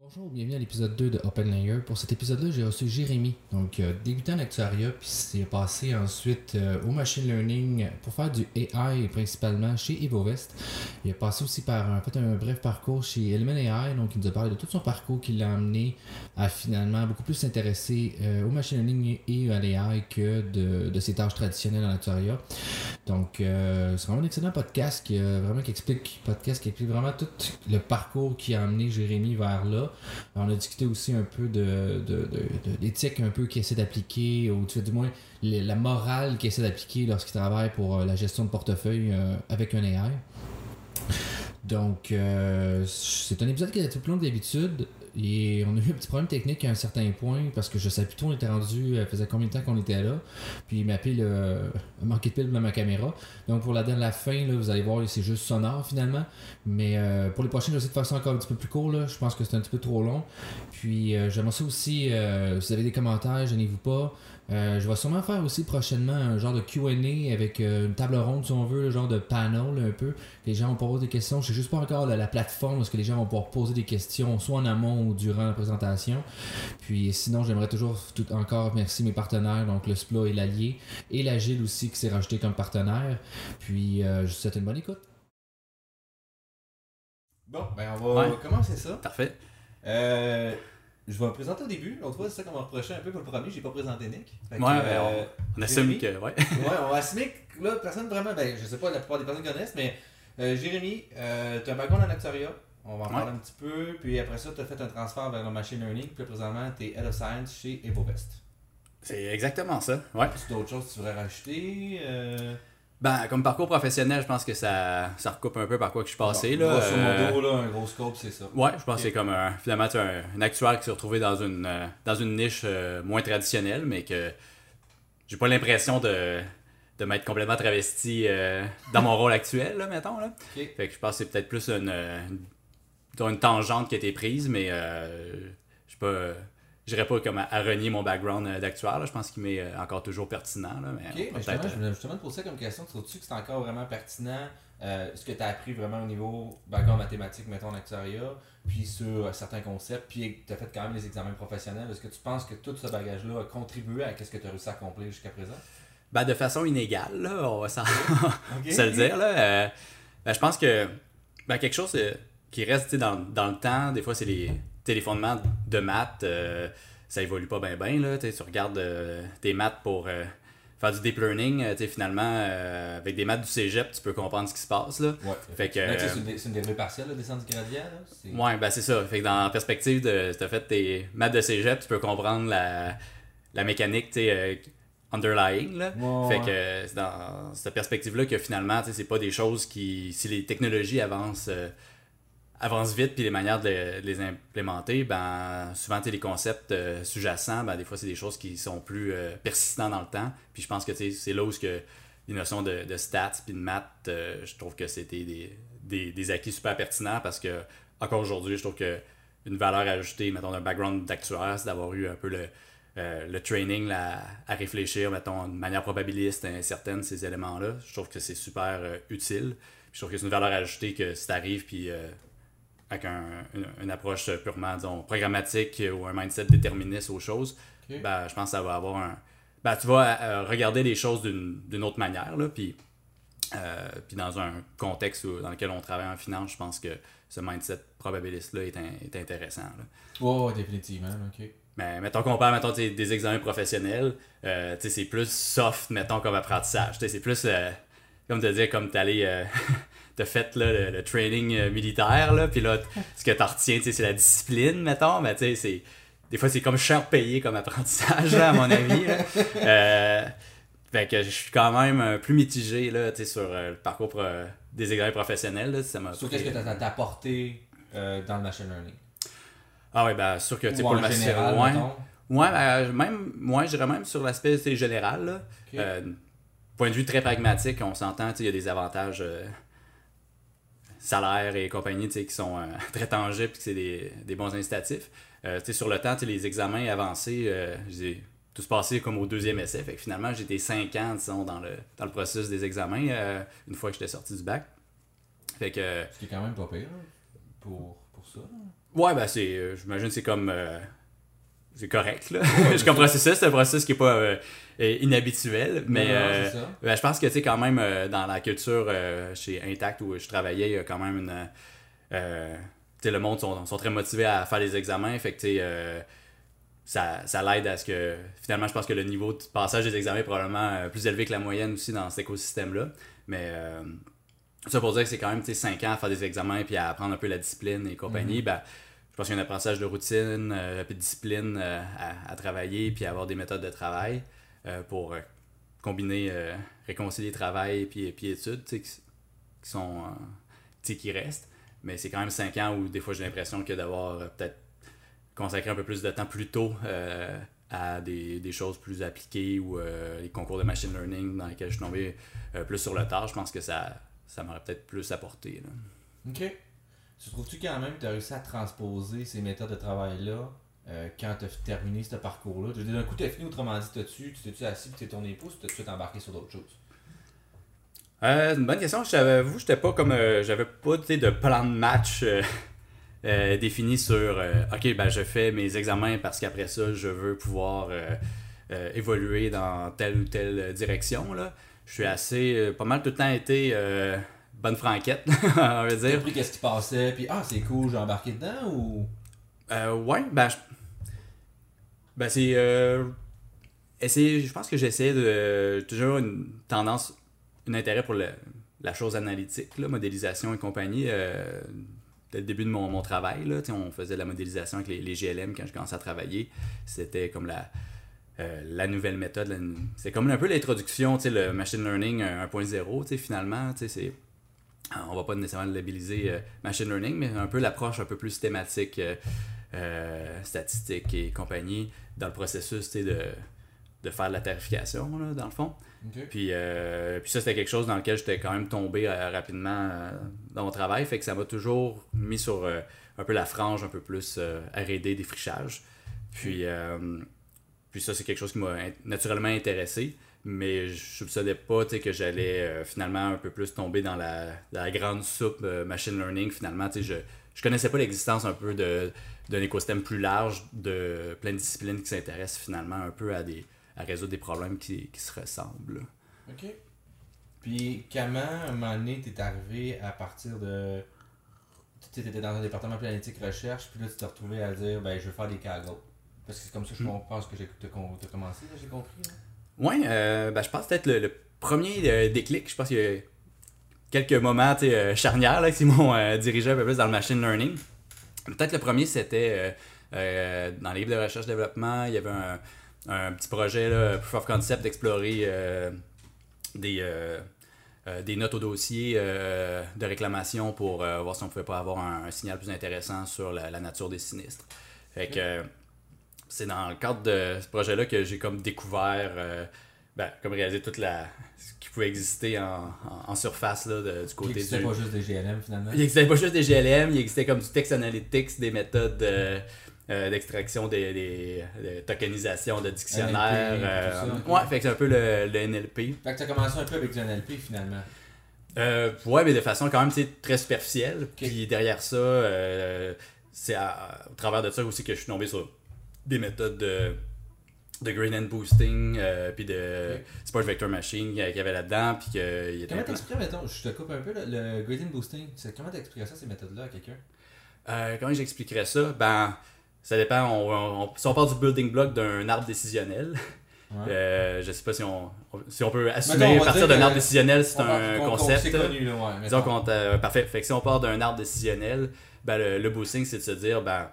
Bonjour, bienvenue à l'épisode 2 de Open Layer. Pour cet épisode-là, j'ai reçu Jérémy, donc euh, débutant en actuariat, puis c'est passé ensuite euh, au machine learning pour faire du AI principalement chez EvoVest. Il a passé aussi par fait, un bref parcours chez Element AI, donc il nous a parlé de tout son parcours qui l'a amené à finalement beaucoup plus s'intéresser euh, au machine learning et à l'AI que de, de, ses tâches traditionnelles en actuariat. Donc c'est vraiment un excellent podcast qui, vraiment, qui explique podcast qui explique vraiment tout le parcours qui a amené Jérémy vers là. On a discuté aussi un peu de, l'éthique un peu qu'il essaie d'appliquer, ou du moins la morale qu'il essaie d'appliquer lorsqu'il travaille pour euh, la gestion de portefeuille euh, avec un AI. Donc, euh, c'est un épisode qui est un plus long que d'habitude. Et on a eu un petit problème technique à un certain point parce que je savais plus où on était rendu, ça faisait combien de temps qu'on était là. Puis m'a appelé le manqué de pile dans ma caméra. Donc pour la, la fin, là, vous allez voir, c'est juste sonore finalement. Mais euh, pour les prochaines, je vais essayer de faire ça encore un petit peu plus court. Là. Je pense que c'est un petit peu trop long. Puis euh, j'aimerais ça aussi, euh, si vous avez des commentaires, gênez-vous pas. Euh, je vais sûrement faire aussi prochainement un genre de QA avec euh, une table ronde, si on veut, un genre de panel un peu. Les gens vont pouvoir poser des questions. Je sais juste pas encore la, la plateforme parce que les gens vont pouvoir poser des questions, soit en amont ou durant la présentation. Puis sinon, j'aimerais toujours tout encore remercier mes partenaires, donc le SPLA et l'Allier, et l'Agile aussi qui s'est rajouté comme partenaire. Puis euh, je vous souhaite une bonne écoute. Bon, ben on va Ouais. commencer ça. Parfait. Euh, je vais me présenter au début. L'autre fois, c'est ça qu'on m'a reproché un peu pour le premier. J'ai pas présenté Nick. Fait que, Ouais, euh, On assume que. Ouais. ouais, on va assumer que là, personne vraiment. Ben, je sais pas, la plupart des personnes connaissent, mais euh, Jérémy, euh, tu as un background en actuariat. On va en Ouais. parler un petit peu. Puis après ça, tu as fait un transfert vers le machine learning. Puis présentement, tu es Head of Science chez EvoVest. C'est exactement ça. Ouais. D'autres choses que tu voudrais rajouter Ben, comme parcours professionnel, je pense que ça, ça recoupe un peu par quoi que je suis passé. là. Grosso Euh, modo, là, un gros scope, c'est ça. Ouais, je pense que c'est comme un, finalement un, un actuaire qui s'est retrouvé dans une, euh, dans une niche euh, moins traditionnelle, mais que j'ai pas l'impression de, de m'être complètement travesti euh, dans mon rôle actuel, là, mettons. Là. Fait que je pense que c'est peut-être plus une, une, tangente qui a été prise, mais euh, je sais pas. Euh, J'irais pas comme à, à renier mon background euh, d'actuaire. là. Je pense qu'il m'est euh, encore toujours pertinent. Là, mais peut justement, je voulais justement te poser ça comme question. Trouves-tu que c'est encore vraiment pertinent euh, ce que tu as appris vraiment au niveau background mathématique, mettons en actuariat, puis sur euh, certains concepts, puis tu as fait quand même les examens professionnels? Est-ce que tu penses que tout ce bagage-là a contribué à ce que tu as réussi à accomplir jusqu'à présent? Ben, de façon inégale, là, on va s'en- se le dire. Là. Ben, je pense que ben, quelque chose qui reste dans, dans le temps, des fois, c'est les, les fondements de maths. euh, ça évolue pas bien, bien. Tu regardes euh, tes maths pour euh, faire du deep learning. finalement, avec des maths du cégep, tu peux comprendre ce qui se passe. Là. Ouais. Fait que, c'est une, dérivée partielle, la descente du gradient. Là. Ouais, ben c'est ça. Fait que dans la perspective de. Si t'as fait tes maths de cégep, tu peux comprendre la, la mécanique, tu sais, underlying, là. Fait que c'est dans cette perspective-là que finalement, c'est pas des choses qui. Si les technologies avancent. euh, avancent vite puis les manières de, les implémenter ben souvent tu les concepts euh, sous-jacents ben des fois c'est des choses qui sont plus euh, persistants dans le temps. Puis je pense que tu c'est là où que les notions de, stats puis de maths euh, je trouve que c'était des, des, des acquis super pertinents parce que encore aujourd'hui je trouve que une valeur ajoutée mettons d'un background d'actuaire c'est d'avoir eu un peu le euh, le training là, à réfléchir mettons de manière probabiliste incertaine ces éléments là je trouve que c'est super utile. Je trouve que c'est une valeur ajoutée que si t'arrives puis avec un- une, une approche purement, disons, programmatique ou un mindset déterministe aux choses, ben, je pense que ça va avoir un... Ben, tu vas euh, regarder les choses d'une autre manière, là, puis, euh, puis dans un contexte où- dans lequel on travaille en finance, je pense que ce mindset probabiliste-là est, in- est intéressant. là. Ouais, définitivement. Ok. Mais mettons qu'on parle mettons, des examens professionnels, euh, c'est plus soft, mettons, comme apprentissage. C'est plus, comme te dire, comme t'allais, euh, t'as fait là, le, le training euh, militaire, là, puis là, ce que t'en retiens, c'est la discipline, mettons, mais tu sais, c'est... Des fois, c'est comme cher payé comme apprentissage, là, à mon avis. là. Euh, fait que je suis quand même euh, plus mitigé, là, tu sais, sur euh, le parcours pro- des examens professionnels, là, ça m'a Sur qu'est-ce que tu as apporté dans le machine learning? Ah oui, ben sûr que, tu sais, Ou pour le machine- général, ouais. ben, même, moi, je dirais même sur l'aspect général. Là, point de vue très pragmatique, on s'entend, il y a des avantages salaires et compagnie qui sont euh, très tangibles et que c'est des, des bons incitatifs. Euh, sur le temps, les examens avancés, euh, j'ai tout se passé comme au deuxième essai. Fait que finalement, j'étais 5 ans disons, dans, le, dans le processus des examens une fois que j'étais sorti du bac. Fait que, Ce qui est quand même pas pire pour, pour ça. Ouais, ben c'est. J'imagine que c'est comme. C'est correct, là. comme processus, c'est un processus qui est pas euh, euh, inhabituel, mais. Euh, ben, je pense que, tu sais, quand même, euh, dans la culture chez Intact où je travaillais, il y a quand même une. tu sais, le monde sont, sont très motivés à faire les examens, fait que, tu sais. euh, ça, ça l'aide à ce que finalement je pense que le niveau de passage des examens est probablement plus élevé que la moyenne aussi dans cet écosystème là mais ça pour dire que c'est quand même 5 ans à faire des examens puis à apprendre un peu la discipline et compagnie ben, je pense qu'il y a un apprentissage de routine euh, de discipline euh, à, travailler puis à avoir des méthodes de travail euh, pour euh, combiner réconcilier travail puis, puis études qui, qui sont qui restent mais c'est quand même 5 ans où des fois j'ai l'impression que d'avoir peut-être consacrer un peu plus de temps plus tôt à des, des choses plus appliquées ou les concours de machine learning dans lesquels je suis tombé plus sur le tard, je pense que ça, ça m'aurait peut-être plus apporté. là. Ok. Tu trouves-tu quand même que tu as réussi à transposer ces méthodes de travail-là euh, quand tu as terminé ce parcours-là? D'un coup, tu as fini, autrement dit, tu t'es-tu assis puis t'es tourné les pouces ou t'as-tu embarqué sur d'autres choses? Euh, une bonne question. J'avoue, j'étais pas comme. euh, j'avais pas de plan de match euh, défini sur OK, ben je fais mes examens parce qu'après ça, je veux pouvoir évoluer dans telle ou telle direction. Là. Je suis assez. pas mal tout le temps été bonne franquette, on va dire. pris qu'est-ce qui passait, puis ah, c'est cool, j'ai embarqué dedans ou? Euh, ouais, ben, je- ben c'est. euh, essayer- je pense que j'essaie de. j'ai toujours une tendance, un intérêt pour le- la chose analytique, là, modélisation et compagnie. euh, dès le début de mon, mon travail, là, tu sais, on faisait de la modélisation avec les, les GLM quand je commençais à travailler. C'était comme la. euh, la nouvelle méthode, la- c'est comme un peu l'introduction, tu sais, le machine learning 1.0, tu sais, finalement, tu sais, c'est, on va pas nécessairement labelliser euh, machine learning, mais un peu l'approche un peu plus thématique, euh, euh, statistique et compagnie dans le processus de, de faire de la tarification, là, dans le fond. Puis, euh, puis ça, c'était quelque chose dans lequel j'étais quand même tombé euh, rapidement euh, dans mon travail. Fait que ça m'a toujours mis sur euh, un peu la frange un peu plus euh, R&D, défrichage. Puis, euh, puis ça, c'est quelque chose qui m'a naturellement intéressé. Mais je soupçonnais pas que j'allais euh, finalement un peu plus tomber dans la, la grande soupe euh, machine learning. Finalement, je, je connaissais pas l'existence un peu d'un écosystème plus large de plein de disciplines qui s'intéressent finalement un peu à, des, à résoudre des problèmes qui, qui se ressemblent. Ok. Puis, comment, un moment donné, t'es arrivé à partir de. Tu étais dans un département planétique recherche, puis là, tu t'es retrouvé à dire, ben, je veux faire des Kaggle. Parce que c'est comme ça que je pense que j'ai commencé, j'ai compris. là. Ouais, euh, ben, je pense peut-être le, le premier euh, déclic, je pense qu'il y a quelques moments euh, charnières là, qui m'ont euh, dirigé un peu plus dans le machine learning. Peut-être le premier, c'était dans les livres de recherche-développement, il y avait un, un petit projet, là, Proof of Concept, d'explorer des, euh, des notes au dossier euh, de réclamation pour euh, voir si on pouvait pas avoir un, un signal plus intéressant sur la, la nature des sinistres. Fait que c'est dans le cadre de ce projet-là que j'ai comme découvert, euh, ben, comme réalisé toute la ce qui pouvait exister en, en- en surface là, de- du côté existait du. pas juste des GLM finalement. Il existait pas juste des GLM, il existait comme du text analytics, des méthodes euh, euh, d'extraction des, des- de tokenisation de dictionnaires. NLP, euh, ouais, fait que c'est un peu le, le NLP. Fait que t'as commencé un peu avec du NLP finalement. Euh, ouais, mais de façon quand même tu très superficielle. Puis derrière ça, c'est au travers de ça aussi que je suis tombé sur des méthodes de, de gradient boosting, euh, puis de Ok. sport vector machine qu'il y avait là-dedans. Puis Comment t'expliquerais, mettons, je te coupe un peu, là, le gradient boosting, c'est- comment t'expliquerais ça, ces méthodes-là à quelqu'un? Euh, comment j'expliquerais ça? Ben, ça dépend. On, on- si on part du building block d'un arbre décisionnel, Ouais. euh, je sais pas si on, si on peut assumer on partir d'un arbre décisionnel, c'est un concept. C'est connu, là, ouais. Disons qu'on parfait. Fait que si on part d'un arbre décisionnel, ben le, le boosting, c'est de se dire, ben,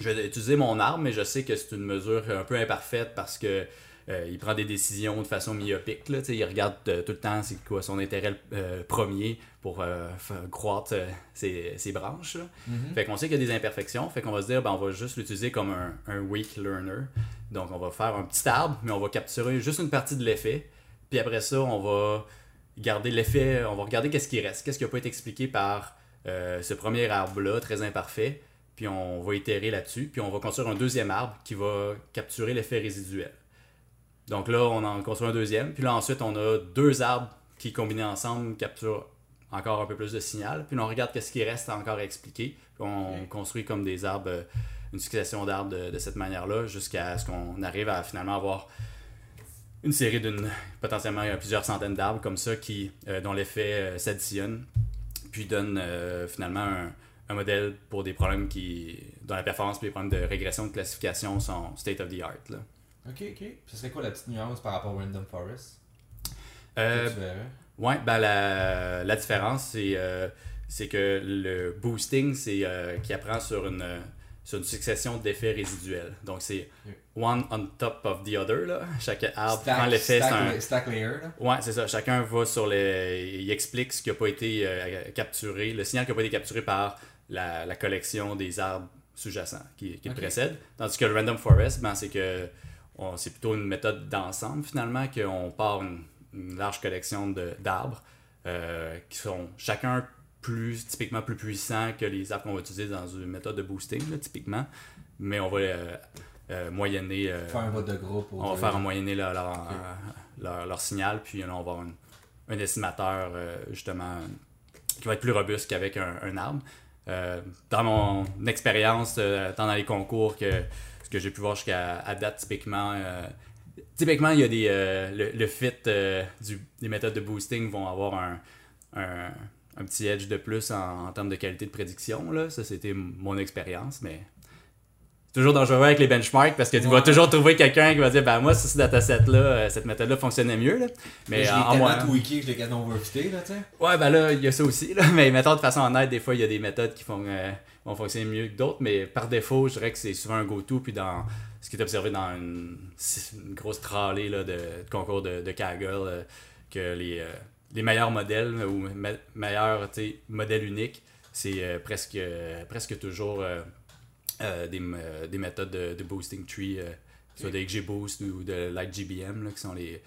je vais utiliser mon arbre, mais je sais que c'est une mesure un peu imparfaite parce que euh, il prend des décisions de façon myopique. Là, il regarde euh, tout le temps c'est quoi son intérêt euh, premier pour croître ses, ses branches. là. Mhm. Fait qu'on sait qu'il y a des imperfections, fait qu'on va se dire, ben, on va juste l'utiliser comme un, un weak learner. Donc, on va faire un petit arbre, mais on va capturer juste une partie de l'effet. Puis après ça, on va garder l'effet, on va regarder qu'est-ce qui reste, qu'est-ce qui n'a pas été expliqué par ce premier arbre-là, très imparfait. Puis on va itérer là-dessus, puis on va construire un deuxième arbre qui va capturer l'effet résiduel. Donc là, on en construit un deuxième, puis là ensuite, on a deux arbres qui, combinés ensemble, capturent encore un peu plus de signal. Puis là, on regarde qu'est-ce qui reste encore à expliquer. Puis on construit comme des arbres, euh, une succession d'arbres de, de cette manière-là, jusqu'à ce qu'on arrive à finalement avoir une série d'une potentiellement euh, plusieurs centaines d'arbres comme ça qui euh, dont l'effet euh, s'additionne puis donne euh, finalement un, un modèle pour des problèmes qui dont la performance les problèmes de régression de classification sont state of the art là. Ok, ok. Ce serait quoi la petite nuance par rapport au Random Forest? Euh, Ouais, ben la, la différence, c'est euh, que le boosting, c'est euh, qui apprend sur une, sur une succession d'effets résiduels. Donc, c'est one on top of the other. Là. Chaque arbre Stack- prend l'effet. stack, un- stack layer, là. Ouais, c'est ça. Chacun va sur les. Il explique ce qui n'a pas été euh, capturé, le signal qui n'a pas été capturé par la, la collection des arbres sous-jacents qui, qui le précède. Tandis que le Random Forest, ben, c'est que on- c'est plutôt une méthode d'ensemble finalement, qu'on part une, une large collection de- d'arbres euh, qui sont chacun plus typiquement plus puissants que les arbres qu'on va utiliser dans une méthode de boosting, là, typiquement. Mais on va euh, euh, moyenner. euh, Faire un vote de groupe. on va faire en moyenner leur, leur, leur- leur signal, puis là, on va avoir une- un estimateur, justement, qui va être plus robuste qu'avec un, un arbre. Euh, dans mon expérience, euh, tant dans les concours que ce que j'ai pu voir jusqu'à date, typiquement, euh, typiquement, il y a des, le, le fit du- des méthodes de boosting vont avoir un, un, un petit edge de plus en, termes de qualité de prédiction. Là. Ça, c'était mon expérience, mais toujours dangereux avec les benchmarks parce que tu Ouais. vas toujours trouver quelqu'un qui va dire ben moi, ce dataset-là, euh, cette méthode-là fonctionnait mieux. Là. Mais Mais je en, l'ai en moi- tweaké que je l'ai là, tu sais. Ouais, ben là, il y a ça aussi. Là. Mais mettons de façon honnête, des fois, il y a des méthodes qui font, euh, vont fonctionner mieux que d'autres. Mais par défaut, je dirais que c'est souvent un go-to. Puis dans ce qui est observé dans une, une grosse tralée là, de, de concours de, de Kaggle, euh, que les, euh, les meilleurs modèles ou me- meilleurs modèles uniques, c'est euh, presque, euh, presque toujours euh, des, euh, des méthodes de, de boosting tree, euh, soit de XGBoost ou de LightGBM, là, qui sont les,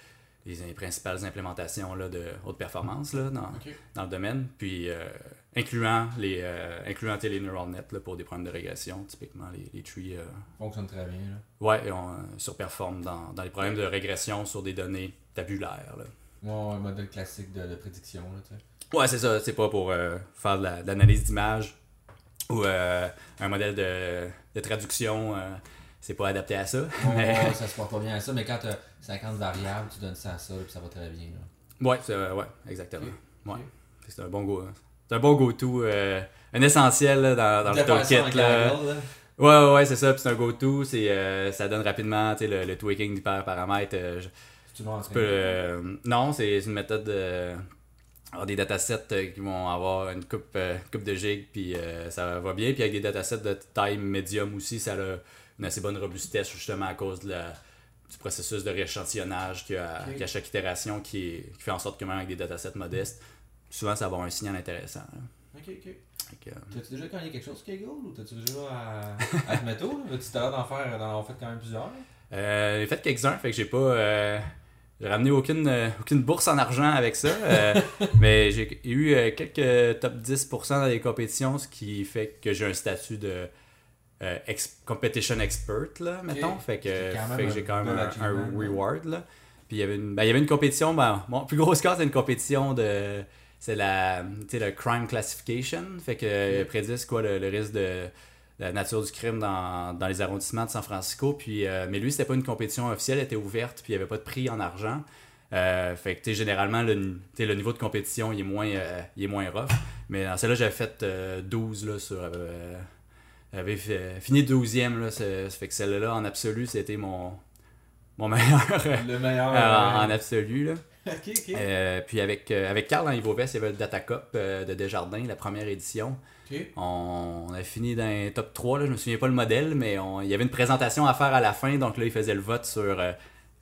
les principales implémentations là, de haute performance là, dans, dans le domaine, puis euh, incluant les incluant les neural net là, pour des problèmes de régression, typiquement les, les trees euh, Fonctionne très bien, là. ouais, on euh, surperforment dans, dans les problèmes de régression sur des données tabulaires. Là. Ouais, un modèle classique de, de prédiction, là. Ouais, c'est ça, c'est pas pour faire de la- de l'analyse d'image ou euh, un modèle de, de traduction, euh, c'est pas adapté à ça. Mais- ouais, ça se porte pas bien à ça, mais quand t'as 50 variables, tu donnes ça à ça, puis ça va très bien, là. Ouais, c'est- ouais, exactement. Ouais. C'est un bon go. C'est un bon go-to, euh, un essentiel là, dans, dans le toolkit. Là. Là. Ouais, ouais, c'est ça. Puis c'est un go-to. C'est, euh, ça donne rapidement tu sais, le, le tweaking d'hyperparamètres. euh, je- Tu tu peux, euh, non, c'est une méthode de. Avoir des datasets euh, qui vont avoir une coupe, euh, coupe de gigs, puis euh, ça va bien. Puis avec des datasets de taille médium aussi, ça a une assez bonne robustesse, justement à cause de la- du processus de rééchantillonnage qu'il y a, y à chaque itération qui, fait en sorte que même avec des datasets modestes, souvent ça va avoir un signal intéressant. là. Ok, ok. Euh, T'as-tu déjà gagné quelque chose, Kaggle, ou t'as-tu déjà à, à te mettre? Tu t'as l'air d'en faire, d'en fait quand même plusieurs? Euh, j'ai fait quelques-uns, fait que j'ai pas. euh, j'ai ramené aucune, euh, aucune bourse en argent avec ça. euh, mais j'ai eu euh, quelques top 10% dans les compétitions, ce qui fait que j'ai un statut de ex- competition expert, là, mettons. Fait que, même fait que un j'ai quand même un, là. reward. Là. Puis il y avait une, ben, il y avait une compétition, ben, mon plus gros score, c'est une compétition de. C'est la, tu sais, le crime classification. Fait que prédisent quoi le, le risque de la nature du crime dans, dans les arrondissements de San Francisco. Puis, euh, mais lui, c'était pas une compétition officielle, elle était ouverte, puis il n'y avait pas de prix en argent. Euh, fait que, généralement, le, le niveau de compétition, il est moins, euh, il est moins rough. Mais dans celle-là, j'avais fait euh, 12 là, sur. j'avais fini 12e, là. Ça fait que celle-là, en absolu, c'était mon, mon meilleur Le meilleur. en, en absolu. Là. Puis avec, avec Carl dans Ivovest, il y avait le Data Cup euh, de Desjardins, la première édition. On, a fini dans un top 3, là, je me souviens pas le modèle, mais on- il y avait une présentation à faire à la fin, donc là, il faisait le vote sur euh,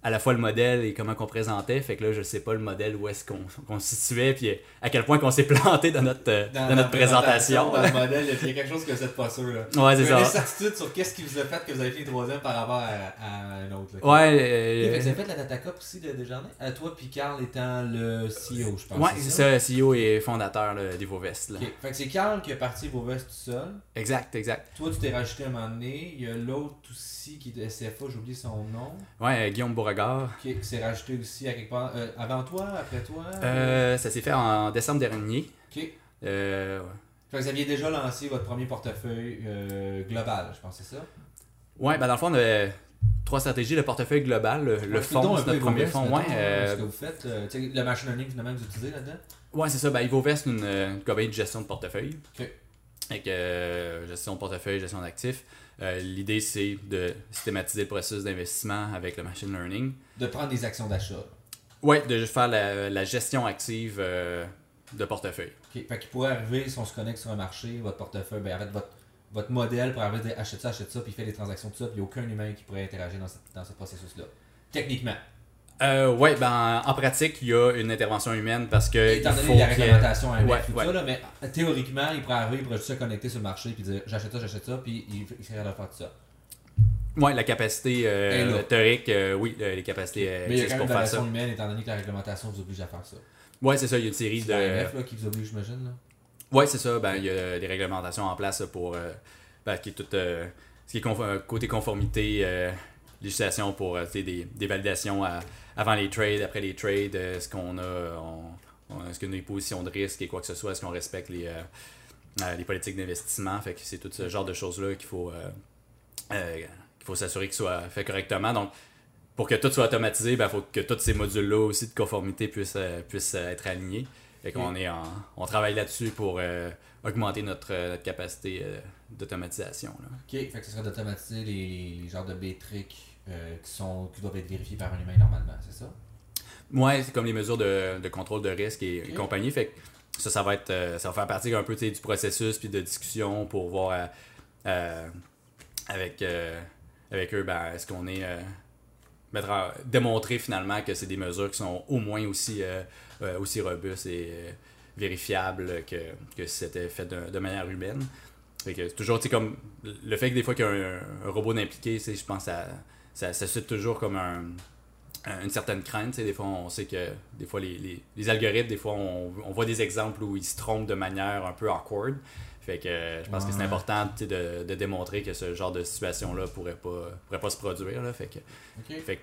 à la fois le modèle et comment qu'on présentait. Fait que là, je sais pas le modèle où est-ce qu'on se situait, puis à quel point qu'on s'est planté dans notre, euh, dans notre présentation. Dans le modèle, il y a quelque chose que vous n'êtes pas sûr, là. Ouais, c'est ça. Une certitude sur qu'est-ce qui vous a fait que vous avez fini troisième par rapport à, à un autre, là. Ouais, euh, fait que vous avez fait la Cup aussi de Desjardins? À toi, puis Carl étant le CEO, je pense. ouais, c'est ça, CEO et fondateur là, d'Ivovest. là. Ok, Fait que c'est Carl qui est parti vos vestes tout seul. Exact, exact. Toi, tu t'es rajouté à un moment donné. Il y a l'autre aussi qui est de SFA, j'ai oublié son nom. Ouais, euh, Guillaume Bourgault regard. Ok, c'est rajouté aussi à quelque part. euh, avant toi, après toi Euh, ça s'est fait en décembre dernier. Ok. Euh, ouais. Fait que vous aviez déjà lancé votre premier portefeuille euh, global, je pense, c'est ça? Ouais, ben dans le fond, on avait trois stratégies. Le portefeuille global, le, fonds, c'est notre premier fonds. Ouais, euh, Ce que vous faites, euh, le machine learning finalement que vous utilisez là-dedans? Ouais c'est ça. Ben, IvoVest, une, une compagnie de gestion de portefeuille. Ok. Avec euh, gestion de portefeuille, gestion d'actifs. Euh, L'idée, c'est de systématiser le processus d'investissement avec le machine learning. De prendre des actions d'achat. Ouais, de faire la, la gestion active euh, de portefeuille. Ok, Fait qu'il pourrait arriver, si on se connecte sur un marché, votre portefeuille, ben, en fait, votre, votre modèle pourrait arriver, dire, achète ça, achète ça, puis il fait des transactions, tout ça, puis il n'y a aucun humain qui pourrait interagir dans ce, dans ce processus-là. Techniquement. Euh, ouais, ben en pratique, il y a une intervention humaine parce que. Étant donné faut la qu'il y ait- réglementation avec Ouais, tout ouais. ça, là, mais euh, théoriquement, il pourrait arriver, il pourrait juste se connecter sur le marché, puis dire, j'achète ça, j'achète ça, puis il, il serait de faire tout ça. Ouais, la capacité euh, théorique, euh, oui, euh, les capacités mais il y a quand même une variation humaine, étant donné que la réglementation vous oblige à faire ça. Ouais, c'est ça, il y a une série C'est de. l'AMF là, qui vous oblige, j'imagine. Ouais, c'est ça. Ben, il y a des réglementations en place pour. ben, qui est tout. ce qui est côté conformité, législation pour euh, des, des validations à- avant les trades, après les trades, euh, est-ce qu'on a. on- est-ce qu'on a des positions de risque et quoi que ce soit, est-ce qu'on respecte les, euh, euh, les politiques d'investissement? Fait que c'est tout ce genre de choses-là qu'il faut. euh, euh, qu'il faut s'assurer qu'il soit fait correctement. Donc, pour que tout soit automatisé, il faut que tous ces modules-là aussi de conformité puissent, euh, puissent euh, être alignés. Fait qu'on est en, on travaille là-dessus pour euh, augmenter notre, euh, notre capacité euh, d'automatisation. Ok, fait que ce serait d'automatiser les, les genres de métriques euh, qui, sont, qui doivent être vérifiés par un humain normalement, c'est ça? Ouais, c'est comme les mesures de, de contrôle de risque et, et Ok. compagnie. Fait que ça, ça va être, euh, ça va faire partie un peu du processus puis de discussion pour voir euh, euh, avec, avec eux, ben, est-ce qu'on est, euh, mettre en- démontrer finalement que c'est des mesures qui sont au moins aussi, aussi robustes et vérifiables que, que si c'était fait de, de manière humaine. Fait que c'est toujours, tu comme le fait que des fois qu'il y a un, un robot d'impliqué, je pense que ça, ça, ça suscite toujours comme un, un- une certaine crainte. Des fois, on sait que des fois, les, les, les algorithmes, des fois, on, on voit des exemples où ils se trompent de manière un peu awkward. Fait que je pense que c'est important de, de démontrer que ce genre de situation-là pourrait pas, pourrait pas se produire. Là. Fait que, fait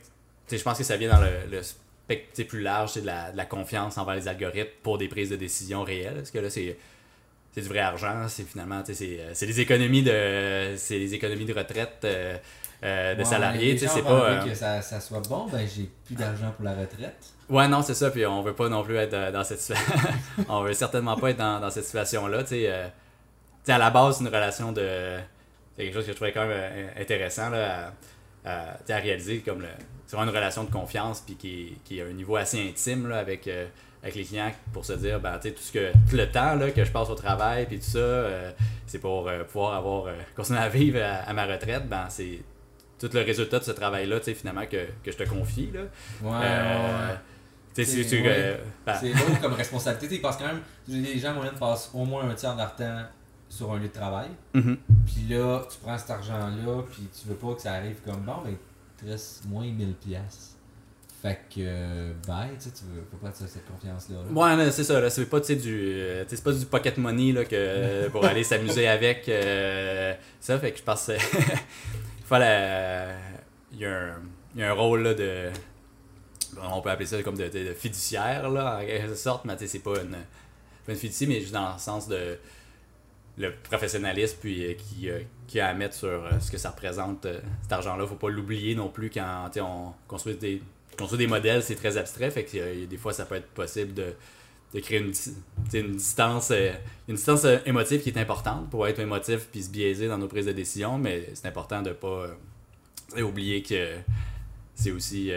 je pense que ça vient dans le, le spectre plus large de la, de la confiance envers les algorithmes pour des prises de décision réelles. Parce que là, c'est c'est du vrai argent, c'est finalement, tu sais, c'est, euh, c'est les économies de, c'est les économies de retraite euh, euh, de Ouais, salariés, tu sais, c'est pas. euh, que ça, ça soit bon, ben j'ai plus d'argent pour la retraite. Ouais, non, c'est ça, puis on veut pas non plus être dans cette situation. on veut certainement pas être dans, dans cette situation-là, tu sais. à la base, c'est une relation de. C'est quelque chose que je trouvais quand même intéressant là, à, réaliser, comme le. C'est vraiment une relation de confiance, puis qui, qui à un niveau assez intime là, avec, avec les clients pour se dire, ben, tu sais, tout ce que. Tout le temps là, que je passe au travail, puis tout ça, euh, c'est pour euh, pouvoir avoir. euh, continuer à vivre à, à ma retraite, ben, c'est. Tout le résultat de ce travail-là, tu sais, finalement, que, que je te confie, là. Ouais, Euh, si C'est- tu. ouais. euh, ben, lourd comme responsabilité. Parce que quand même, les gens moyens passent au moins un tiers de leur temps sur un lieu de travail. mhm. Puis là, tu prends cet argent-là, puis tu veux pas que ça arrive comme bon, ben, il te reste moins 1000 pièces. Fait que, euh, bye, tu sais, tu veux faut pas sur cette confiance-là. là. Ouais, c'est ça, c'est pas, du, euh, c'est pas du pocket money là, que, pour aller s'amuser avec. euh, ça, fait que je pense il il y, a un- il y a un rôle là, de. On peut appeler ça comme de, fiduciaire, là, en quelque sorte, mais tu sais, c'est pas une, pas une fiducie, mais juste dans le sens de le professionnalisme puis euh, qui, euh, qui a à mettre sur euh, ce que ça représente euh, cet argent-là. Faut pas l'oublier non plus quand on construit des, construire des modèles, c'est très abstrait. Fait que euh, des fois, ça peut être possible de, de créer une, une distance, euh, une distance euh, émotive qui est importante pour être émotif puis se biaiser dans nos prises de décision, mais c'est important de pas tu sais, oublier que c'est aussi qu'il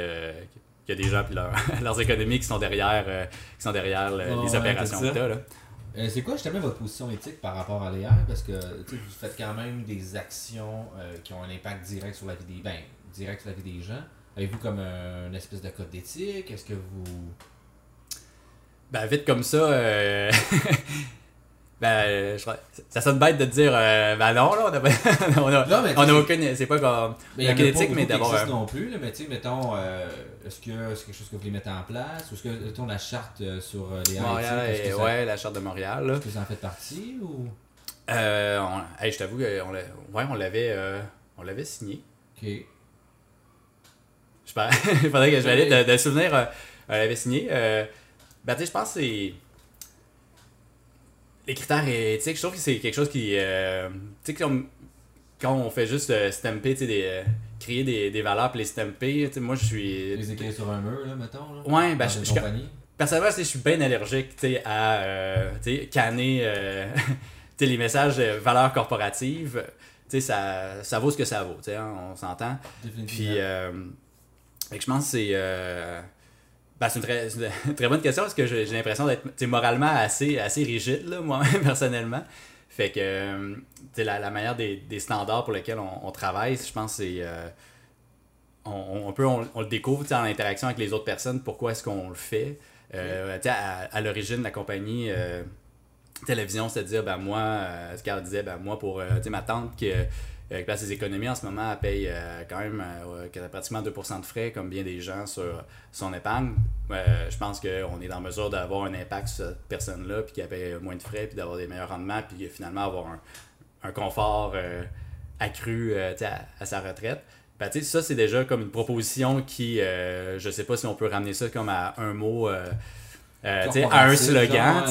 y a des gens puis leur- leurs économies qui sont derrière, qui sont derrière le- les ouais, opérations que ça. t'as, là. Euh, c'est quoi justement votre position éthique par rapport à l'AI? Parce que vous faites quand même des actions euh, qui ont un impact direct sur la vie des ben, direct sur la vie des gens. Avez-vous comme un- une espèce de code d'éthique? Est-ce que vous. Ben, vite comme ça, euh, ben, je crois- ça sonne bête de dire, euh, ben non, là, on a, pas- on a, Non, on a aucune, c'est pas comme, Mais il y en a aucune éthique, mais existent un- non plus, là, mais tu sais, mettons, euh, est-ce que c'est quelque chose que vous voulez mettre en place? Ou est-ce que, mettons, la charte euh, sur euh, les Montréal, et, ça, ouais, la charte de Montréal, est-ce que ça en fait partie? Ou... Euh, on- hey, je t'avoue, on l'avait, euh, on l'avait signé. Ok. Je Il faudrait que je valide de, de souvenir. Euh, elle avait signé. Euh, ben, tu sais, je pense que c'est. Les critères éthiques, je trouve que c'est quelque chose qui. euh, tu sais, comme quand on fait juste euh, stamper, tu sais, des, euh, créer des, des valeurs puis les stamper, tu sais, moi je suis. Les écrire sur un mur, là, mettons. Là, Ouais, ben, je- je-. Personnellement, je suis bien allergique tu sais, à euh, tu sais, canner euh, tu sais, les messages de valeurs corporatives. Tu sais, ça, ça vaut ce que ça vaut, tu sais, hein, on s'entend. Puis, euh, fait que je pense que c'est. euh, ben, c'est une très, une très bonne question parce que j'ai l'impression d'être moralement assez, assez rigide, moi-même, personnellement. Fait que euh, la, la manière des, des standards pour lesquels on, on travaille, je pense que c'est. euh, on, on peut, on, on le découvre en interaction avec les autres personnes, pourquoi est-ce qu'on le fait. Euh, à, à l'origine la compagnie, euh, tu sais, la vision, c'était de dire, ben moi, ce qu'elle disait, ben moi, pour ma tante qui, euh, place ses économies en ce moment, elle paye euh, quand même euh, pratiquement 2% de frais, comme bien des gens, sur son épargne. Je pense qu'on est en mesure d'avoir un impact sur cette personne-là, puis qu'elle paye moins de frais, puis d'avoir des meilleurs rendements, puis finalement avoir un, confort accru à, sa retraite. Ben, ça, c'est déjà comme une proposition qui, euh, je sais pas si on peut ramener ça comme à un mot, euh, à un Corporatif, slogan,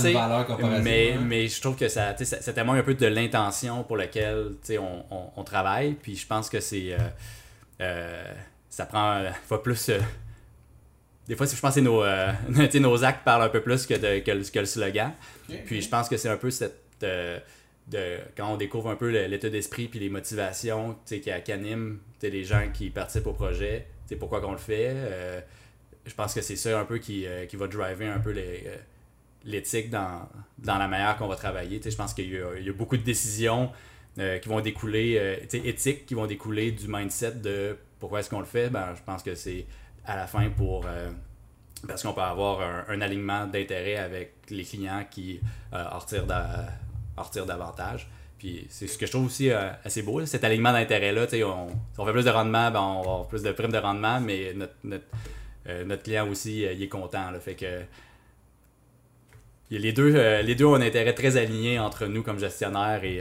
Mais, mais je trouve que ça, témoigne un peu de l'intention pour laquelle on, on, on travaille. Puis je pense que c'est. euh, euh, ça prend. euh, faut plus. euh, des fois, je pense que nos, euh, nos actes parlent un peu plus que, de, que, le, que le slogan. Puis je pense que c'est un peu cette. euh, de, quand on découvre un peu l'état d'esprit puis les motivations qui, qui animent les gens qui participent au projet, pourquoi qu'on le fait. Je pense que c'est ça un peu qui, euh, qui va driver un peu euh, l'éthique dans, dans la manière qu'on va travailler. Je pense qu'il y a, y a beaucoup de décisions euh, qui vont découler, éthiques qui vont découler du mindset de pourquoi est-ce qu'on le fait. Ben, je pense que c'est à la fin pour... parce qu'on peut avoir un, un alignement d'intérêt avec les clients qui en retirent, d'a- en retirent davantage. Puis c'est ce que je trouve aussi assez beau, cet alignement d'intérêt-là. si on fait plus de rendement, ben, on va avoir plus de primes de rendement, mais notre, euh, notre client aussi, euh, il est content. Là, fait que les deux, euh, les deux ont un intérêt très aligné entre nous comme gestionnaire et,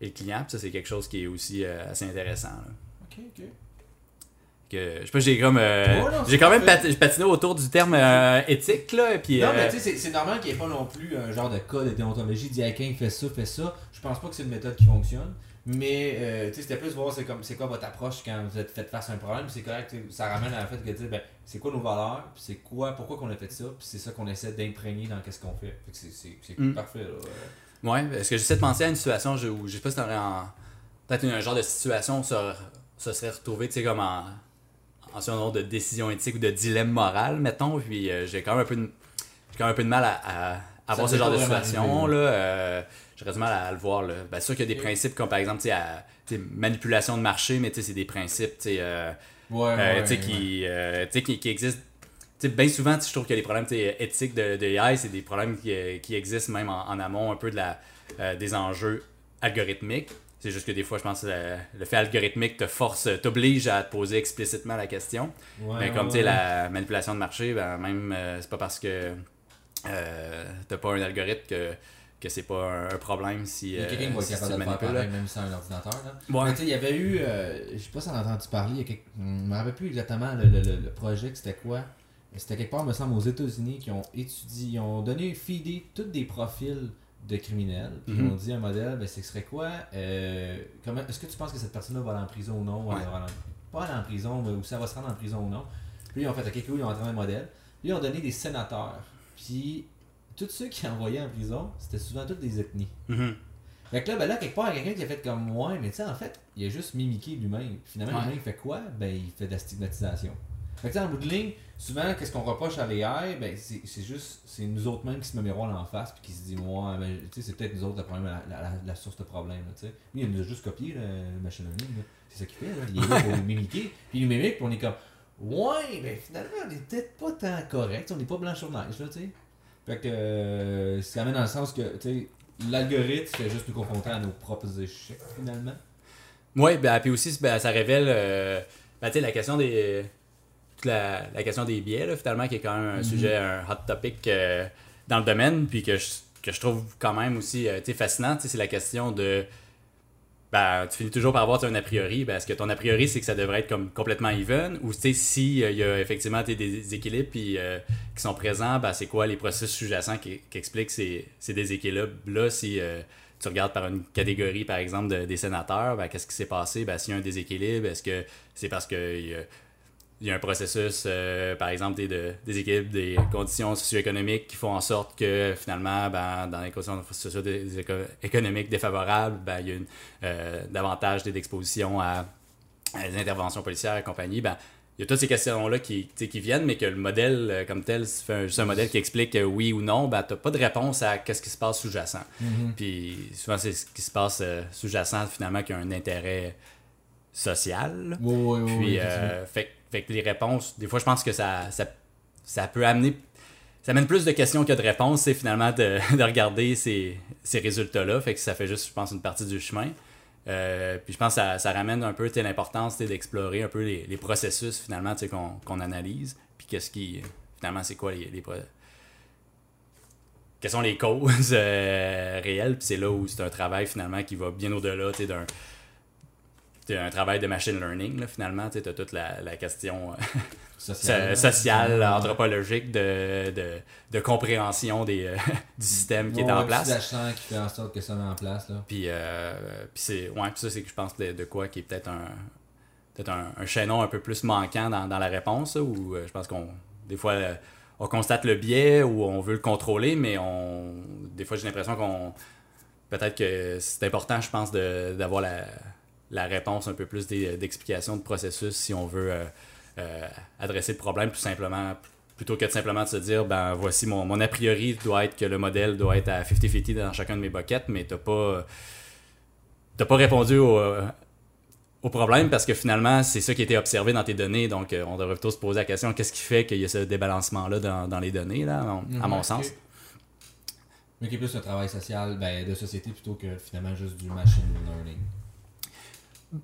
et le client. Ça, c'est quelque chose qui est aussi assez intéressant. là. Ok, ok. Que, je sais pas, j'ai comme. euh, j'ai quand même pat- patiné autour du terme euh, éthique, là. Puis, Non, euh, mais tu sais, c'est- c'est normal qu'il n'y ait pas non plus un genre de cas de déontologie, dit à quelqu'un fait ça, fait ça. Je pense pas que c'est une méthode qui fonctionne. Mais euh, c'était plus voir c'est comme c'est quoi votre approche quand vous êtes fait face à un problème. C'est correct, ça ramène à la fait de dire ben, c'est quoi nos valeurs, c'est quoi, pourquoi qu'on a fait ça, puis c'est ça qu'on essaie d'imprégner dans qu'est-ce qu'on fait. Fait que c'est- Mm. parfait là. Ouais, parce que j'essaie de penser à une situation où je sais pas si t'aurais en. Peut-être un genre de situation où ça, ça serait retrouvé, tu sais, comme en. En ce nom de décision éthique ou de dilemme moral, mettons. Puis euh, j'ai quand même un peu de. J'ai quand même un peu de mal à, à avoir ce genre de situation, là. Euh, J'aurais du mal à, le voir, là. Ben, sûr qu'il y a des principes comme par exemple, tu sais, à- manipulation de marché, mais tu sais, c'est des principes, tu sais. euh, Ouais, euh, ouais, qui, euh, qui, qui existent. Bien souvent, je trouve que les problèmes éthiques de, de AI, c'est des problèmes qui, euh, qui existent même en, en amont un peu de la, des enjeux algorithmiques. C'est juste que des fois, je pense que le, fait algorithmique te force, t'oblige à te poser explicitement la question. Ouais, Mais comme ouais, tu sais, ouais. la manipulation de marché, ben, même, euh, c'est pas parce que euh, t'as pas un algorithme que, que c'est pas un, un problème si, a euh, quelqu'un qui va être si capable de faire pareil, même sans un ordinateur. Là. Ouais. Mais il y avait eu, euh, je sais pas si on a entendu parler, il y a quelque... je me rappelle plus exactement le, le, le, le projet, que c'était quoi. C'était quelque part, me semble, aux États-Unis, qui ont étudié, ils ont donné, feedé tous des profils de criminels, puis ils ont dit un modèle, ben, ce serait quoi euh, comment, Est-ce que tu penses que cette personne-là va aller en prison ou non? Ou Ouais. va aller en- Pas aller en prison, mais où ça va se rendre en prison ou non? Puis ils ont fait, ok, cool, ils ont entraîné un modèle. Puis ils ont donné des sénateurs. Puis tous ceux qui envoyaient en prison, c'était souvent toutes des ethnies. Mhm. Fait que là, ben là, quelque part, il y a quelqu'un qui a fait comme moi, mais tu sais, en fait, il a juste mimiqué lui-même. Finalement, Ouais. lui-même, il fait quoi? Ben, il fait de la stigmatisation. Fait que tu sais, en bout de ligne, souvent, qu'est-ce qu'on reproche à l'AI Ben, c'est juste, c'est nous autres mêmes qui se met miroir en face, puis qui se dit, ouais, ben, tu sais, c'est peut-être nous autres le problème, la, la, source de problème, tu sais. Lui, il nous a juste copié, le machine learning. C'est ça qu'il fait, là. Il est là pour nous mimiquer, puis il nous mimique, puis on est comme, ouais, ben, finalement, on est peut-être pas tant correct, on n'est pas blanc sur neige, là, tu sais. Fait que, euh, c'est quand même dans le sens que, tu sais, l'algorithme fait juste nous confronter à nos propres échecs, finalement. Oui, ben, puis aussi, ben, ça révèle euh, ben, la question des. toute La, la question des biais, là, finalement, qui est quand même un Mhm. sujet, un hot topic euh, dans le domaine, puis que je, que je trouve quand même aussi euh, fascinant, c'est la question de. Ben, tu finis toujours par avoir un a priori. Ben, est-ce que ton a priori, c'est que ça devrait être comme complètement even? Ou si, il y a effectivement des déséquilibres puis, qui sont présents, ben, c'est quoi les processus sous-jacents qui, expliquent ces, ces déséquilibres-là? Si tu regardes par une catégorie, par exemple, des sénateurs, ben, qu'est-ce qui s'est passé? Ben, s'il y a un déséquilibre, est-ce que c'est parce qu'il y, a un processus, euh, par exemple, des, des équipes, des conditions socio-économiques qui font en sorte que finalement, ben, dans les conditions socio-économiques défavorables, ben, il y a une, euh, davantage d'exposition à, à, des interventions policières et compagnie. Ben, il y a toutes ces questions-là qui, qui viennent, mais que le modèle euh, comme tel, c'est juste un modèle qui explique oui ou non, ben, tu n'as pas de réponse à qu'est-ce qui se passe sous-jacent. Mm-hmm. Puis souvent, c'est ce qui se passe euh, sous-jacent, finalement, qui a un intérêt social. Oui, oui, oui. Puis, fait, fait, que les réponses, des fois, je pense que ça, ça, ça peut amener. Ça amène plus de questions que de réponses, c'est finalement de, de, regarder ces, ces résultats-là. Fait que ça fait juste, je pense, une partie du chemin. Euh, puis je pense que ça, ça ramène un peu l'importance d'explorer un peu les, les processus finalement qu'on analyse. Puis qu'est-ce qui. Finalement, c'est quoi les, les Quelles sont les causes euh, réelles? Puis c'est là où c'est un travail finalement qui va bien au-delà d'un un travail de machine learning, là, finalement. Tu as toute la, la question euh, sociale, anthropologique, de, de, de, compréhension des, euh, du système qui est en place. qui fait en sorte que ça met en place. Là. Puis, euh, puis c'est, ouais, ça, c'est que je pense de, de, quoi qui est peut-être un, peut-être un, un, chaînon un peu plus manquant dans, dans la réponse, où je pense qu'on, des fois, on constate le biais ou on veut le contrôler, mais on, des fois, j'ai l'impression qu'on, peut-être que c'est important, je pense, d'avoir la la réponse un peu plus d'explication de processus si on veut euh, euh, adresser le problème tout simplement plutôt que de simplement de se dire ben voici mon, mon a priori doit être que le modèle doit être à 50-50 dans chacun de mes buckets mais t'as pas t'as pas répondu au, au problème parce que finalement c'est ça qui a été observé dans tes données. Donc euh, on devrait plutôt se poser la question qu'est-ce qui fait qu'il y a ce débalancement là dans, dans les données là à mon sens? Mais qui est plus un travail social ben, de société plutôt que finalement juste du machine learning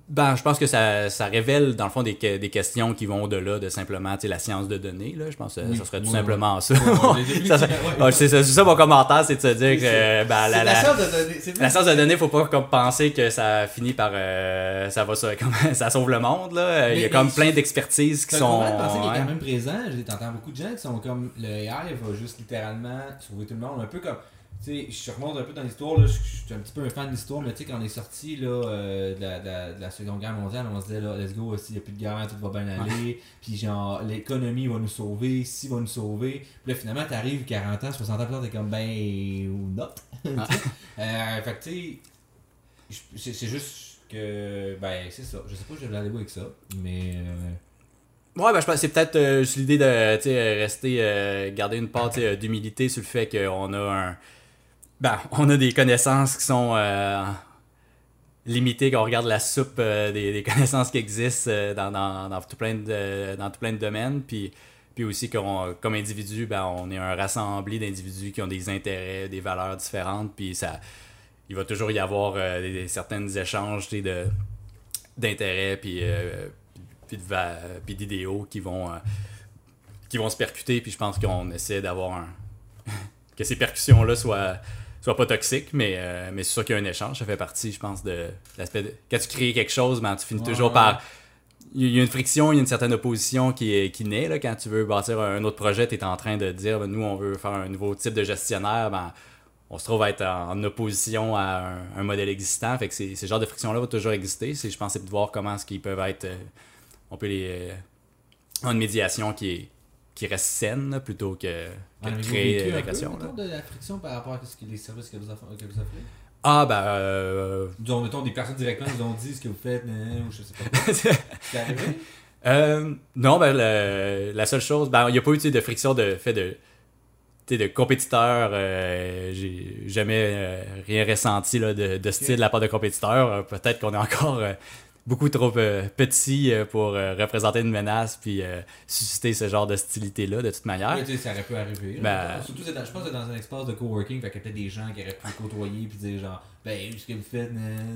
ben, je pense que ça, ça, révèle, dans le fond, des, des questions qui vont au-delà de simplement la science de données. Là. Je pense que ça serait tout simplement ça. c'est ça, mon commentaire, c'est de se dire que ben, la, la, science de données. La science de données, faut pas comme penser que ça finit par. Euh, ça va ça, comme, ça sauve le monde. Là. Il y a comme plein d'expertises qui sont. penser qu'il est quand même présent. J'entends beaucoup de gens qui sont comme le AI va juste littéralement sauver tout le monde. Un peu comme sais, je remonte un peu dans l'histoire, je suis un petit peu un fan de l'histoire, mais tu sais, quand on est sorti là, euh, de, la, de, la, Seconde Guerre mondiale, on se disait, là, let's go, s'il n'y a plus de guerre, tout va bien aller, puis genre, l'économie va nous sauver, si va nous sauver. Puis là, finalement, t'arrives 40 ans, 60 ans plus tard, t'es comme, ben, ou not. euh, fait que tu sais, c'est juste que, ben, c'est ça. Je sais pas, je vais aller avec ça, mais. Euh, Ouais, ben, je pense que c'est peut-être euh, juste l'idée de rester, garder une part d'humilité sur le fait qu'on a un ben, on a des connaissances qui sont euh, limitées quand on regarde la soupe euh, des, connaissances qui existent euh, dans, tout plein de, dans tout plein de domaines. Puis, puis aussi, comme individu, ben, on est un rassemblé d'individus qui ont des intérêts, des valeurs différentes. Puis ça, il va toujours y avoir des, certains échanges de, d'intérêts puis, puis, puis d'idéaux qui vont, qui vont se percuter. Puis je pense qu'on essaie d'avoir un. que ces percussions-là soient soit pas toxique, mais, euh, mais c'est sûr qu'il y a un échange. Ça fait partie, je pense, de l'aspect. Quand tu crées quelque chose, ben, tu finis toujours par. Il y a une friction, il y a une certaine opposition qui, est, qui naît. Là, quand tu veux bâtir un autre projet, tu es en train de dire ben, nous, on veut faire un nouveau type de gestionnaire. Ben, on se trouve à être en, opposition à un, modèle existant. Fait que ces, ces genres de frictions-là vont toujours exister. Je pense c'est de voir comment est-ce qu'ils peuvent être. Euh, on peut les. Euh, une médiation qui est qui reste saine plutôt que, que de créer l'agression. de la friction par rapport à ce que les services que vous, offrez, que vous offrez? Ah, ben. Euh... Disons, mettons, des personnes directement nous ont dit ce que vous faites, ou je sais pas. C'est arrivé? Euh, Non, ben, le, la seule chose, ben, il n'y a pas eu de friction de fait de de compétiteurs, euh, j'ai jamais euh, rien ressenti là, de, de style de la part de compétiteurs. Peut-être qu'on est encore beaucoup trop euh, petit euh, pour euh, représenter une menace puis susciter ce genre d'hostilité-là, de toute manière. tu sais, ça aurait pu arriver. Ben, Surtout, je pense que dans un espace de coworking, fait qu'il y a peut-être des gens qui auraient pu côtoyer puis dire genre, ben, ce que vous faites,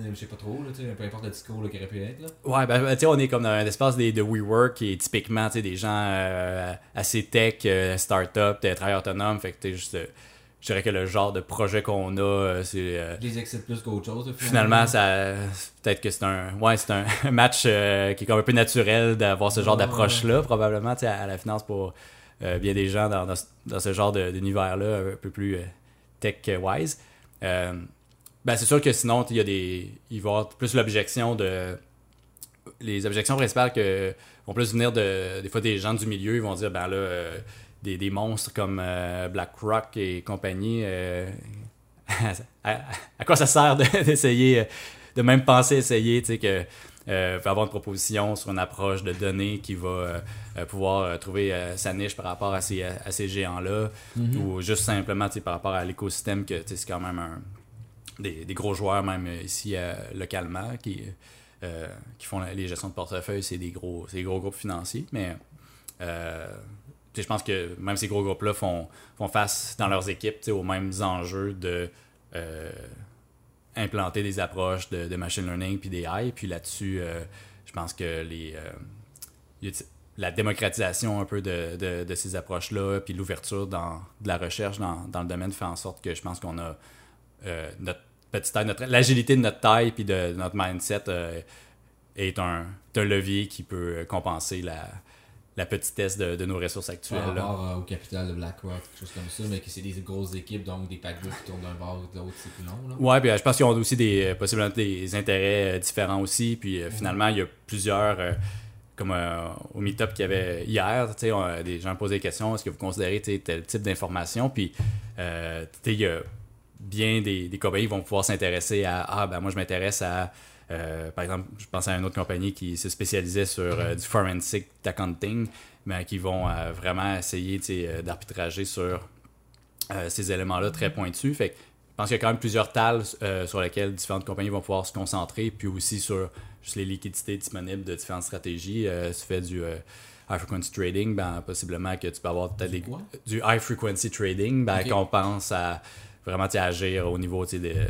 je sais pas trop, là, peu importe le discours là, qui aurait pu être. Là. Ouais, ben, tu sais, on est comme dans un espace de, de WeWork qui est typiquement, tu sais, des gens assez tech, start-up, travailleurs autonomes, fait que tu juste je dirais que le genre de projet qu'on a, euh, c'est. euh, Je les excite plus qu'autre chose. Finalement, ça, peut-être que c'est un, ouais, c'est un match euh, qui est comme un peu naturel d'avoir ce genre Ouais, d'approche-là, probablement, à la finance pour euh, bien des gens dans, dans, ce- dans ce genre de- d'univers-là, un peu plus tech-wise. Ben, c'est sûr que sinon, il y a des, il va y avoir plus l'objection de, les objections principales que vont plus venir de, des fois des gens du milieu, ils vont dire, ben là, des, des monstres comme euh, BlackRock et compagnie, euh, à, à quoi ça sert de- d'essayer, euh, de même penser, essayer, tu sais, que euh, avoir une proposition sur une approche de données qui va euh, pouvoir euh, trouver sa niche par rapport à ces, à ces géants-là, ou juste simplement, tu sais, par rapport à l'écosystème, que c'est quand même un, des, des gros joueurs, même ici localement, qui, qui font la- les gestions de portefeuille, c'est des gros, des gros groupes financiers, mais je pense que même ces gros groupes-là font, font face dans leurs équipes aux mêmes enjeux de euh, implanter des approches de, machine learning puis des AI. Puis là-dessus, euh, je pense que les, euh, la démocratisation un peu de, de, ces approches-là, puis l'ouverture de la recherche dans, dans le domaine fait en sorte que je pense qu'on a notre petite taille, notre- l'agilité de notre taille puis de, notre mindset est un, un levier qui peut compenser la, la petitesse de, de nos ressources actuelles. Par rapport euh, au capital de BlackRock, quelque chose comme ça, mais que c'est des grosses équipes, donc des paquebots qui tournent d'un bord ou de l'autre, c'est plus long. Là. Ouais, puis euh, je pense qu'ils ont aussi des euh, possiblement des intérêts différents aussi. Puis euh, finalement, il y a plusieurs, euh, comme au meet-up qu'il y avait hier, tu sais, on- des gens posaient des questions, est-ce que vous considérez tel type d'information? Puis, euh, tu sais, il y a bien des, des compagnies qui vont pouvoir s'intéresser à, ah, ben moi je m'intéresse à, euh, par exemple, je pense à une autre compagnie qui se spécialisait sur euh, du forensic accounting, mais qui vont euh, vraiment essayer d'arbitrager sur ces éléments-là très pointus. Fait que je pense qu'il y a quand même plusieurs tales sur lesquelles différentes compagnies vont pouvoir se concentrer, puis aussi sur juste les liquidités disponibles de différentes stratégies. Si tu fais du high frequency trading, ben, possiblement que tu peux avoir Du des- high frequency trading, ben, qu'on pense à vraiment agir au niveau tu sais, de-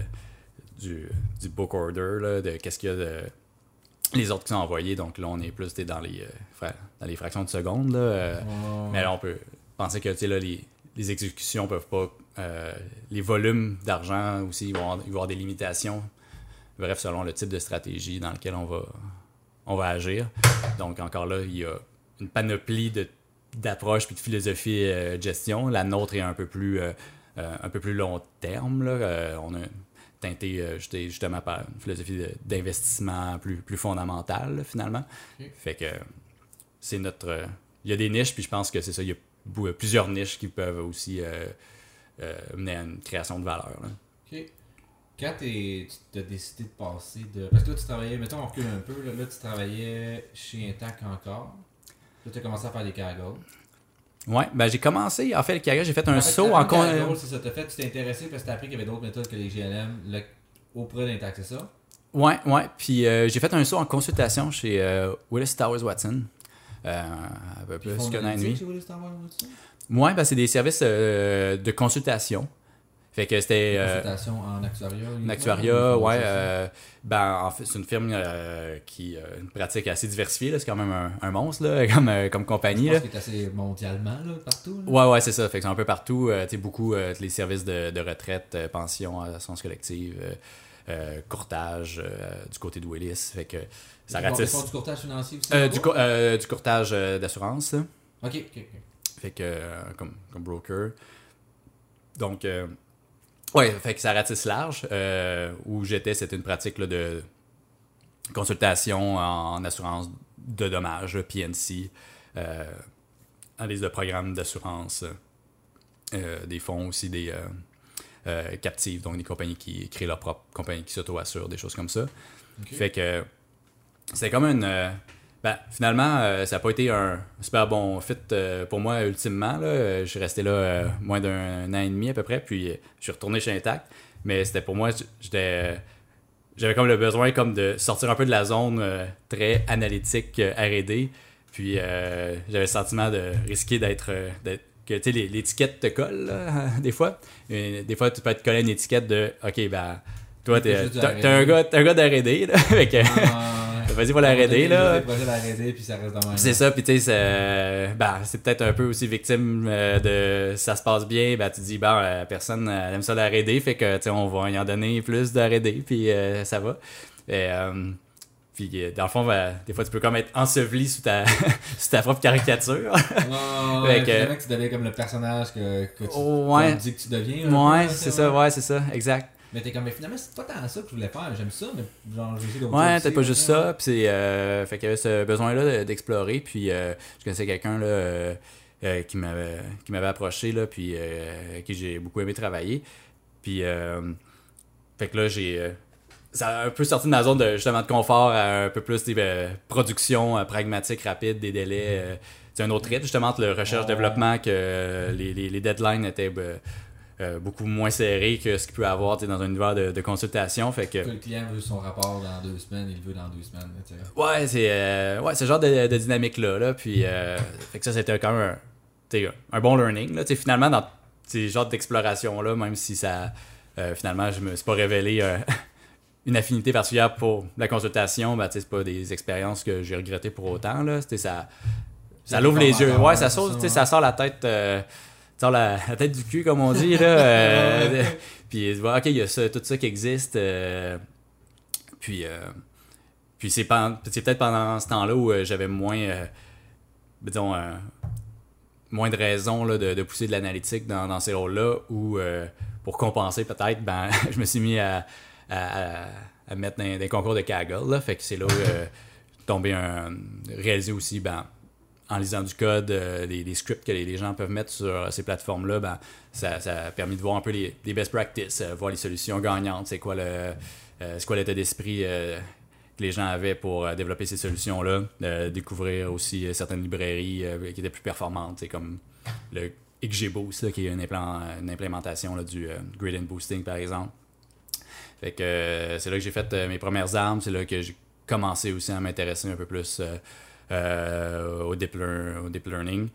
du, du book order, là, de qu'est-ce qu'il y a de les autres qui sont envoyés. Donc là, on est plus dans les, euh, dans les fractions de secondes. Là, euh, Ouais. mais là, on peut penser que là, les, les exécutions peuvent pas. euh, les volumes d'argent aussi, ils vont, avoir, ils vont avoir des limitations. Bref, selon le type de stratégie dans lequel on va, on va agir. Donc, encore là, il y a une panoplie d'approches puis de philosophie euh, de gestion. La nôtre est un peu plus, un peu plus long terme. Là. On a teinté euh, justement par une philosophie d'investissement plus, plus fondamentale, là, finalement. Fait que c'est notre. euh, Il y a des niches, puis je pense que c'est ça. Il y a bou- plusieurs niches qui peuvent aussi euh, euh, mener à une création de valeur. là. Ok. Quand tu as décidé de passer de. Parce que là, tu travaillais, mettons, on recule un peu, là, là, tu travaillais chez Intac encore. Là, tu as commencé à faire des cargols. Ouais, ben j'ai commencé. En fait, le carrière, j'ai fait un En fait, saut en. con- c'est ça. T'as fait, tu t'es intéressé parce que t'as appris qu'il y avait d'autres méthodes que les GLM là, auprès d'Intac, c'est ça? Ouais, ouais. Puis euh, j'ai fait un saut en consultation chez euh, Willis Towers Watson. Euh, un peu font qu'un an et de demi. chez Willis Towers Watson? Ouais, ben c'est des services euh, de consultation. Fait que c'était. euh, en actuariat. En actuariat, ou ouais. euh, ben, en fait, c'est une firme euh, qui a une pratique assez diversifiée. là. C'est quand même un, un monstre là, comme, euh, comme compagnie. Je là. pense est assez mondialement, là, partout. là. Ouais, ouais, c'est ça. Fait que c'est un peu partout. euh, tu sais, beaucoup euh, les services de, de retraite, euh, pension, assurance collective, euh, euh, courtage euh, du côté de Willis. Fait que ça ratisse. du courtage financier aussi. Euh, du, co- euh, du courtage euh, d'assurance. là. Ok, ok, ok. Fait que, euh, comme, comme broker. Donc, ouais, fait que ça ratisse large. Euh, où j'étais, c'était une pratique là, de consultation en, assurance de dommages, PNC, euh, analyse de programmes d'assurance, euh, des fonds aussi, des euh, captives, donc des compagnies qui créent leur propre compagnie qui s'auto-assurent, des choses comme ça. Fait que c'est comme une. Ben, finalement, euh, ça n'a pas été un super bon fit euh, pour moi ultimement. Là. Euh, Je suis resté là euh, moins d'un an et demi à peu près, puis je suis retourné chez Intact. Mais c'était pour moi, j'étais. J'avais comme le besoin comme de sortir un peu de la zone très analytique R&D. Puis j'avais le sentiment de risquer d'être que tu sais, l'étiquette te colle là, des fois. Et des fois, tu peux te coller une étiquette de OK, ben toi, t'es t'es un gars, t'es un gars d'R&D. là. Que- Ah, vas-y, va la raider, là. Vas-y, puis ça reste dans ma C'est ça, puis tu sais, c'est ben, c'est peut-être un peu aussi victime euh, de ça se passe bien, ben tu dis, ben, euh, personne euh, aime ça la raider, fait que, tu sais, on va y en donner plus de raider, puis euh, ça va. Et, euh, puis, euh, dans le fond, ben, des fois, tu peux comme être enseveli sous ta, sous ta propre caricature. Fait que- tu deviens comme le personnage que, que tu Ouais. dit que tu deviens. ouais, c'est ça, ouais, c'est ça, exact. Mais t'es comme, mais finalement, c'est pas tant ça que je voulais faire. J'aime ça, mais genre, essayer d'autres Ouais, peut-être pas juste ça. Puis c'est, euh, fait qu'il y avait ce besoin-là de- d'explorer. Puis euh, je connaissais quelqu'un là, euh, euh, qui m'avait qui m'avait approché là, puis euh, avec qui j'ai beaucoup aimé travailler. Puis euh, fait que là j'ai euh, ça a un peu sorti de ma zone de justement de confort à un peu plus des euh, productions euh, pragmatiques, rapides, des délais. euh, c'est un autre rythme justement entre le recherche-développement que euh, les, les, les deadlines étaient euh, beaucoup moins serrés que ce qu'il peut avoir dans un univers de, de consultation. Fait que Que le client veut son rapport dans deux semaines, il le veut dans deux semaines. tu sais. Ouais, c'est euh, ouais, ce genre de, de dynamique-là. Là, puis, euh, fait que ça, c'était quand même un, un bon learning. Là, finalement, dans ces genres d'exploration-là, même si ça, finalement, je me suis pas révélé une affinité particulière pour la consultation, ben, c'est pas des expériences que j'ai regrettées pour autant. Là, ça, ça l'ouvre les yeux. Ouais, ça, sort, ouais. ça sort la tête. Sort la, la tête du cul, comme on dit. Là, euh, puis vois, ok, il y a ça, tout ça qui existe. euh, puis, euh, puis c'est, peut-être pendant ce temps-là où j'avais moins, disons, moins de raisons là, de, de pousser de l'analytique dans, dans ces rôles-là, où euh, pour compenser peut-être, ben, je me suis mis à, à, à- à mettre dans des concours de Kaggle. Là, fait que c'est là où tombé un. réalisé aussi, ben, en lisant du code, euh, des, scripts que les, gens peuvent mettre sur ces plateformes-là, ben, ça, ça a permis de voir un peu les, best practices, euh, voir les solutions gagnantes, c'est quoi le euh, quoi l'état d'esprit euh, que les gens avaient pour euh, développer ces solutions-là, euh, découvrir aussi euh, certaines librairies euh, qui étaient plus performantes, c'est comme le XGBoost, là, qui est une, implan- une implémentation là, du euh, gradient boosting, par exemple. Fait que euh, c'est là que j'ai fait euh, mes premières armes, c'est là que j'ai commencé aussi à m'intéresser un peu plus euh, euh, au, deep lear- au deep learning.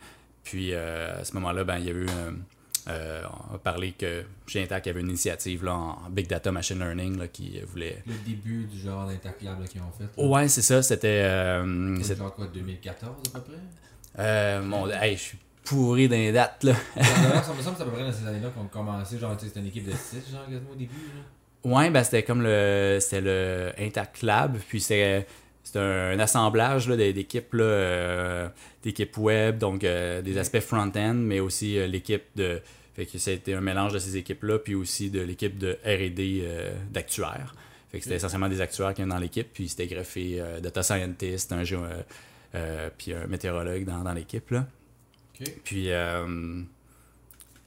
Puis euh, à ce moment-là, ben, il y a eu euh, euh, on a parlé que chez Intac, il y avait une initiative là, en Big Data Machine Learning là, qui voulait. Le début du genre d'interclable qu'ils ont fait. là. Ouais, c'est ça, c'était. euh, C'est genre quoi, 2014 à peu près? Euh, mon, hey, je suis pourri dans les dates là. Ça me semble que c'est à peu près dans ces années-là qu'on a commencé. Genre, c'était une équipe de 6, genre, quasiment au début. Là. Ouais, ben c'était comme le c'était le Intact Lab, puis c'était c'était un, assemblage là, d'équipes là, euh, d'équipes web, donc euh, des aspects front-end, mais aussi euh, l'équipe de fait que c'était un mélange de ces équipes-là, puis aussi de l'équipe de R&D d'actuaires. Fait que c'était essentiellement des actuaires qui étaient dans l'équipe, puis c'était greffé data scientist, un géo, puis un météorologue dans, dans l'équipe là. Puis,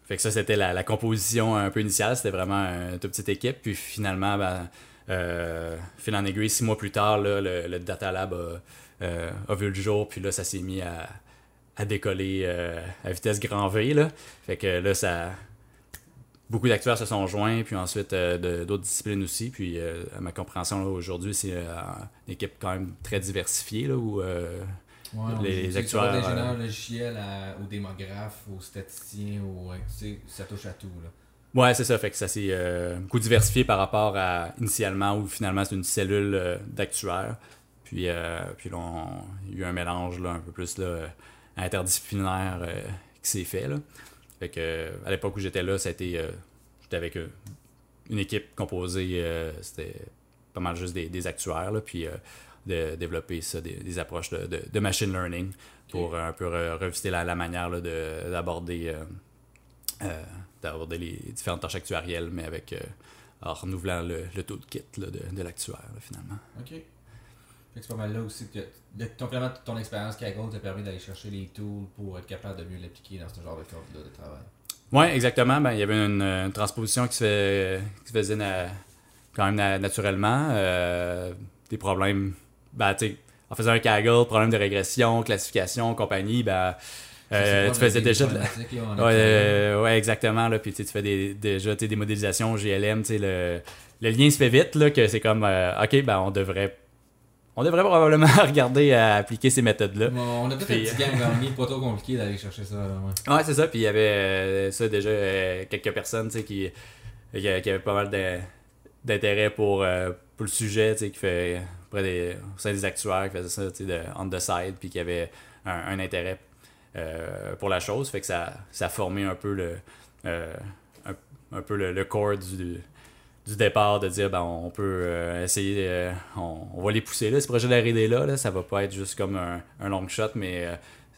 fait que ça, c'était la, la composition un peu initiale. C'était vraiment une toute petite équipe. Puis finalement, ben, euh, fil en aiguille, six mois plus tard, là, le, le Data Lab a, euh, a vu le jour. Puis là, ça s'est mis à, à décoller euh, à vitesse grand V. Là. Fait que là, ça. Beaucoup d'acteurs se sont joints, puis ensuite euh, d'autres disciplines aussi. Puis à ma compréhension aujourd'hui, c'est une équipe quand même très diversifiée, là, où Ouais, Les sais, actuaires, ça va d'ingénieur euh, logiciel à- au démographe, au statisticien, au, ouais, tu sais, ça touche à tout. Là. Ouais, c'est ça. Fait que ça s'est euh, beaucoup diversifié par rapport à initialement où finalement c'est une cellule euh, d'actuaires. Puis, euh, puis là, il y a eu un mélange là, un peu plus là, interdisciplinaire euh, qui s'est fait. Là. Fait que à l'époque où j'étais là, euh, j'étais avec une équipe composée, c'était pas mal juste des, des actuaires. Là, puis de développer ça, des, des approches de, de- de machine learning pour un peu re- revisiter la, la manière d'aborder d'aborder les différentes tâches actuarielles, mais avec euh, en renouvelant le, le toolkit là, de, de l'actuaire, finalement. OK. C'est pas mal là aussi que de- ton, clairement, ton expérience Kaggle t'a permis d'aller chercher les tools pour être capable de mieux l'appliquer dans ce genre de code-là de travail. Oui, exactement. Ben, il y avait une, une transposition qui se, fait- qui se faisait na- quand même na- naturellement. euh, des problèmes, ben, en faisant un Kaggle, problème de régression, classification, compagnie, ben, euh, tu faisais déjà de la- Ouais, euh, ouais, exactement. Là, puis tu fais des, déjà des modélisations GLM. tu sais, Le, le lien se fait vite, là, que c'est comme, euh, OK, ben, on devrait, on devrait probablement regarder à appliquer ces méthodes-là. on a peut-être un petit gang pas trop compliqué d'aller chercher ça. Là, ouais. Ouais, c'est ça. Puis il y avait euh, ça déjà quelques personnes tu sais, qui, qui, qui avaient pas mal d'intérêt pour, pour le sujet, tu sais, qui fait des, au sein des actuaires, qui faisait ça, de on the side, puis qui avait un, un intérêt euh, pour la chose, fait que ça, ça a formé un peu le, euh, un, un peu le, le core du, du départ de dire ben on peut euh, essayer euh, on, on va les pousser là ce projet de R&D là, là. Ça va pas être juste comme un, un long shot mais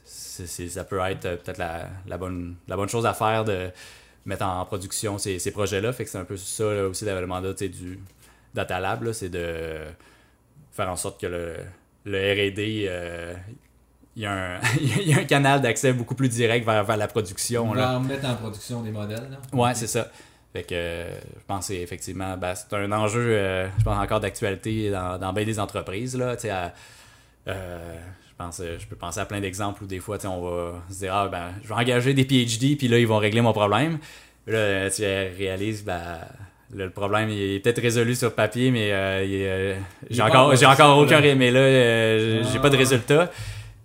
ça peut être peut-être la, la bonne la bonne chose à faire de mettre en production ces, ces projets là fait que c'est un peu ça là, aussi le mandat du Data Lab c'est de faire en sorte que le, le R&D il y, a un, il y a un canal d'accès beaucoup plus direct vers, vers la production On va mettre en production des modèles. Là. Ouais, c'est ça. Fait que euh, je pense que c'est effectivement, ben, c'est un enjeu, euh, je pense encore d'actualité dans, dans bien des entreprises. Là, à- euh, je pense, euh, je peux penser à plein d'exemples où des fois, on va se dire, ah, ben, je vais engager des PhD, puis là, ils vont régler mon problème. Là, tu réalises, ben, le problème il est peut-être résolu sur papier, mais euh, euh, j'ai encore, en j'ai encore aucun, mais là, euh, j'ai pas de Ah. résultat.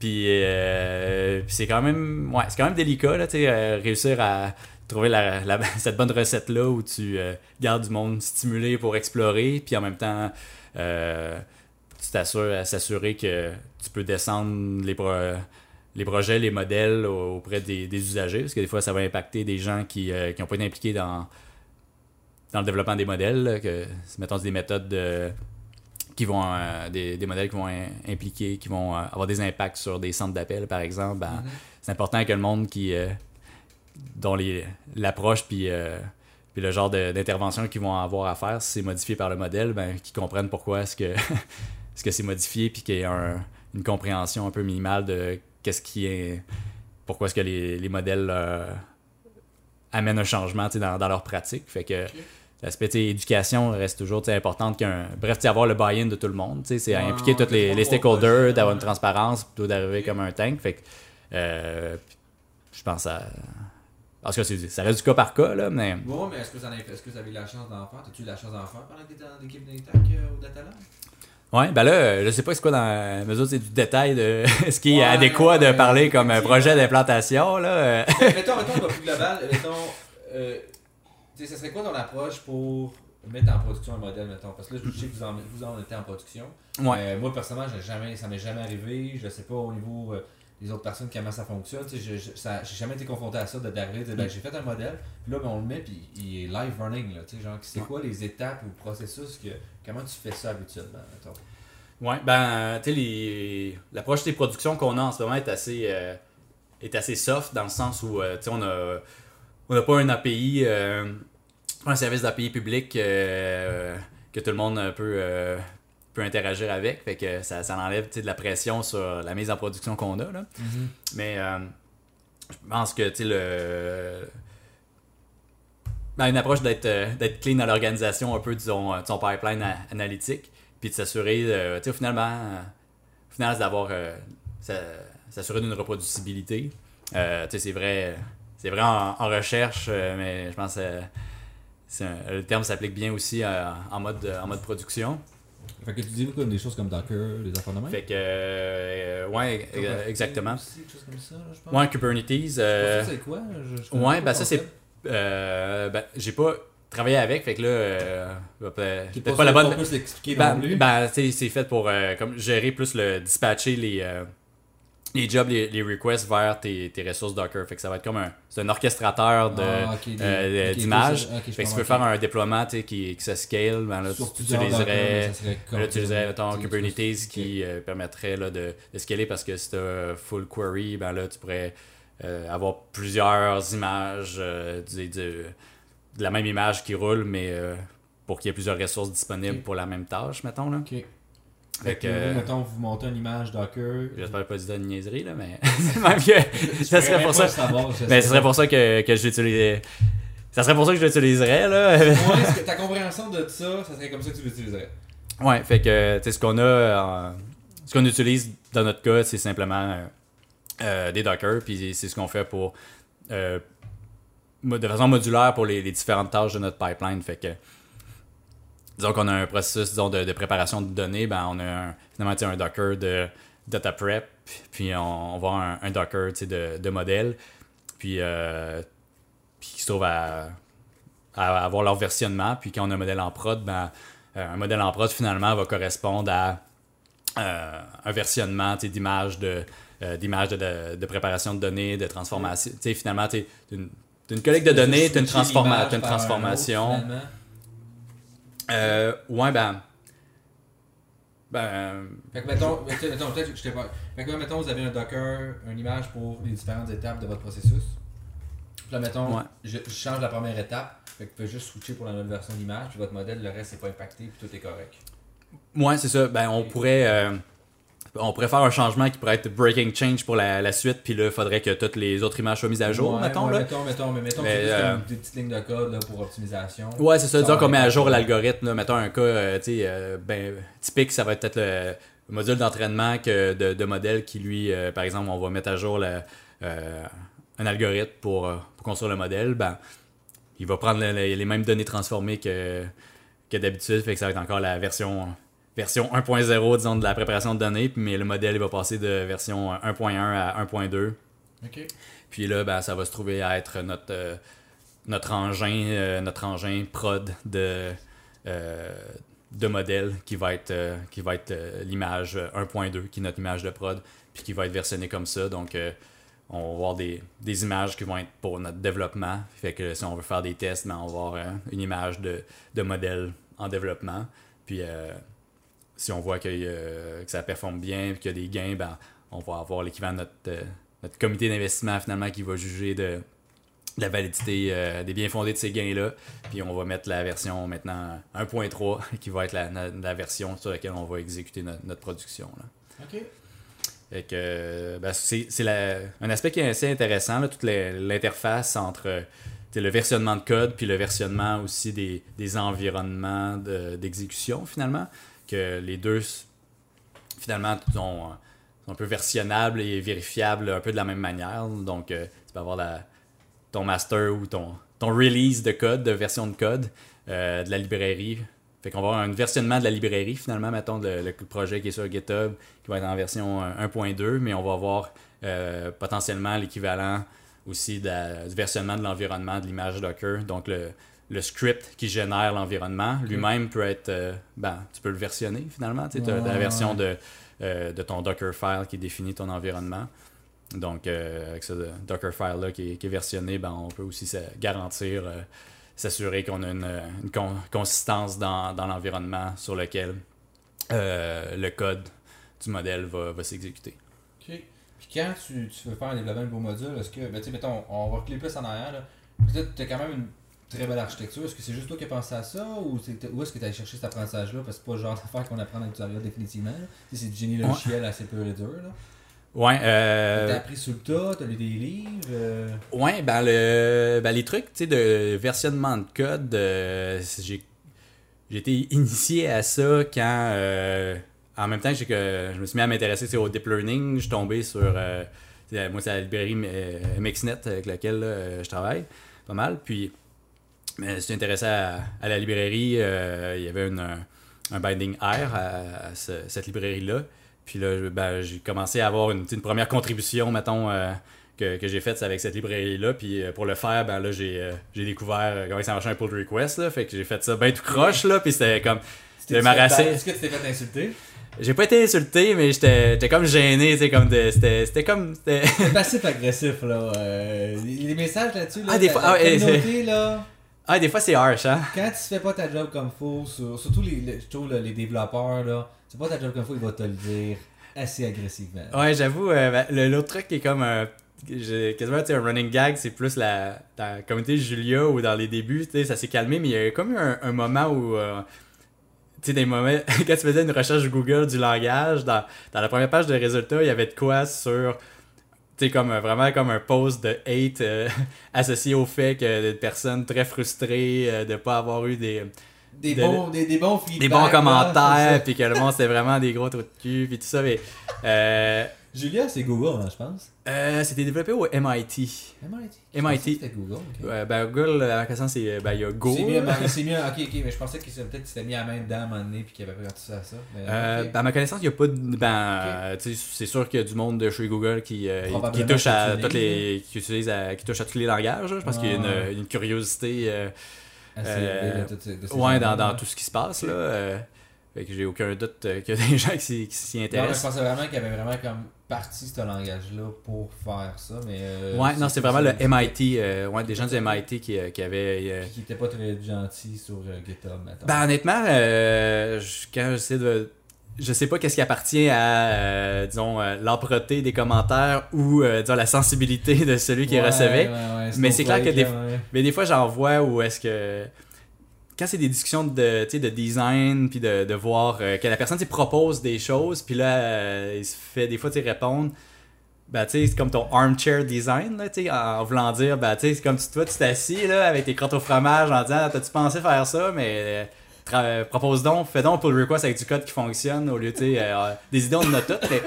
Puis, euh, puis c'est quand même, ouais, c'est quand même délicat, là, euh, réussir à trouver la, cette bonne recette-là où tu euh, gardes du monde stimulé pour explorer, puis en même temps, tu t'assures à s'assurer que tu peux descendre les, pro- les projets, les modèles au- auprès des, des usagers, parce que des fois, ça va impacter des gens qui n'ont pas été impliqués dans, dans le développement des modèles, là, que, mettons, des méthodes de- qui vont, euh, des, des modèles qui vont im- impliquer, qui vont euh, avoir des impacts sur des centres d'appel, par exemple, ben, Mhm. c'est important que le monde qui euh, dont l'approche puis puis le genre d'intervention qu'ils vont avoir à faire si c'est modifié par le modèle ben qu'ils comprennent pourquoi est-ce que ce que c'est modifié puis qu'il y ait un- une compréhension un peu minimale de qu'est-ce qui est pourquoi est-ce que les, les modèles amènent un changement dans, dans leur pratique fait que l'aspect éducation reste toujours tu sais, important qu'un bref avoir le buy-in de tout le monde c'est Ouais, impliquer tous les, stakeholders d'avoir une transparence plutôt d'arriver comme un tank fait que euh, je pense à. Parce que ça reste du cas par cas, là, mais. Bon, mais est-ce que, vous avez eu la chance d'en faire As-tu eu la chance d'en faire pendant que dans l'équipe d'Intac euh, au Data Lab Ouais, ben là, euh, je sais pas c'est quoi dans la mesure c'est du détail de ce qui est adéquat de parler comme un effectivement. projet d'implantation, là. euh. mettons, plus global. Mettons, euh, sais, ça serait quoi ton approche pour mettre en production un modèle, mettons? Parce que là, je sais que vous en, vous en êtes en production. Ouais. Euh, moi, personnellement, jamais, ça m'est jamais arrivé. Je sais pas au niveau euh, des autres personnes comment ça fonctionne. Tu sais, je- je- ça- j'ai jamais été confronté à ça de d'arriver, de dire, ben, j'ai fait un modèle, puis là, ben, on le met, puis il est live running. Là, tu sais, genre, c'est Ouais. quoi les étapes ou le processus que, Comment tu fais ça habituellement, mettons? Ouais, ben, tu sais, l'approche des productions qu'on a en ce moment est assez, euh, est assez soft dans le sens où, euh, tu sais, on a, on n'a pas un API, euh, pas un service d'API public euh, que tout le monde euh, peut, euh, peut interagir avec. Fait que ça, ça enlève de la pression sur la mise en production qu'on a. Là. Mais euh, je pense que, le. Ben, une approche d'être clean dans l'organisation un peu de son, de son pipeline analytique, puis de s'assurer, finalement, au final, c'est d'avoir. s'assurer d'une reproducibilité. Tu sais, c'est vrai, c'est vrai en, en recherche, mais je pense un- le terme s'applique bien aussi en, mode, en mode production. Fait que tu dis comme des choses comme Docker, des affaires de même? Fait que, euh, ouais, exactement. Aussi, quelque chose comme ça, là, je pense. Ouais, Kubernetes. euh, c'est quoi? Je- je connais Ouais, ben ça c'est. Euh, ben, j'ai pas travaillé avec, fait que là. Euh, peut- peut-être pas la bonne. L'expliquer Ben, ben, c'est fait pour euh, comme gérer plus le dispatcher les, euh, les jobs, les, les requests vers tes, tes ressources Docker. Fait que ça va être comme un, c'est un orchestrateur de, Ah, euh, d'images. ok, je fait que si tu veux faire un déploiement qui, qui se scale, ben là, tu, utiliserais. Là, tu utiliserais mettons, Kubernetes qui euh, permettrait là, de, de scaler parce que si tu as full query, ben là, tu pourrais euh, avoir plusieurs images du- du- de la même image qui roule, mais pour qu'il y ait plusieurs ressources disponibles pour la même tâche, mettons. Là. Fait que, euh, vous, mettons, vous montez une image Docker. J'espère pas dire une niaiserie, là, mais même que ça serait pour ça. Mais ce serait pour ça que, que je l'utiliserais. Ça serait pour ça que je l'utiliserais, là. Ouais, que ta compréhension de ça, ça serait comme ça que tu l'utiliserais. Ouais, fait que, tu sais, ce qu'on a, euh, ce qu'on utilise dans notre cas, c'est simplement euh, des Docker, puis c'est ce qu'on fait pour, de façon modulaire pour les, les différentes tâches de notre pipeline. Fait que, disons qu'on a un processus, disons, de, de préparation de données, ben, on a un, finalement, un Docker de data prep, puis on, on va avoir un, un Docker, de, de modèle, puis, euh, puis qui se trouve à à avoir leur versionnement. Puis quand on a un modèle en prod, ben, euh, un modèle en prod finalement va correspondre à euh, un versionnement d'images de, euh, de, de, préparation de données, de transformation. sais finalement, tu une, une collecte de données, tu une, transforma une transformation. Euh, ouais, ben. Ben. Fait que mettons, mettons peut-être je t'ai pas. Fait que mettons, vous avez un Docker, une image pour les différentes étapes de votre processus. Puis là, mettons, je, change la première étape. Fait que vous pouvez juste switcher pour la nouvelle version d'image, puis votre modèle, le reste n'est pas impacté, puis tout est correct. Ouais, c'est ça. Ben, on pourrait. Euh, on pourrait faire un changement qui pourrait être breaking change pour la, suite, puis là, il faudrait que toutes les autres images soient mises à jour, mettons. là. Mettons, mettons, mais mettons, mais, euh... des petites lignes de code là, pour optimisation. Ouais, c'est ça. Disons qu'on met à jour l'algorithme. Mettons un cas euh, euh, ben, typique, ça va être peut-être le module d'entraînement de, de modèle qui, lui, euh, par exemple, on va mettre à jour un algorithme pour, pour, construire le modèle. Ben, il va prendre les, mêmes données transformées que, que d'habitude, fait que ça va être encore la version version 1.0, disons, de la préparation de données, mais le modèle il va passer de version 1.1 à 1.2. Puis là, ben, ça va se trouver à être notre, euh, notre, engin, euh, notre engin prod de, euh, de modèle qui va être, qui va être l'image 1.2, qui est notre image de prod, puis qui va être versionné comme ça. Donc, on va avoir des, des, images qui vont être pour notre développement. Fait que si on veut faire des tests, ben, on va avoir une image de, de modèle en développement. Puis si on voit que, euh, que ça performe bien, qu'il y a des gains, ben, on va avoir l'équivalent de notre, euh, notre comité d'investissement finalement qui va juger de, la validité euh, des biens fondés de ces gains-là. Puis on va mettre la version maintenant 1.3 qui va être la, la, version sur laquelle on va exécuter notre, production. Là. OK. Et que ben, c'est un aspect qui est assez intéressant, là, toute l'interface entre le versionnement de code puis le versionnement aussi des, des environnements d'exécution finalement les deux, finalement, sont, un peu versionnables et vérifiables un peu de la même manière. Donc, euh, tu peux avoir ton master ou ton, release de code, de version de code euh, de la librairie. Fait qu'on va avoir un versionnement de la librairie, finalement, mettons, le, projet qui est sur GitHub, qui va être en version 1.2, mais on va avoir euh, potentiellement l'équivalent aussi du versionnement de l'environnement de l'image Docker. Donc, le, le script qui génère l'environnement lui-même peut être. Euh, ben, tu peux le versionner finalement. Tu as la version de, euh, de ton Dockerfile qui définit ton environnement. Donc, euh, avec ce Dockerfile-là qui, est versionné, ben, on peut aussi garantir, s'assurer qu'on a une, consistance dans, l'environnement sur lequel le code du modèle va, va s'exécuter. OK. Puis quand tu, tu, veux faire un développement de beau module, est-ce que, ben, mettons, on va reculer plus en arrière, là. Tu as quand même une très belle architecture. Est-ce que c'est juste toi qui as pensé à ça ou où est-ce que tu as cherché cet apprentissage-là? Parce que c'est pas le genre d'affaire qu'on apprend dans tutoriel définitivement. C'est du génie logiciel assez peu et dur. Là. Ouais. Euh... T'as appris sur le tas, t'as lu des livres. Euh... Ouais, ben, le... ben les trucs de versionnement de code, euh, j'ai été initié à ça quand. Euh, en même temps que je me suis mis à m'intéresser au deep learning, je suis tombé sur. Euh, moi, c'est la librairie MXNet avec laquelle je travaille pas mal. Puis mais suis intéressé à, la librairie. Euh, il y avait un binding R à, cette librairie-là. Puis là, ben, j'ai commencé à avoir une, une première contribution, mettons, euh, que, que j'ai faite avec cette librairie-là. Puis euh, pour le faire, ben là, j'ai, découvert comment ça marchait un pull request. Là, fait que j'ai fait ça bien tout croche. Là, puis c'était comme. Est-ce que tu t'es fait insulter? J'ai pas été insulté, mais j'étais comme gêné, tu comme c'était comme c'était passif agressif là. les messages là-dessus là, ah, des fois, ah, là. Ah, des fois, c'est harsh, hein? Quand tu fais pas ta job comme faut, surtout les, les, les développeurs, là, tu fais pas ta job comme faut, il va te le dire assez agressivement. Ouais, j'avoue, euh, ben, l'autre truc qui est comme un. quasiment un running gag, c'est plus la, la communauté Julia où dans les débuts, ça s'est calmé, mais il y a comme eu un, moment où. Euh, tu sais, des moments, quand tu faisais une recherche Google du langage, dans, dans la première page de résultats, il y avait de quoi sur c'est comme vraiment comme un post de hate euh, associé au fait que des personnes très frustrées euh, de ne pas avoir eu des des, bons, des, des bons des bons commentaires puis que le monde c'était vraiment des gros trous de cul puis tout ça mais euh, Julia, c'est Google, hein, je pense. Euh, c'était développé au MIT. MIT. MIT. C'était Google. Ouais, ben Google, la question c'est. Ben, il y a Go. C'est mieux, c'est mieux. Ok, ok, mais je pensais que peut-être c'était mis à main dedans à un moment donné puis qu'il avait pris ça à ça. Mais, euh, ben, à ma connaissance, il n'y a pas de. Ben, okay. c'est sûr qu'il y a du monde de chez Google qui, euh, qui touche à toutes les. qui utilise à, qui touche à tous les langages. Je pense qu'il y a une, une curiosité. Euh, Euh, ce- de ces Ouais, dans, dans tout ce qui se passe, là. euh, fait que j'ai aucun doute euh, qu'il y a des gens qui s'y- qui s'y Non, mais je intéressent. pensais vraiment qu'il y avait vraiment comme parti ce langage-là pour faire ça, mais. euh, Ouais, non, c'est vraiment le. MIT, euh, ouais, des gens du MIT qui, euh, qui avaient. euh, Qui était pas très gentil sur GitHub, maintenant. Ben honnêtement, je- quand j'essaie de. Je sais pas qu'est-ce qui appartient à, disons, l'âpreté des commentaires ou, disons, la sensibilité de celui qui recevait. Mais c'est clair que des- Mais des fois, j'en vois où est-ce que. Quand c'est des discussions de, de design, puis de, de voir euh, que la personne propose des choses, puis là, euh, il se fait des fois répondre. Ben, tu sais, c'est comme ton armchair design, là, en voulant dire, ben, tu sais, c'est comme si toi, tu t'assis, là, avec tes crottes au fromage, en disant, t'as-tu pensé faire ça, mais euh, propose donc, fais donc un pull request avec du code qui fonctionne, au lieu, tu sais, euh, des idées, on en a toutes, mais.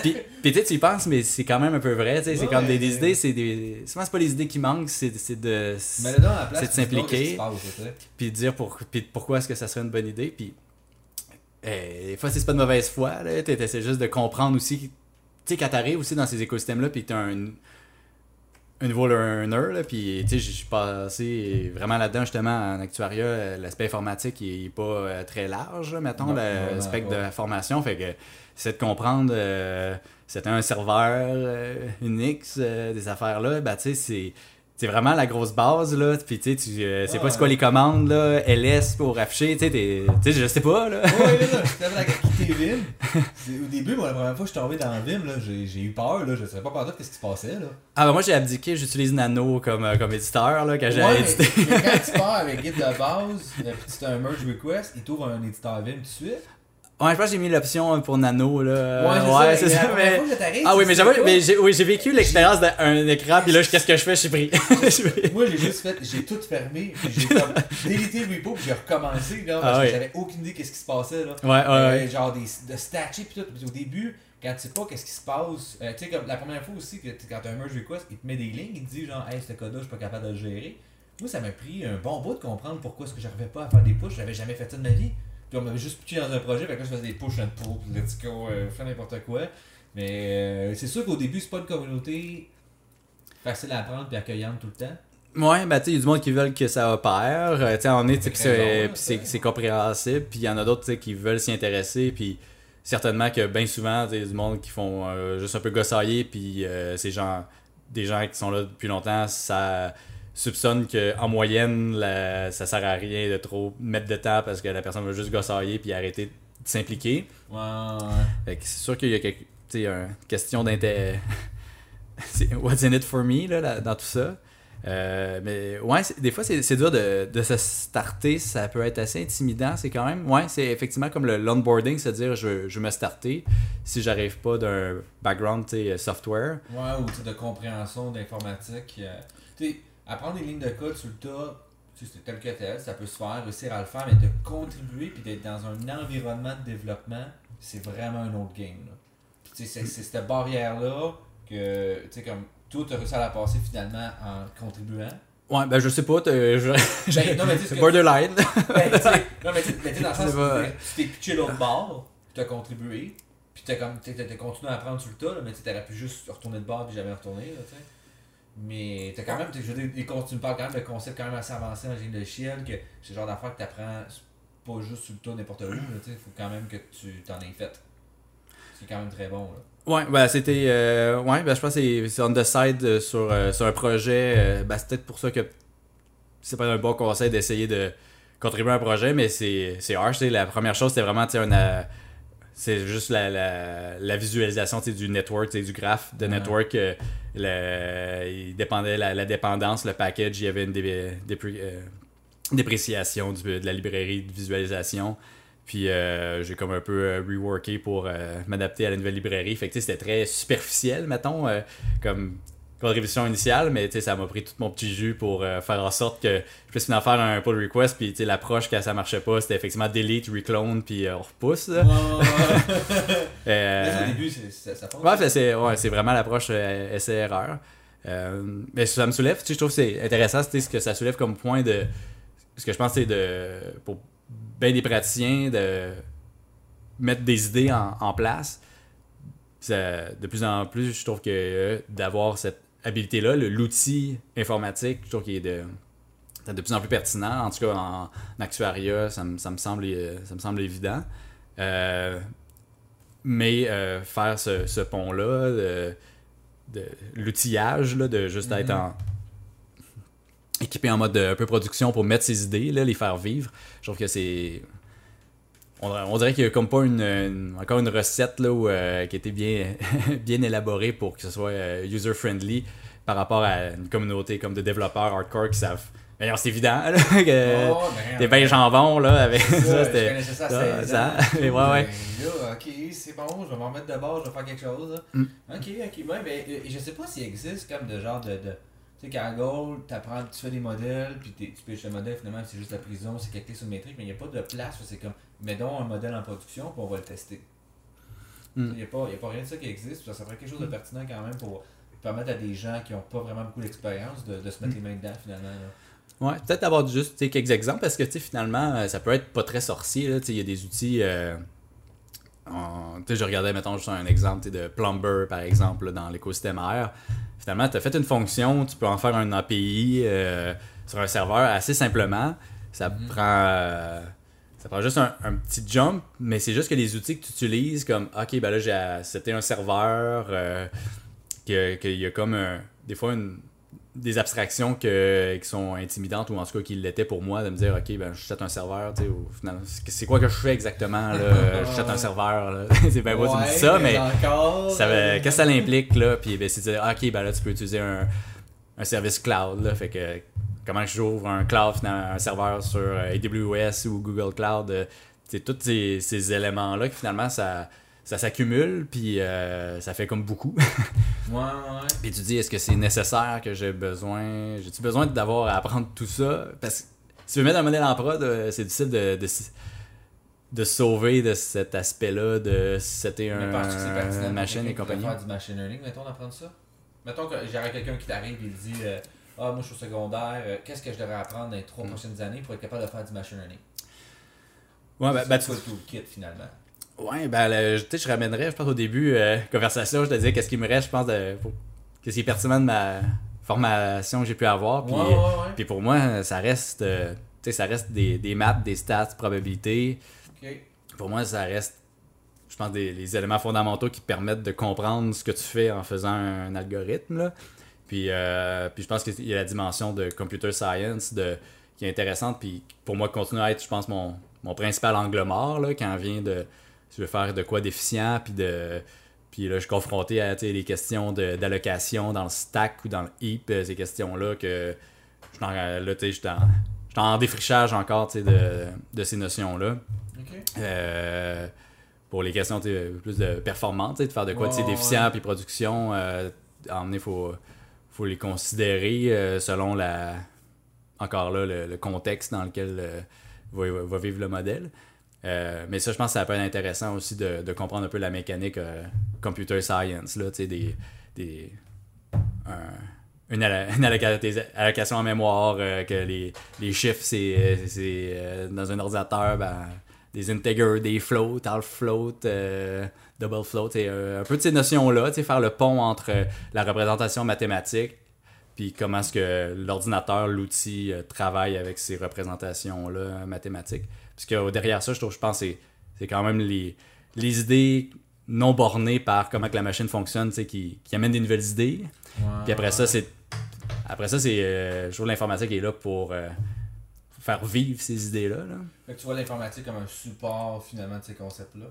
Puis, puis tu tu y penses, mais c'est quand même un peu vrai, tu sais, c'est Ouais, comme des, ouais. des idées, c'est des. Souvent, c'est pas les idées qui manquent, c'est c'est de. C'est de tu s'impliquer. tu puis de dire pour, puis pourquoi est-ce que ça serait une bonne idée. Puis euh, des fois, c'est pas de mauvaise foi. là. T'es- t'essaies juste de comprendre aussi. Tu sais, quand t'arrives aussi dans ces écosystèmes-là, puis t'es un, un nouveau learner, là, puis tu sais, je suis passé vraiment là-dedans, justement, en actuariat. L'aspect informatique il est pas euh, très large, là, mettons, pas. de la formation. Fait que c'est de comprendre. euh, c'était un serveur euh, Unix, euh, des affaires-là. Ben, tu sais, c'est. C'est vraiment la grosse base, là. Puis, tu sais, tu euh, sais pas c'est quoi les commandes, là. LS pour afficher, tu sais, je sais pas, là. Ouais, là, là, je quitté Vim. Au début, moi, la première fois que je suis tombé dans Vim, là, j'ai j'ai eu peur, là, je savais pas par qu'est-ce qui se passait, là. Ah, ben moi, j'ai abdiqué, j'utilise Nano comme, euh, comme éditeur, là, quand j'ai Ouais, édité. mais, mais quand tu pars avec Git de base, puis tu as un merge request, il t'ouvre un éditeur Vim tout de suite. Ouais, je pense que j'ai mis l'option pour Nano, là. Ouais, c'est ça, mais. que Ah oui, mais j'avoue, mais j'ai oui, j'ai vécu l'expérience d'un écran, puis là, qu'est-ce que je fais? Je suis pris. Moi, j'ai juste fait, j'ai tout fermé, puis j'ai comme délité le repo, puis j'ai recommencé, là, Ah parce que ouais. j'avais aucune idée qu'est-ce qui se passait, là. Ouais, ouais, Euh, ouais. genre des, de statcher puis tout. Puis au début, quand tu sais pas qu'est-ce qui se passe, euh, tu sais, comme la première fois aussi, que quand tu as un merge request, il te met des lignes, il te dit genre, hey, ce code-là, je suis pas capable de le gérer. Moi, ça m'a pris un bon bout de comprendre pourquoi est-ce que j'arrivais pas à faire des pushes, j'avais jamais fait ça de ma vie. Puis on m'avait juste pitché dans un projet, fait que là, je faisais des push and pull, puis let's go, euh, n'importe quoi. Mais euh, c'est sûr qu'au début, c'est pas une communauté facile à apprendre puis accueillante tout le temps. Ouais, ben tu sais, il y a du monde qui veulent que ça opère. euh, tu sais, on est, tu sais, puis c'est- c'est c'est compréhensible. Puis il y en a d'autres, tu sais, qui veulent s'y intéresser. Puis certainement que bien souvent, tu sais, du monde qui font euh, juste un peu gossailler. Puis euh, ces gens, des gens qui sont là depuis longtemps, ça soupçonne qu'en moyenne, la- ça sert à rien de trop mettre de temps parce que la personne veut juste gossailler puis arrêter de s'impliquer. Ouais, ouais. C'est sûr qu'il y a quelque, une question d'intérêt. what's in it for me là, là, dans tout ça. Euh, mais ouais, des fois c'est dur de, de se starter, ça peut être assez intimidant. C'est quand même, ouais, c'est effectivement comme le l'onboarding, c'est-à-dire je, veux- je veux me starter si j'arrive pas d'un background software. Ouais, ou de compréhension d'informatique. Tu apprendre des lignes de code sur le tas, tu sais, c'est tel que tel, ça peut se faire, réussir à le faire, mais de contribuer puis d'être dans un environnement de développement, c'est vraiment un autre game. Là. Puis, tu sais, c'est cette barrière-là que, tu sais, comme, toi, tu as réussi à la passer finalement en contribuant. Ouais, ben je sais pas, t'as- je- Ben, non, mais tu c'est que- borderline. Ben, tu sais, non, mais tu sais, tu dans le sens pas- où tu t'es pitché l'autre bord, puis t'as contribué, puis t'as, t'as continué à apprendre sur le tas, là, mais tu sais, t'aurais pu juste retourner de bord puis jamais retourner, là, tu sais. Mais t'as quand même, je veux dire, tu me parles quand même de concepts quand même assez avancés en génie logiciel, que c'est le genre d'affaires que t'apprends pas juste sur le tas n'importe où, sais, faut quand même que tu t'en aies fait. C'est quand même très bon, là. Ouais, ben c'était. euh, ouais, ben je pense que c'est- on the side euh, sur, euh, sur un projet. ben c'est peut-être pour ça que c'est pas un bon conseil d'essayer de contribuer à un projet, mais c'est sais. La première chose, c'était vraiment un, c'est juste la, la, la visualisation du network, du graphe de network. euh, le- il dépendait la, la dépendance, le package, il y avait une dé- dépré- euh, dépréciation du- de la librairie de visualisation. Puis euh, j'ai comme un peu euh, reworké pour euh, m'adapter à la nouvelle librairie. Fait que c'était très superficiel, mettons, euh, comme contribution initiale, mais ça m'a pris tout mon petit jus pour euh, faire en sorte que je puisse finalement faire un pull request. Puis l'approche, quand ça marchait pas, c'était effectivement delete, reclone, puis euh, on repousse. là. Euh, Mais ça, au début, ça, ça Ouais, c'est ouais, vraiment l'approche euh, essai-erreur. Euh, mais ça me soulève, je trouve que c'est intéressant, ce que ça soulève comme point de. Ce que je pense, c'est de. Pour bien des praticiens, de mettre des idées en, en place. Ça- de plus en plus, je trouve que euh, d'avoir cette habilité-là, l'outil informatique, je trouve qu'il est de. de plus en plus pertinent. En tout cas, en, en actuariat, ça, me- ça me semble, ça me semble évident. Euh, mais euh, faire ce, ce pont-là, de, de l'outillage, de juste être en équipé en mode de, un peu production pour mettre ses idées, là, les faire vivre, je trouve que c'est. On, dirait- on dirait qu'il n'y a comme pas une, une- encore une recette là, où, euh, qui a été bien, bien élaborée pour que ce soit euh, user-friendly par rapport à une communauté comme de développeurs hardcore qui savent. Mais non, c'est évident là, que Oh, ben, des bains jambon là, avec Ça, c'était. ça ça, 16 ça, mais ouais, ouais. Ben là, ok, c'est bon, je vais m'en remettre de bord, je vais faire quelque chose. Mm. Ok, ok, ouais, mais euh, je sais pas s'il existe comme de genre de. de tu sais, Gold, t'apprends, tu fais des modèles, puis tu pêches le modèle, finalement, c'est juste la prison, c'est calculé sur métrique, mais il n'y a pas de place, c'est comme, mets donc un modèle en production, puis on va le tester. Mm. Il n'y a, pas- y a pas rien de ça qui existe, ça serait quelque chose de pertinent quand même pour permettre à des gens qui n'ont pas vraiment beaucoup d'expérience de, de se mettre les mains dedans, finalement. là. Ouais, peut-être avoir juste quelques exemples parce que finalement, euh, ça peut être pas très sorcier. Il y a des outils. euh, tu je regardais, mettons, juste un exemple de Plumber, par exemple, là, dans l'écosystème R. Finalement, tu as fait une fonction, tu peux en faire un API euh, sur un serveur assez simplement. Ça Mhm. prend. euh, ça prend juste un, un petit jump, mais c'est juste que les outils que tu utilises, comme, ok, ben là, j'ai c'était un serveur, euh, qu'il y a comme un- des fois une, des abstractions que, qui sont intimidantes ou en tout cas qui l'étaient pour moi de me dire ok ben je jette un serveur tu sais au final c'est quoi que je fais exactement là? Je jette un serveur là. C'est bien beau tu me dis ça mais encore, ça veut- qu'est-ce que ça implique là? Puis ben, c'est de dire ok ben là tu peux utiliser un, un service cloud là. Fait que comment j'ouvre un cloud finalement, un serveur sur euh, AWS ou Google Cloud euh, c'est tous ces, ces éléments là que finalement ça ça s'accumule puis euh, ça fait comme beaucoup Ouais, ouais. puis tu dis, est-ce que c'est nécessaire que j'ai besoin. J'ai-tu besoin d'avoir à apprendre tout ça? Parce que si tu veux mettre un modèle en prod, euh, c'est difficile de, de, de sauver de cet aspect-là, de c'était un pour machine et compagnie? faire du machine learning, mettons, d'apprendre ça? Mettons que j'aurais quelqu'un qui t'arrive et il dit euh, Ah, moi je suis au secondaire, euh, qu'est-ce que je devrais apprendre dans les Mm. trois prochaines années pour être capable de faire du machine learning? Ouais, ben, ben, tu- le toolkit finalement? Ouais, ben, tu sais, je ramènerais, je pense, au début, euh, conversation, je te disais qu'est-ce qui me reste, je pense, de, pour- qu'est-ce qui est pertinent de ma formation que j'ai pu avoir. Puis, ouais, ouais, ouais. puis pour moi, ça reste, euh, tu sais, ça reste des, des maths, des stats, probabilités. Pour moi, ça reste, je pense, des, les éléments fondamentaux qui permettent de comprendre ce que tu fais en faisant un algorithme. là. Puis, euh, puis je pense qu'il y a la dimension de computer science de, qui est intéressante. Puis pour moi, continue à être, je pense, mon, mon principal angle mort là, quand vient de. Je veux faire de quoi déficient, puis de. Puis là, je suis confronté à les questions d'allocation dans le stack ou dans le heap, euh, ces questions-là que. Je suis en, là, je suis en, défrichage encore de, de ces notions-là. Euh, pour les questions plus de performance, de faire de quoi Ouais, déficient ouais. puis production, euh, il faut, faut les considérer euh, selon la encore là le, le contexte dans lequel va, va vivre le modèle. Euh, mais ça, je pense que ça peut être intéressant aussi de, comprendre un peu la mécanique euh, computer science, là, des, des, un- une, allo- une alloca- des allocations en mémoire, euh, que les, les chiffres, c'est dans un ordinateur, ben, des integers, des floats, half float, double float, un peu de ces notions-là, faire le pont entre la représentation mathématique puis comment est-ce que l'ordinateur, l'outil, travaille avec ces représentations-là mathématiques. Parce que derrière ça, je trouve, je pense, que c'est c'est quand même les, les idées non bornées par comment que la machine fonctionne, tu sais, qui, qui amènent des nouvelles idées. Puis après ça, c'est. Après ça, c'est. euh, je trouve l'informatique est là pour euh, faire vivre ces idées-là. Là. Fait que tu vois l'informatique comme un support finalement de ces concepts-là.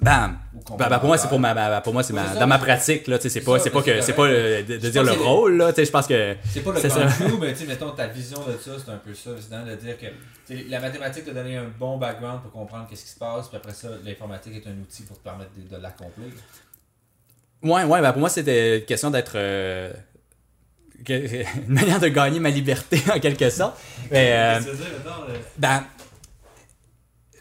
Bam! Ben, ben, pour moi, c'est pour ma, ma- pour moi, c'est Ouais, ma- c'est dans ma pratique, là, tu sais, c'est c'est pas, c'est pas que, c'est c'est pas euh, de, dire le c'est- rôle, là, tu sais, je pense que. C'est pas le C'est mais tu sais, mettons, ta vision de ça, c'est un peu ça, évident, de dire que la mathématique t'a donné un bon background pour comprendre qu'est-ce qui se passe, puis après ça, l'informatique est un outil pour te permettre de, de l'accomplir. Ouais, ouais, pour moi, c'était une question d'être. euh, une manière de gagner ma liberté, en quelque sorte. Mais, euh, que tu veux dire, mettons, le- ben.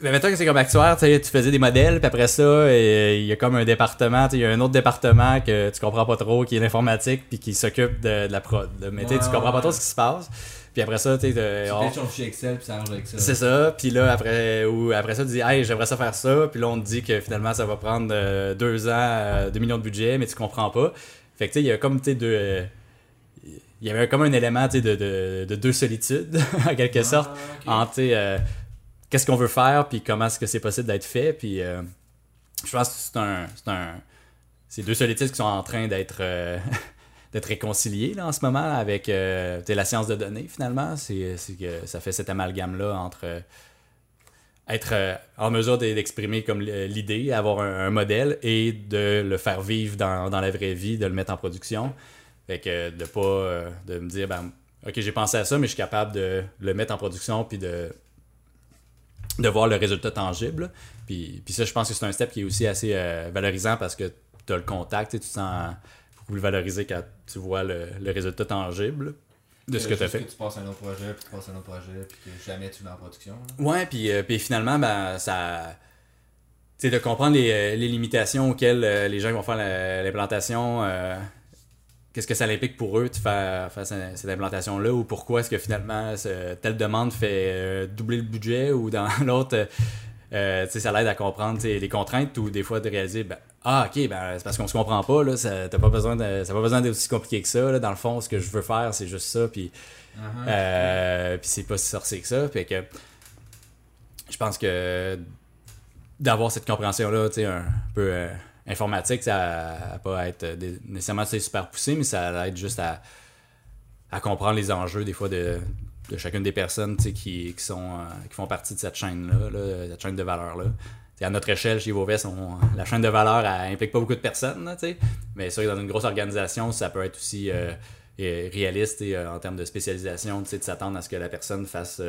Ben, mettons que c'est comme actuaire, tu sais, tu faisais des modèles, puis après ça, euh, il y a comme un département, tu sais, il y a un autre département que tu comprends pas trop, qui est l'informatique, puis qui s'occupe de, de la prod. Mais tu sais, tu Ouais, comprends pas ouais. trop ce qui se passe. Puis après ça, tu sais, on- ton fichier Excel, puis ça arrange avec ça. c'est ça. Puis là, après, ou après ça, tu dis, hey, j'aimerais ça faire ça. Puis là, on te dit que finalement, ça va prendre euh, deux ans, euh, deux millions de budget, mais tu comprends pas. Fait que tu sais, il y a comme, tu sais, deux. euh, il y avait comme un élément de, de, de, deux solitudes, en quelque Ah, sorte, ok. entre tu sais, euh, qu'est-ce qu'on veut faire, puis comment est-ce que c'est possible d'être fait. Puis euh, je pense que c'est un. C'est un c'est deux solitudes qui sont en train d'être. euh, d'être réconciliées là, en ce moment avec euh, la science de données finalement c'est que ça fait cet amalgame là entre être en mesure de- d'exprimer comme l'idée, avoir un, modèle et de le faire vivre dans, dans la vraie vie, de le mettre en production. Fait que de pas de me dire ben OK, j'ai pensé à ça mais je suis capable de le mettre en production puis de de voir le résultat tangible. Puis, puis ça je pense que c'est un step qui est aussi assez euh, valorisant parce que tu as le contact, tu sais, tu te sens beaucoup plus valorisé quand tu vois le, le résultat tangible de ce que tu as fait. tu passes à un autre projet, puis tu passes à un autre projet, puis que jamais tu l'as en production. là. Ouais, puis, euh, puis finalement, ben, ça. Tu sais, de comprendre les, euh, les limitations auxquelles euh, les gens qui vont faire la- l'implantation, euh, qu'est-ce que ça implique pour eux de faire, faire cette, implantation-là, ou pourquoi est-ce que finalement ce- telle demande fait euh, doubler le budget, ou dans l'autre, euh, ça l'aide à comprendre les contraintes, ou des fois de réaliser, ben, ah, ok, ben, c'est parce qu'on se comprend pas, là, ça n'a pas besoin d'être aussi compliqué que ça, là, dans le fond, ce que je veux faire, c'est juste ça, puis. Euh, puis c'est pas si sorcier que ça. Fait que je pense que d'avoir cette compréhension-là, un peu informatique, ça va pas être nécessairement super poussé, mais ça aide juste à, comprendre les enjeux des fois de, chacune des personnes qui, sont, euh, qui font partie de cette chaîne-là, là, cette chaîne de valeur-là. À notre échelle, chez Vovest, la chaîne de valeur, elle implique pas beaucoup de personnes, mais c'est dans une grosse organisation, ça peut être aussi euh, réaliste euh, en termes de spécialisation, de s'attendre à ce que la personne fasse,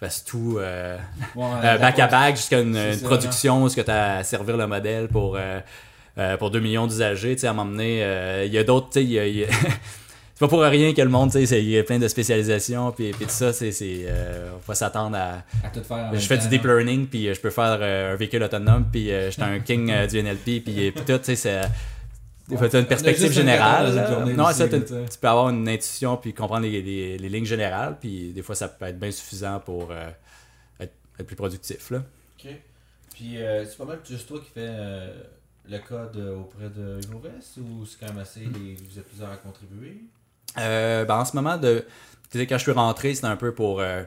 fasse tout euh, Ouais, euh, back à back jusqu'à une, C'est une ça, production où ce que tu as à servir le modèle pour, euh, euh, pour 2 millions d'usagers, tu sais, à m'emmener. Il y a d'autres, tu sais, il y a- il y a- c'est pas pour rien que le monde, tu sais, il y a plein de spécialisations, puis, puis tout ça, c'est, c'est, on va s'attendre à. À tout faire Je fais du deep learning, puis je peux faire un véhicule autonome, puis j'étais un king du NLP, puis, puis tout, tu sais, fois, tu as une perspective juste 24 générale. une journée Non, ça, tu peux avoir une intuition puis comprendre les, les- les lignes générales, puis des fois, ça peut être bien suffisant pour euh, être, être plus productif. Là. Ok. Puis euh, c'est pas mal juste toi qui fais euh, le code euh, auprès de HugoVest ou c'est quand même assez. et vous êtes plusieurs à contribuer? Euh, ben, en ce moment, de, tu sais, quand je suis rentré, c'était un peu pour euh,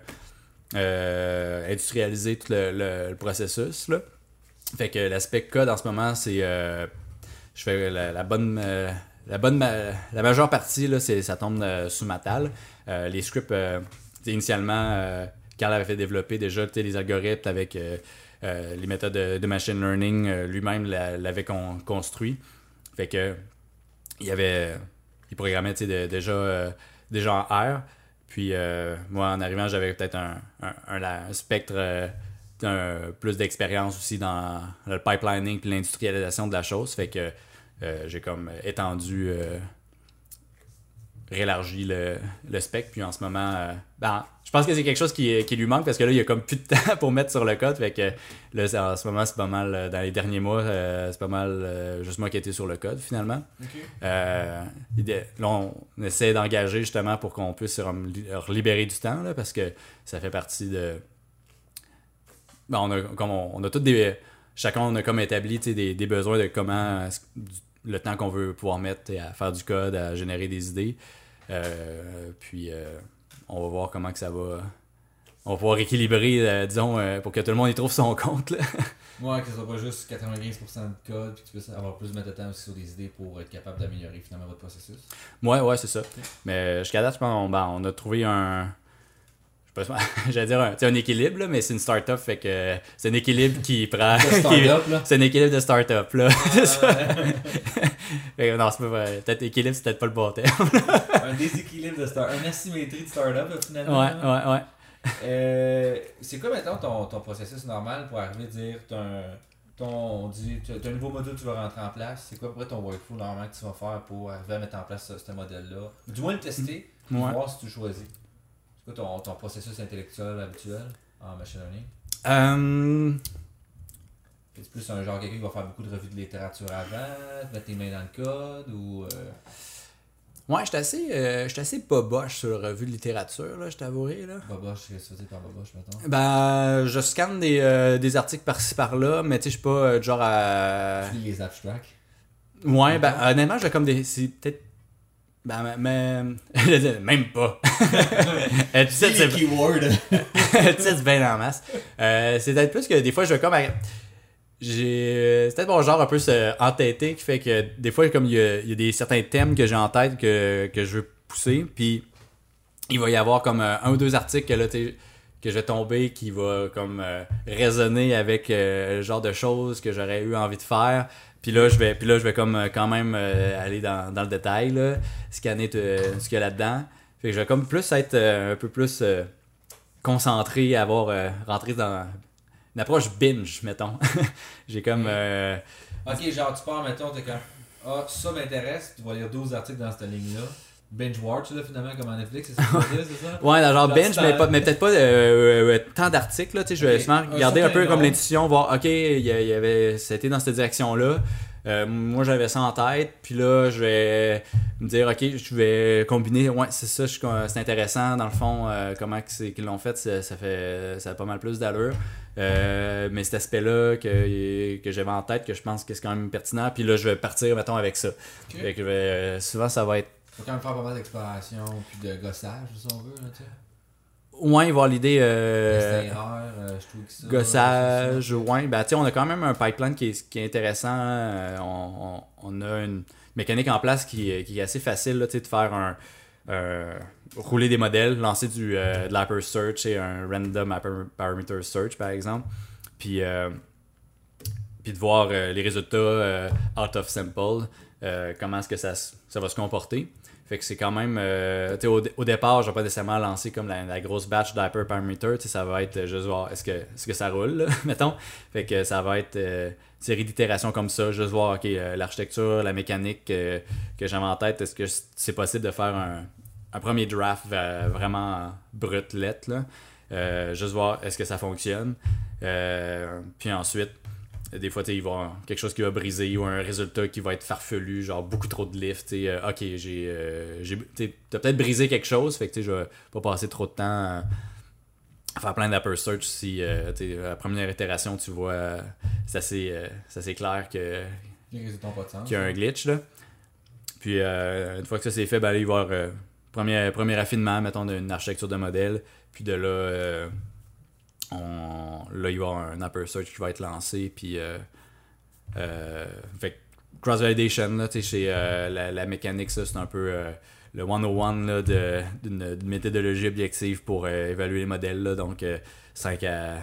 euh, industrialiser tout le, le- le processus. Là. Fait que l'aspect code en ce moment, c'est. Euh, je fais la, bonne. euh, la bonne ma- la majeure partie, là, c'est, ça tombe euh, sous ma table. Euh, les scripts, euh, initialement, euh, Carl avait fait développer déjà les algorithmes avec euh, euh, les méthodes de, machine learning, euh, lui-même l'a- l'avait con- construit. Fait que il avait il programmait déjà, euh, déjà en R. Puis euh, moi, en arrivant, j'avais peut-être un, un, un- spectre, euh, un- plus d'expérience aussi dans le pipelining puis l'industrialisation de la chose. Fait que euh, j'ai comme étendu, euh, réélargi le, le spec. Puis en ce moment, euh, ben, je pense que c'est quelque chose qui, qui lui manque parce que là, il y a comme plus de temps pour mettre sur le code. Fait que là, en ce moment, c'est pas mal, dans les derniers mois, c'est pas mal juste moi qui ai été sur le code finalement. Là, on essaie d'engager justement pour qu'on puisse rem- li- libérer du temps, là, parce que ça fait partie de. Ben, on, a, comme on, on a tous des. Chacun, on a comme établi des, des besoins de comment. du- le temps qu'on veut pouvoir mettre à faire du code, à générer des idées. Euh, puis, euh, on va voir comment que ça va. On va pouvoir équilibrer, euh, disons, pour que tout le monde y trouve son compte. Là. Ouais, que ce soit pas juste 95% de code, puis que tu puisses avoir plus de temps aussi sur des idées pour être capable d'améliorer finalement votre processus. Ouais, ouais, c'est ça. Mais jusqu'à date, je pense, on, ben, on a trouvé un. Pas, j'allais dire un, un équilibre, là, mais c'est une start-up, fait que c'est un équilibre qui prend. Start-up, c'est un équilibre de start-up, là. que non, c'est pas vrai. Peut-être équilibre, c'est peut-être pas le bon terme. un déséquilibre de start une asymétrie de start-up, finalement. Ouais, ouais, ouais. Euh, c'est quoi maintenant ton, ton processus normal pour arriver à dire t'as un, ton, on dit, t'as un nouveau module que tu vas rentrer en place, c'est quoi à peu près ton workflow normal que tu vas faire pour arriver à mettre en place ce, ce modèle-là? Du moins le tester, Ouais. voir si tu choisis. Quoi ton, ton processus intellectuel habituel en machine learning? Euh, C'est plus un genre quelqu'un qui va faire beaucoup de revues de littérature avant, mettre tes mains dans le code ou. euh, ouais, j'étais assez, euh, j'étais assez boboche sur la revue de littérature, là, je t'avouerai, là. Boboche, qu'est-ce que tu veux dire par Boboche, mettons? Ben, je scanne des, euh, des articles par-ci par-là, mais tu sais, je suis pas genre à. Tu lis les abstracts? Ouais, ben, honnêtement, j'ai comme des. C'est peut-être Ben, mais. même pas. Euh, tu sais, c'est tu sais, c'est bien en masse. Euh, c'est peut-être plus que des fois, je vais comme. à- J'ai. C'est peut-être mon genre un peu entêté qui fait que des fois, comme il y a, il y a des certains thèmes que j'ai en tête que, que je veux pousser, puis il va y avoir comme euh, un ou deux articles que là, t'sais, que je vais tomber qui va comme euh, résonner avec euh, le genre de choses que j'aurais eu envie de faire. Puis là, je vais, puis là, je vais comme euh, quand même euh, aller dans, dans le détail, là, scanner euh, ce qu'il y a là-dedans. Fait que je vais comme plus être euh, un peu plus euh, concentré, avoir euh, rentré dans une approche binge, mettons. J'ai comme. euh, Ok, genre, tu pars, mettons, t'es comme. Ah, ça m'intéresse, tu vas lire 12 articles dans cette ligne-là. Binge watch, là, finalement, comme à Netflix, c'est ça c'est ça? Ouais, dans genre binge, tu mais, t'en- pas, mais peut-être pas euh, euh, tant d'articles. là, tu sais, Je vais Ok. souvent Un regarder un peu comme l'intuition, voir, ok, il y, y avait, c'était dans cette direction-là. Euh, moi, j'avais ça en tête, puis là, je vais me dire, ok, je vais combiner. Ouais, c'est ça, c'est intéressant. Dans le fond, euh, comment qu'ils l'ont fait, ça, ça fait, ça a pas mal plus d'allure. Euh, mais cet aspect-là que, que j'avais en tête, que je pense que c'est quand même pertinent, puis là, je vais partir, mettons, avec ça. Fait que euh, souvent, ça va être Faut quand même faire pas mal d'exploration puis de gossage, si on veut, là, tu sais. Ouais, voir l'idée. Euh, euh, ça. Gossage, ouais. Ben, on a quand même un pipeline qui est, qui est intéressant. Euh, on, on- a une mécanique en place qui, est- qui est assez facile, là, de faire un. euh, rouler des modèles, lancer du, euh, de l'hyper search et un random hyper- parameter search, par exemple. Puis, euh, puis de voir euh, les résultats euh, out of sample, euh, comment est-ce que ça, ça va se comporter. Fait que c'est quand même. euh, au, au départ, je vais pas nécessairement lancer comme la, grosse batch d'hyperparameter. Tu sais, Ça va être juste voir est-ce que, est que ça roule, là, mettons. Fait que ça va être euh, série d'itérations comme ça. Juste voir ok, euh, l'architecture, la mécanique euh, que j'avais en tête. Est-ce que c'est possible de faire un, un premier draft vraiment brut, lettre, là. Juste voir est-ce que ça fonctionne. Puis ensuite, des fois, il va y avoir quelque chose qui va briser ou un résultat qui va être farfelu, genre beaucoup trop de lift. euh, ok, j'ai. euh, T'as peut-être brisé quelque chose, fait que tu sais, je vais pas passer trop de temps à faire plein d'upper search si euh, à la première itération, tu vois, euh, c'est assez, euh, clair que, qu'il y a un glitch. Là. Puis euh, une fois que ça c'est fait, ben, là, il va y avoir euh, premier, premier affinement, mettons, d'une architecture de modèle. Puis de là, euh, là, il y avoir un upper search qui va être lancé. Puis, euh, euh, cross-validation, là, chez euh, la, la mécanique, c'est un peu euh, le 101 là, de- d'une méthodologie objective pour évaluer les modèles. Là, donc, euh, 5, à,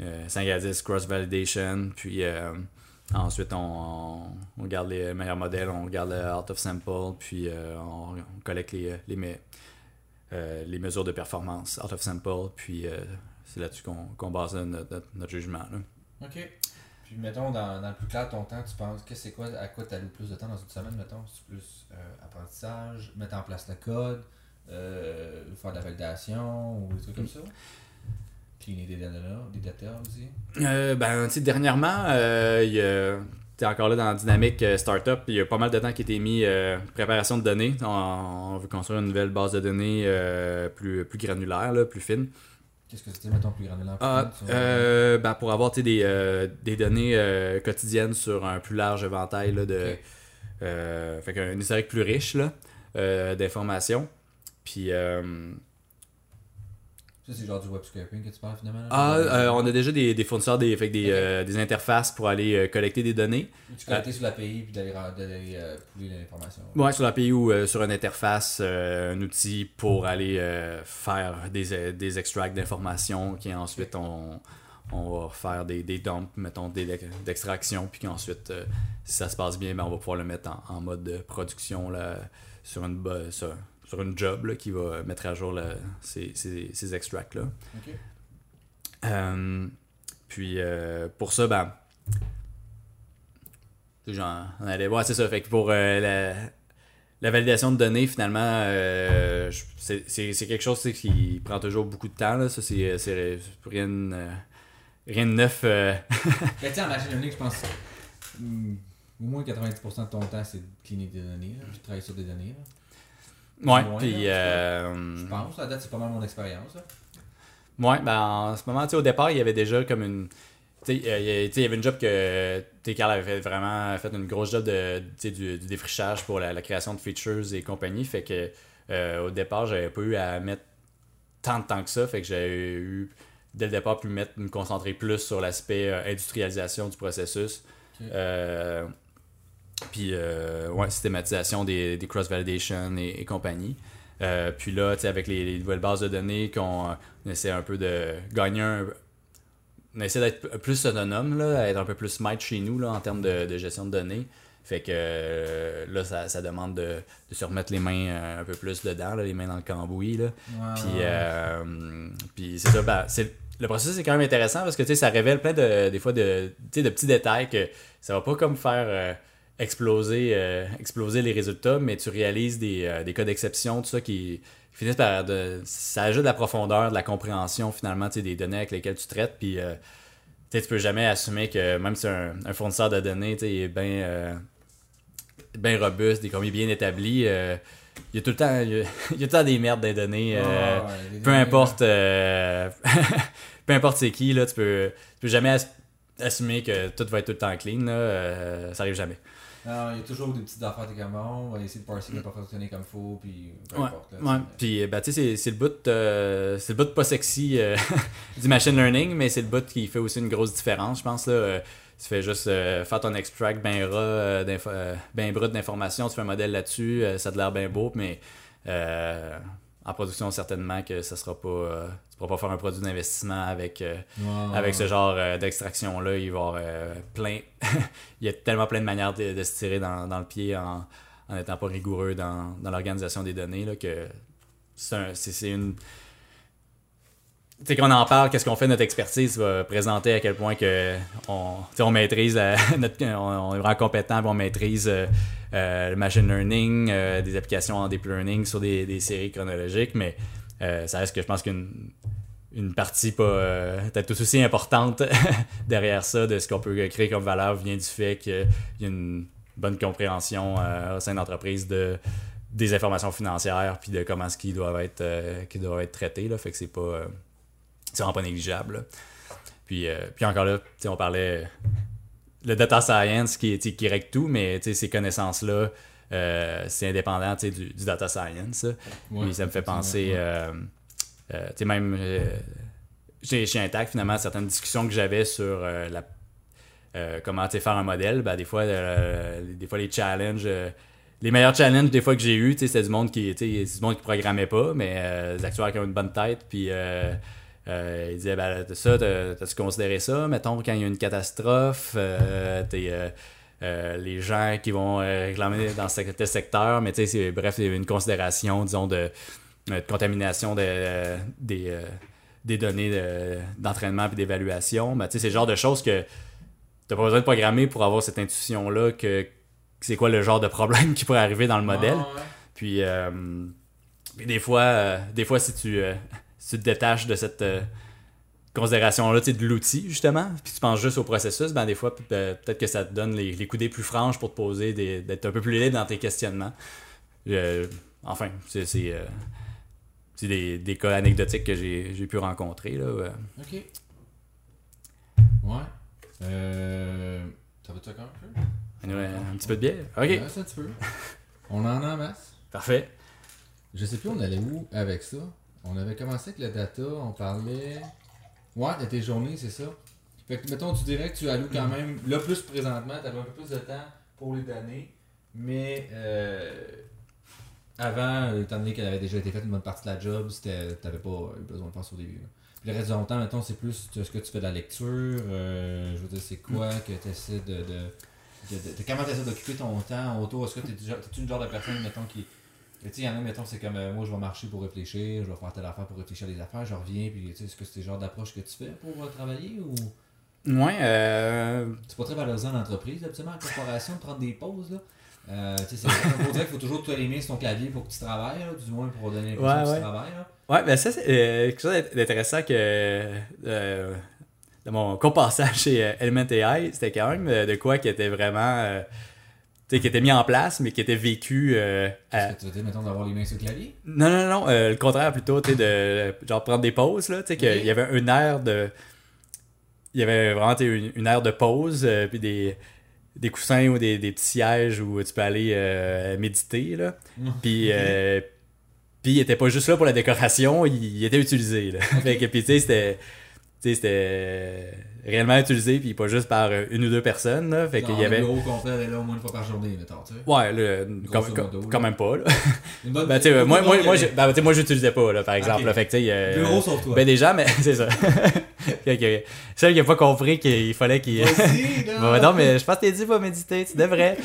euh, 5 à 10 cross-validation. Puis, ensuite, on, on garde les meilleurs modèles, on garde le out of sample, puis on, collecte les, les, les mesures de performance out of sample, puis c'est là-dessus qu'on base notre, notre- notre jugement. là. Ok. Puis mettons, dans, dans le plus clair de ton temps, tu penses que c'est quoi, à quoi tu alloues plus de temps dans une semaine, mettons? C'est plus euh, apprentissage, mettre en place le code, euh, faire de la validation ou des trucs comme ça? Cleaner des data, des data aussi? Euh, ben, tu sais, dernièrement, euh, il y a- t'es encore là dans la dynamique startup, il y a pas mal de temps qui a été mis euh, préparation de données. On, on veut construire une nouvelle base de données euh, plus, plus granulaire, là, plus fine. Qu'est-ce que c'était, mettons, plus granulaire? Ah, euh, ben, pour avoir des, euh, des données euh, quotidiennes sur un plus large éventail là, de. Euh, fait qu'un historique plus riche là, d'informations. Puis. Ça, c'est genre du web scraping que tu parles finalement? là? ah, euh, on a déjà des, des fournisseurs, des, fait des, euh, des interfaces pour aller euh, collecter des données. Tu connecter sur l'API puis d'aller pouler l'information. Ouais, sur l'API ou sur une interface, un outil pour aller faire des, des extracts d'informations qui ensuite on, on va faire des, des dumps, mettons, des- d'extraction, puis qu'ensuite, si ça se passe bien, ben, on va pouvoir le mettre en, en mode de production là, sur, une, sur, sur une job là, qui va mettre à jour là, ces, ces, ces extracts-là. Euh, puis euh, pour ça, ben. J'en on allait voir, c'est ça. Fait que pour euh, la, la validation de données, finalement, euh, je- c'est quelque chose qui prend toujours beaucoup de temps. Là. Ça, c'est rien, de- euh, rien de neuf. euh. Tu sais, en machine learning, je pense hmm, au moins 90% de ton temps, c'est de cleaner des données, là, puis de travailler sur des données. là. Ouais, puis. euh, Je pense, à date, c'est pas mal mon expérience. Ouais, ben en ce moment, au départ, il y avait déjà comme une. tu sais, euh, il y avait une job que Carl avait fait vraiment fait une grosse job de, du, du défrichage pour la, création de features et compagnie. Fait que au départ, j'avais pas eu à mettre tant de temps que ça. Fait que j'ai eu, dès le départ, pu mettre, me concentrer plus sur l'aspect industrialisation du processus. Puis, euh, ouais, systématisation des, des cross-validation et, compagnie. Euh, puis là, avec les, nouvelles bases de données, qu'on essaie un peu de gagner un. On essaie d'être plus autonome, là, être un peu plus smart chez nous là, en termes de, gestion de données. Fait que euh, là, ça, ça, demande de, de, se remettre les mains un peu plus dedans, les mains dans le cambouis. Là. Puis, puis c'est ça, ben, le processus est quand même intéressant parce que ça révèle plein de, des fois de, de petits détails que ça va pas comme faire exploser, euh, exploser les résultats, mais tu réalises des, euh, des cas d'exception, tout ça qui, finissent par. De, ça ajoute de la profondeur, de la compréhension finalement des données avec lesquelles tu traites. Puis euh, tu peux jamais assumer que même si un, un fournisseur de données est bien robuste, des bien établis, il y a tout le temps il y a, tout le temps des merdes des données. peu importe peu importe c'est qui, là, tu peux, tu peux jamais assumer que tout va être tout le temps clean. Là, ça arrive jamais. Non, il y a toujours des petites affaires, t'es comme on va essayer de parser qui n'a pas fonctionné comme il faut, puis peu ouais, importe. ouais. Puis, ben, tu sais, c'est le bout, euh, c'est le bout pas sexy euh, du machine learning, mais c'est le bout qui fait aussi une grosse différence, je pense. Là. Euh, tu fais juste faire ton extract bien ben brut d'informations, tu fais un modèle là-dessus, ça a l'air bien beau, mais en production, certainement que ça sera pas. Euh, tu pourras pas faire un produit d'investissement avec, euh, avec ce genre euh, d'extraction-là. Il va y avoir plein. il y a tellement plein de manières de, se tirer dans, le pied en n'étant pas rigoureux dans, l'organisation des données là, que c'est une sais, qu'on en parle, qu'est-ce qu'on fait, notre expertise va présenter à quel point que on, on maîtrise, notre, on, est vraiment compétent, on maîtrise euh, euh, le machine learning, euh, des applications en deep learning sur des, séries chronologiques, mais ça reste que je pense qu'une une partie pas peut-être tout aussi importante derrière ça de ce qu'on peut créer comme valeur vient du fait qu'il y a une bonne compréhension au sein de l'entreprise de des informations financières puis de comment ce qui doivent être qui doivent être traités là fait que c'est pas c'est vraiment pas négligeable. Puis, euh, puis encore là, on parlait le data science qui, qui règle tout, mais ces connaissances-là, euh, c'est indépendant du, du, data science. ça me fait penser, euh, même chez, Intact, finalement, certaines discussions que j'avais sur la, comment faire un modèle, ben, des, fois, des fois les challenges les meilleurs challenges des fois que j'ai eu, c'était du monde qui du monde qui programmait pas, mais des actuaires qui ont une bonne tête, puis euh, il disait, ben, ça, t'as-tu considéré ça? Mettons, quand il y a une catastrophe, euh, euh, les gens qui vont réclamer dans ce secteur, mais tu sais, bref, une considération, disons, de, contamination de, des, des données d'entraînement et d'évaluation. Ben, tu sais, c'est le genre de choses que t'as pas besoin de programmer pour avoir cette intuition-là que c'est quoi le genre de problème qui pourrait arriver dans le modèle. Puis, des fois, des fois, si tu tu te détaches de cette euh, considération-là de l'outil, justement, puis tu penses juste au processus, ben des fois, peut-être que ça te donne les, les coudées plus franches pour te poser, d'être un peu plus libre dans tes questionnements. enfin, c'est euh, des, des, cas anecdotiques que j'ai pu rencontrer. Là, Ok. Ouais. Euh... Ça va-tu encore un peu? un petit peu de bière? Ok. Ouais, un petit peu. On en a en masse. Parfait. Je sais plus on allait où avec ça. On avait commencé avec le data, on parlait. Ouais, de tes journées, c'est ça. Fait que, mettons, tu dirais que tu alloues quand même, là, plus présentement, tu avais un peu plus de temps pour les données, mais euh, avant, étant donné qu'elle avait déjà été faite une bonne partie de la job, tu n'avais pas eu besoin de penser au début. Puis le reste du temps, mettons, c'est plus ce que tu fais de la lecture, euh, je veux dire, c'est quoi que tu essaies de. de, comment tu essaies d'occuper ton temps autour? Est-ce que tu es, une genre de personne, mettons, qui tu sais, il y en a, mettons, c'est comme euh, moi, je vais marcher pour réfléchir, je vais faire telle affaire pour réfléchir à des affaires, je reviens, puis tu sais, est-ce que c'est le genre d'approche que tu fais pour euh, travailler ou? Ouais, euh. C'est pas très valorisant en entreprise, absolument, en corporation, de prendre des pauses, là. Euh, tu sais, dirait qu'il faut toujours que tu aies les mains sur ton clavier pour que tu travailles, là, du moins pour donner l'impression ouais, que tu travailles. Là. Ouais, ben ça, c'est quelque chose d'intéressant que. de mon compassage chez Element AI, c'était quand même de quoi qui était vraiment qui était mis en place, mais qui était vécu. Euh, Est-ce que tu veux mettons, d'avoir les mains sur le clavier? Non, non, non. Euh, le contraire, plutôt, tu de genre prendre des pauses, là. Tu sais, qu'il y avait un air de. il y avait vraiment sais, une, une aire de pause, euh, puis des, des coussins ou des, des petits sièges où tu peux aller méditer. Là. Puis, euh, puis il était pas juste là pour la décoration, il, il était utilisé. Là. Fait que, puis tu sais, c'était. tu sais, c'était réellement utilisé, puis pas juste par euh, une ou deux personnes. Là. Fait qu'il y avait. Le bureau complet, est là au moins une fois par journée, mettons, tu sais. Ouais, le, quand, modo, quand- là. même pas. Là. Une bonne- Ben, moi, moi, moi, j'ai- ben, moi, j'utilisais pas, là, par exemple. Ok. là. fait que, tu sais, euh, Bureau sauf toi. Ben, déjà, mais c'est ça. Que, Celle qui a pas compris qu'il fallait qu'il. Bon, non, mais je pense que t'es dit, va méditer, tu devrais.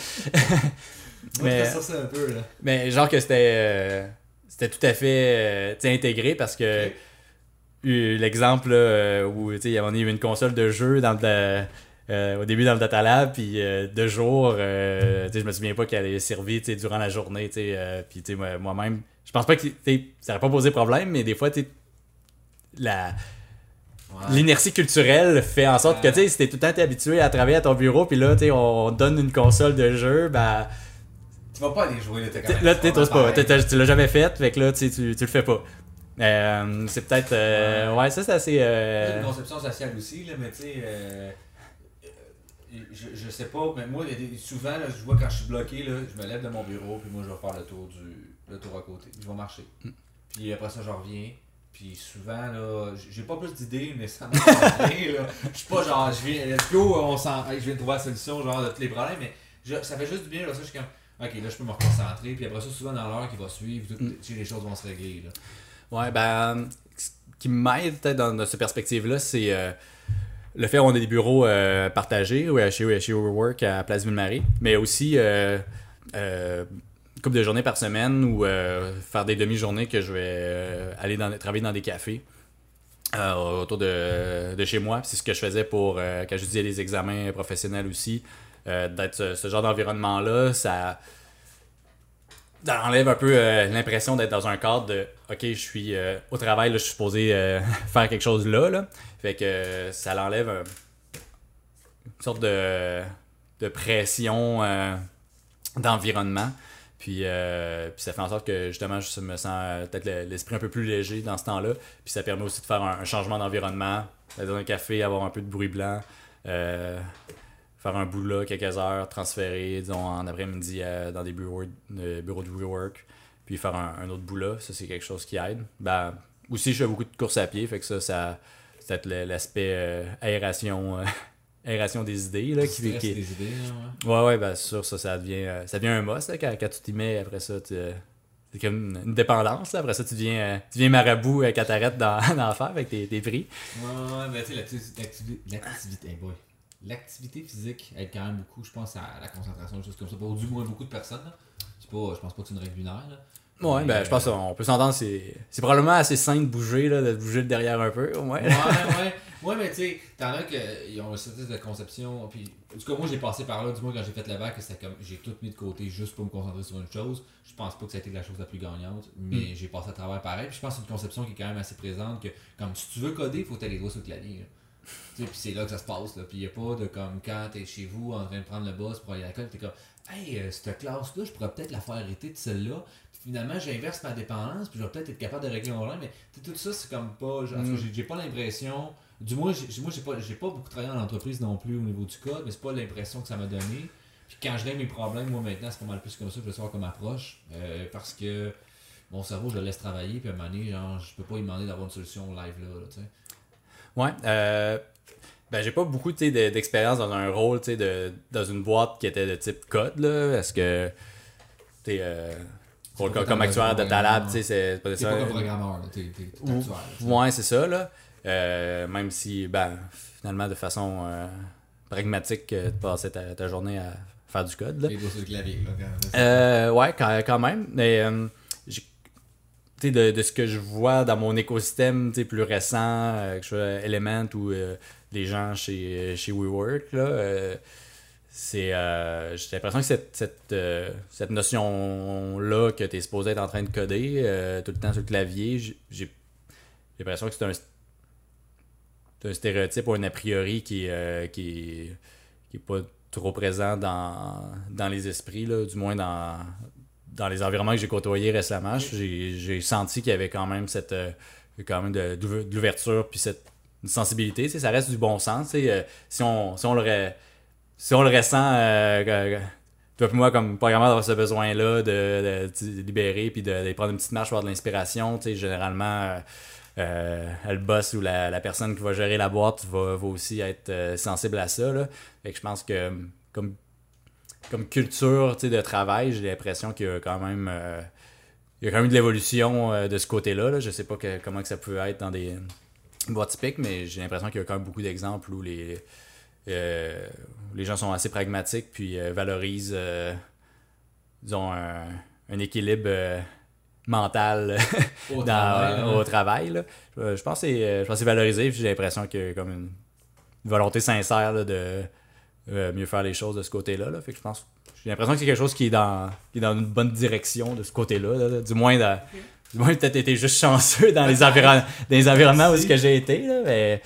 mais... ça, c'est un peu, là. Mais genre que c'était euh, c'était tout à fait euh, intégré parce que Ok. Eu l'exemple euh, où tu sais, il y avait une console de jeu dans le euh, au début dans le data lab puis euh, deux jours euh, tu sais, je me souviens pas qu'elle tu sais, durant la journée tu sais, euh, puis tu sais, moi- moi-même je pense pas que ça aurait pas posé problème mais des fois la Ouais. l'inertie culturelle fait en sorte que tu sais si t'es tout le temps t'es habitué à travailler à ton bureau puis là tu sais, on donne une console de jeu ben Tu vas pas aller jouer, là, t'es. Là, tu t'oses pas. Tu l'as jamais fait, fait que là, tu, tu le fais pas. Euh, c'est peut-être. euh, ouais, ça, c'est assez. Euh, une conception sociale aussi, là, mais tu sais, euh, je, je sais pas, mais moi, souvent, là, je vois quand je suis bloqué, là, je me lève de mon bureau, puis moi, je vais faire le tour du le tour à côté. Je vais marcher. Mm. Puis après ça, je reviens. Puis souvent, là, j'ai pas plus d'idées, mais ça bien, là. Je suis pas genre, je viens, let's go, on s'en, je viens de trouver la solution, genre, de tous les problèmes, mais je- ça fait juste du bien, là, ça, je suis comme, ok, là, je peux me reconcentrer, puis après ça, souvent, dans l'heure qui va suivre, tout- Mm. les choses vont se régler, là. Ouais, ben. Ce qui m'aide peut-être dans, dans cette perspective-là, c'est euh, le fait qu'on a des bureaux euh, partagés ouais, chez, chez Overwork à Place Ville-Marie, mais aussi euh, euh, une couple de journées par semaine ou euh, faire des demi-journées que je vais euh, aller dans, travailler dans des cafés. euh, autour de, de chez moi. C'est ce que je faisais pour euh, quand j'étudiais les examens professionnels aussi. Euh, D'être ce, ce genre d'environnement-là, ça, ça enlève un peu euh, l'impression d'être dans un cadre de OK, je suis euh, au travail, là, je suis supposé euh, faire quelque chose là. Fait que ça l'enlève un- une sorte de, de pression d'environnement. Puis, ça fait en sorte que justement, je me sens peut-être le- l'esprit un peu plus léger dans ce temps-là. Puis ça permet aussi de faire un, un changement d'environnement, d'aller dans un café, avoir un peu de bruit blanc, faire un bout là quelques heures, transférer, disons, en après-midi euh, dans des bureaux, de, bureaux de rework, puis faire un, un autre bout là. Ça, c'est quelque chose qui aide. Ben, aussi, je fais beaucoup de courses à pied, fait que ça, ça c'est peut-être l'aspect euh, aération, euh, aération des idées là, qui, qui- des idées, ouais. Ouais, ouais, ben sûr, ça, ça devient, euh, ça devient un must là, quand, quand tu t'y mets. Après ça, tu, euh, c'est comme une, dépendance. là. Après ça, tu deviens, euh, tu marabout euh, quand t'arrêtes dans, dans l'affaire avec tes, tes prix. Ouais, ouais, mais tu sais, l'acti- l'activi- l'activité, hey boy. L'activité physique aide quand même beaucoup, je pense, à la concentration, des choses comme ça. Pour du moins beaucoup de personnes. là. C'est pas, je pense pas que c'est une règle binaire. Là. Ouais, ben je pense euh, qu'on peut s'entendre, c'est, c'est probablement assez sain de bouger, là, de bouger derrière un peu, au moins. Ouais, ouais. Ouais, mais tu sais, t'en as qui ont une certaine de conception. Puis, en tout cas, moi, j'ai passé par là, du moins quand j'ai fait le bac, que c'était comme, j'ai tout mis de côté juste pour me concentrer sur une chose. Je pense pas que ça a été la chose la plus gagnante, mais j'ai passé à travers pareil. Puis, je pense que c'est une conception qui est quand même assez présente, que, comme si tu veux coder, il faut que t'aies les doigts sur le clavier. là. Puis c'est là que ça se passe, là. Puis, il y a pas de comme quand t'es chez vous en train de prendre le bus pour aller à l'école, t'es comme, hey, euh, cette classe-là, je pourrais peut-être la faire arrêter de celle-là. Puis finalement, j'inverse ma dépendance, puis je vais peut-être être capable de régler mon problème. Mais tout ça, c'est comme pas. genre, en tout cas, Mm. j'ai- pas l'impression. Du moins, j'ai- moi, j'ai pas, j'ai pas beaucoup travaillé en entreprise non plus au niveau du code, mais c'est pas l'impression que ça m'a donné. Puis quand je règle mes problèmes, moi maintenant, c'est pas mal plus comme ça que je savoir comme approche. euh, parce que mon cerveau, je le laisse travailler, puis à un moment donné, genre, je peux pas lui demander d'avoir une solution live là, là, tu sais. Ouais. Euh, ben, j'ai pas beaucoup tu de- d'expérience dans un rôle, tu de, dans une boîte qui était de type code, là. Est-ce que. Tu euh, pour le comme actuaire de un ta lab, programmeur. tu sais, c'est pas T'es pas comme programmeur, t'es actuaire, tu. Ouais, c'est ça, là. Euh, même si, ben, finalement, de façon euh, pragmatique, euh, tu passais ta, ta journée à faire du code, là. Sur le clavier, là, quand- Euh, ouais, quand, quand même. Mais euh, j'ai- tu sais, de, de ce que je vois dans mon écosystème plus récent, euh, que je sois Element ou euh, les gens chez, chez WeWork, là, euh, c'est, euh, j'ai l'impression que cette, cette, euh, cette notion-là que tu es supposé être en train de coder euh, tout le temps sur le clavier, j'ai, l'impression que c'est un, un stéréotype ou un a priori qui, euh, qui, qui pas trop présent dans, dans les esprits, là, du moins dans, dans les environnements que j'ai côtoyés récemment. J'ai, senti qu'il y avait quand même cette euh, quand même de, l'ouverture puis cette une sensibilité, tu sais, ça reste du bon sens. tu sais, euh, si, on, si, on le si on le ressent, euh, que- toi et moi, comme programmeur, d'avoir ce besoin-là de, de, libérer puis de, prendre une petite marche avoir de l'inspiration, tu sais, généralement, euh, euh, le boss ou la, la personne qui va gérer la boîte va, va aussi être euh, sensible à ça. Là. Fait que je pense que comme, comme culture tu sais, de travail, j'ai l'impression qu'il y a quand même. euh, il y a quand même de l'évolution euh, de ce côté-là. Là. Je sais pas que- comment que ça peut être dans des boîtes typiques, mais j'ai l'impression qu'il y a quand même beaucoup d'exemples où les, euh, les gens sont assez pragmatiques puis valorisent disons, un, un équilibre mental Au dans- travail, là. au travail. là. Je, je pense que c'est valorisé, puis j'ai l'impression qu'il y a comme une, une volonté sincère là, de euh, mieux faire les choses de ce côté-là. là. Fait que je pense j'ai l'impression que c'est quelque chose qui est dans, qui est dans une bonne direction de ce côté-là. là. Du moins, dans- du moins peut-être été juste chanceux dans les, environ- dans les environnements où ce que j'ai été. Là, mais...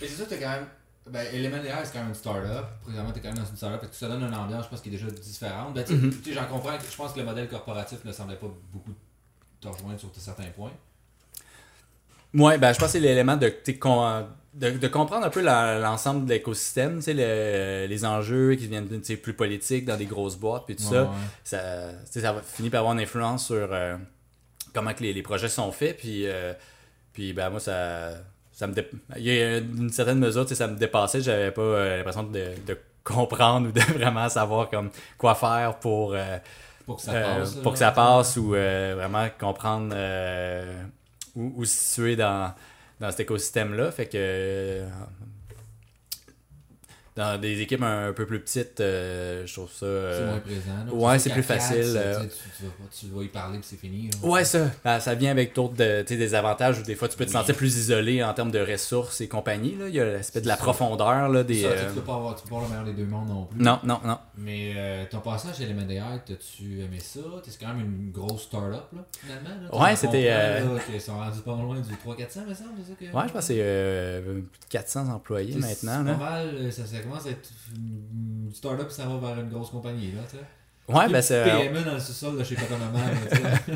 Mais c'est sûr que quand même. Ben, Element c'est quand même une start-up. Présentement, t'es quand même dans une start-up. Fait que ça donne une ambiance, je pense, qui est déjà différente. Ben, Mhm. sais, j'en comprends. Je pense que le modèle corporatif ne semblait pas beaucoup te rejoindre sur certains points. Ouais, ben, je pense que c'est l'élément de, de, de comprendre un peu l'ensemble de l'écosystème, tu sais, le- les enjeux qui viennent tu sais, plus politiques dans des grosses boîtes, puis tout ça. Ouais, ça, tu sais, ça va finir par avoir une influence sur euh, comment que les, les projets sont faits. Puis, euh, puis ben, moi, ça, ça me il y a une certaine mesure, ça me dépassait. J'avais pas euh, l'impression de, de comprendre ou de vraiment savoir comme quoi faire pour, Pour que ça passe. pour que ça passe ou vraiment comprendre où, où se situer dans, dans cet écosystème-là. Fait que euh, dans des équipes un, peu plus petites, euh, je trouve ça. C'est euh, moins présent. là. ouais, c'est plus facile, c'est- euh. tu, tu, tu vas, tu y parler puis c'est fini. là. Ouais, ça. Ben, ça vient avec d'autres de- tu sais, des avantages où des fois tu peux te Oui. sentir plus isolé en termes de ressources et compagnie. Là. Il y a l'aspect de la C'est ça. profondeur. Là, des, Ça, tu euh, tu peux pas avoir, tu peux pas avoir le meilleur des deux mondes non plus. Non, non, non. Mais euh, ton passage Element AI, t'as-tu aimé ça? T'es c'est quand même une grosse start-up, là, finalement. Là. Ouais, Tu c'était, euh, qu'ils sont rendus pas loin du 300-400, me semble, c'est que... Ouais, je pense que c'est euh, plus de 400 employés Tu maintenant. C'est pas mal, euh, ça, ça commence à être une start-up s'en va vers une grosse compagnie, là, tu sais. Ouais, ben c'est. PME dans le sous-sol de chez tu sais.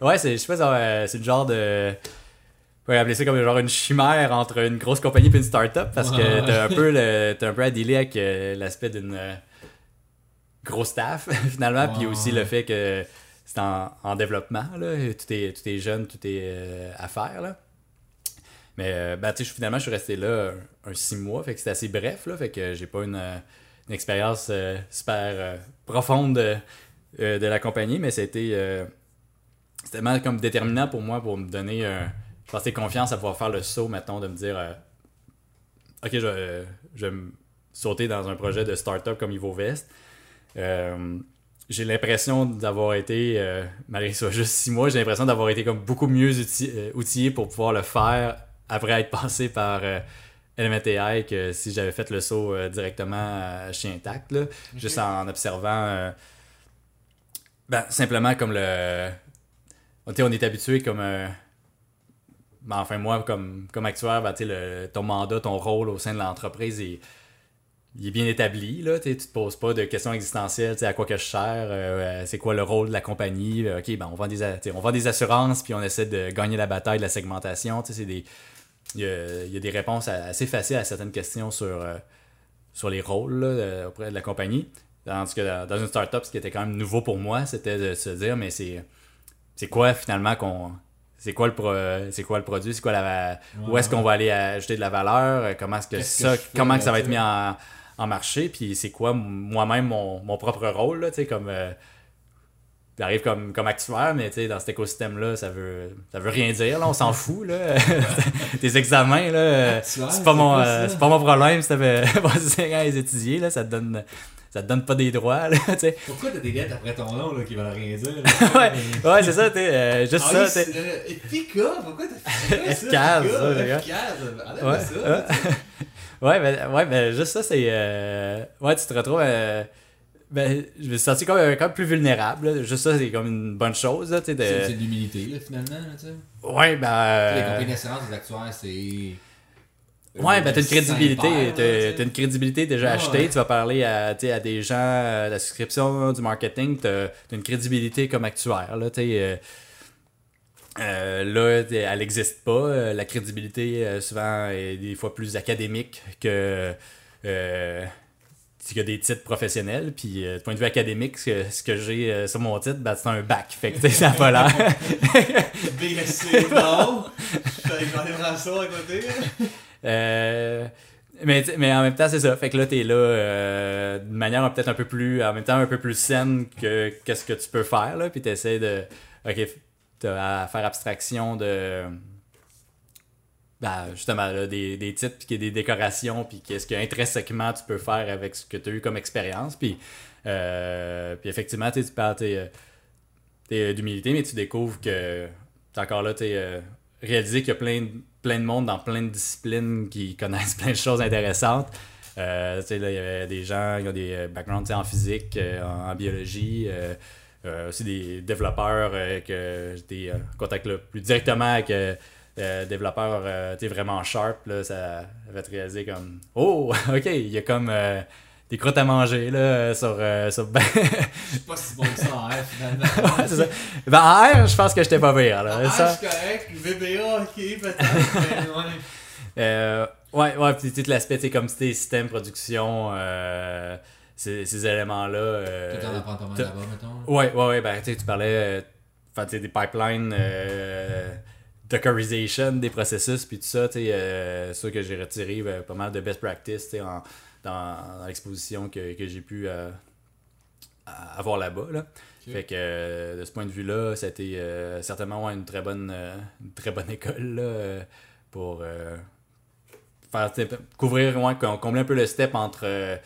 Ouais, c'est, je sais pas, ça, euh, c'est le genre de. On pourrait appeler ça comme genre une chimère entre une grosse compagnie et une start-up parce que ouais. t'as un peu le, t'as un peu à dealer avec euh, l'aspect d'une euh, grosse staff finalement, puis aussi le fait que c'est en, en développement, là. Tout est, tout est jeune, tout est euh, à faire, là. Mais euh, ben, tu sais, je- finalement, je suis resté là un, six mois, fait que c'était assez bref, là, fait que j'ai pas une, euh, expérience euh, super euh, profonde de, de la compagnie, mais c'était tellement comme déterminant pour moi pour me donner je confiance à pouvoir faire le saut, mettons, de me dire Ok, je, je vais me sauter dans un projet de start-up comme Ivo Vest. J'ai l'impression d'avoir été, malgré ce soit juste six mois, j'ai l'impression d'avoir été comme beaucoup mieux outi- outillé pour pouvoir le faire après être passé par LMTI que si j'avais fait le saut euh, directement euh, chez Intact, là, juste en observant euh, ben, simplement comme le. Sais, on est habitué comme. euh, ben, enfin, moi, comme, comme actuaire, ben, le- ton mandat, ton rôle au sein de l'entreprise est, il est bien établi. Là, tu tu te poses pas de questions existentielles, à quoi que je sers, euh, c'est quoi le rôle de la compagnie. ok, ben, on, vend des, on vend des assurances, puis on essaie de gagner la bataille de la segmentation. tu sais, c'est des- Il y, a, il y a des réponses assez faciles à certaines questions sur, euh, sur les rôles là, euh, auprès de la compagnie. Tandis que dans- dans une startup, ce qui était quand même nouveau pour moi, c'était de se dire, mais c'est c'est quoi finalement qu'on. C'est quoi, le pro- c'est quoi le produit? C'est quoi la. où est-ce qu'on va aller ajouter de la valeur? euh, Comment est-ce que Qu'est-ce ça. que comment que ça va être mis en, en marché? Puis c'est quoi moi-même mon, mon propre rôle, là, comme. euh, J'arrive comme, comme actuaire, mais dans cet écosystème-là, ça veut, ça veut rien dire, là, on s'en fout, là. Tes examens, là, euh, c'est pas, mon, euh, pas mon problème si t'avais passé 5 ans à les étudier, là, ça te donne, ça te donne pas des droits, là, tu sais. Pourquoi t'as des lettres après ton nom, là, qui veulent rien dire? Ouais, ouais, c'est ça, tu sais, euh, juste Ah ça, oui, c'est- euh, Pika, pourquoi t'as fait ça? Efficace, Pika, ça, les gars. efficace, enlève Ouais, ça. ouais. Ouais, ben, ouais, ben, juste ça, c'est. euh, Ouais, tu te retrouves. euh, Ben, je me suis senti comme, comme plus vulnérable. là. Juste ça, c'est comme une bonne chose. Là, de... C'est de l'humilité, là, finalement, là, tu sais. Ouais, ben. Les euh, compagnies d'assurance, les actuaires, c'est. Ouais, ben t'as une crédibilité, t'as une crédibilité déjà achetée, ouais. tu vas parler à, à des gens, euh, la souscription, du marketing, t'as une crédibilité comme actuaire, là, euh, Euh, là, elle n'existe pas. Euh, La crédibilité, euh, souvent, est des fois plus académique que, euh, que des titres professionnels. Puis, euh, du point de vue académique, ce que, ce que j'ai euh, sur mon titre, ben, c'est un bac. Fait que, ça n'a pas l'air. BSC, non. J'en ça à côté. Euh, mais, mais en même temps, c'est ça. Fait que là, t'es là euh, d'une manière peut-être un peu plus, en même temps, un peu plus saine que qu'est-ce que tu peux faire, là. Puis t'essaies de, ok, t'as à faire abstraction de, ben, justement, là, des, des titres, puis des décorations, puis qu'est-ce que intrinsèquement tu peux faire avec ce que tu as eu comme expérience. Puis, euh, effectivement, tu parles euh, euh, d'humilité, mais tu découvres que encore là, tu euh, réalisé qu'il y a plein de, plein de monde dans plein de disciplines qui connaissent plein de choses intéressantes. Tu sais, il y avait des gens qui ont des backgrounds en physique, en, biologie, aussi des développeurs que j'étais en contact plus directement avec euh, euh, développeurs euh, tu vraiment sharp. Là, ça avait te réalisé comme Oh, ok, il y a comme euh, des croûtes à manger là, sur. euh, sur... Je suis pas si bon que ça en R finalement. Ouais, c'est ça. Ben, en R, je pense que j'étais pas pire. Là. Ça- je suis correct. VBA, ok, peut-être. mais ouais. Euh, ouais, ouais, puis tout l'aspect, tu sais, comme c'était système, production, euh, ces, ces éléments-là. euh, Tout en apprends pas mal là-bas, mettons. ouais, ouais, ouais, ben, tu tu parlais, euh, tu des pipelines, euh, dockerisation des processus, puis tout ça, tu sais, euh, c'est sûr que j'ai retiré ben, pas mal de best practice, tu sais, en- dans, dans l'exposition que, que j'ai pu euh, avoir là-bas, là. Fait que euh, de ce point de vue-là, ça a été euh, certainement ouais, une très bonne euh, une très bonne école là, euh, pour euh, faire couvrir ouais, com- combler un peu le step entre euh,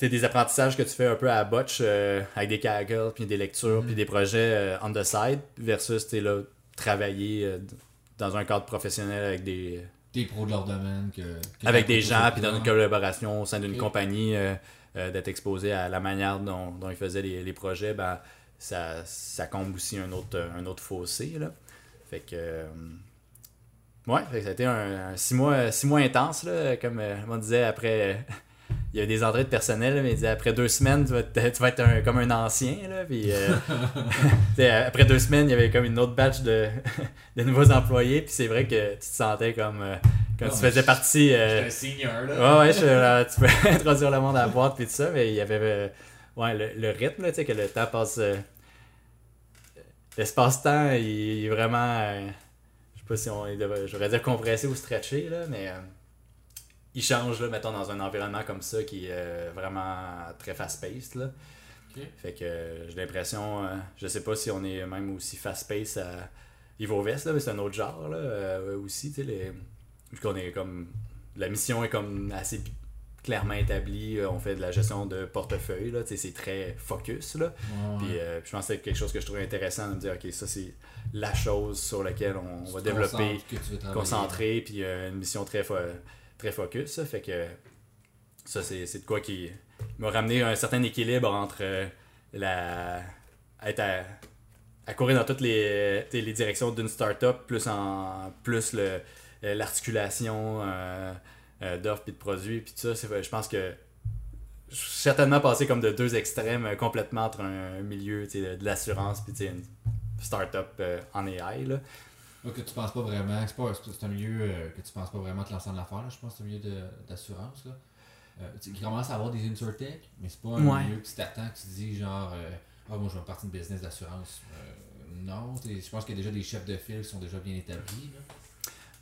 des apprentissages que tu fais un peu à la botch euh, avec des Kaggle, puis des lectures, Mhm. puis des projets euh, on the side, versus là, travailler euh, dans un cadre professionnel avec des, Des pros de leur domaine. Que, que avec des gens, puis dans une collaboration au sein d'une compagnie, euh, euh, d'être exposé à la manière dont, dont ils faisaient les, les projets, ben, ça, ça comble aussi un autre, un autre fossé. Là. Fait que. ouais, fait que ça a été un, un six, mois, six mois intense, là, comme on disait après. Il y avait des entrées de personnel, mais il disait après deux semaines, tu vas, être- tu vas être un- comme un ancien. Là, puis, euh, après deux semaines, il y avait comme une autre batch de, de nouveaux employés. Puis c'est vrai que tu te sentais comme, euh, comme Non, tu faisais je- partie. euh, J'étais un senior, là. Ouais, ouais, je, tu peux introduire le monde à la boîte puis tout ça, mais il y avait euh, ouais, le, le rythme, là, tu sais, que le temps passe. euh, L'espace-temps, il, il est vraiment. je sais pas si on. devrait- J'aurais dire compressé ou stretché, là, mais. Il change, là, mettons, dans un environnement comme ça qui est euh, vraiment très fast-paced, là. Fait que euh, j'ai l'impression. euh, je sais pas si on est même aussi fast-paced à Evo Vest, là, mais c'est un autre genre, là, aussi, tu sais, les. Vu qu'on est comme. La mission est comme assez clairement établie. On fait de la gestion de portefeuille, là, c'est très focus, là. Puis euh, je pense que c'est quelque chose que je trouvais intéressant de me dire, ok, ça c'est la chose sur laquelle on, Tu va développer, concentrer, puis euh, une mission très, très focus. Ça fait que ça, c'est de quoi qui m'a ramené un certain équilibre entre euh, la être à, courir dans toutes les, sais, les directions d'une startup, plus en plus le euh, l'articulation euh, euh, d'offres et de produits, puis tout ça. Je pense que je suis certainement passé comme de deux extrêmes euh, complètement entre un milieu de, l'assurance puis une startup euh, en AI. Là. Que tu penses pas vraiment, c'est pas c'est un milieu euh, que tu penses pas vraiment te lancer en affaires, là, je pense que c'est un milieu de- d'assurance. là. Euh, tu sais, qui commence à avoir des insurtech, mais c'est pas un Ouais. milieu que tu t'attends, que tu te dis genre, euh, ah, moi je vais partir de business d'assurance. Euh, non, tu sais, je pense qu'il y a déjà des chefs de file qui sont déjà bien établis. Là,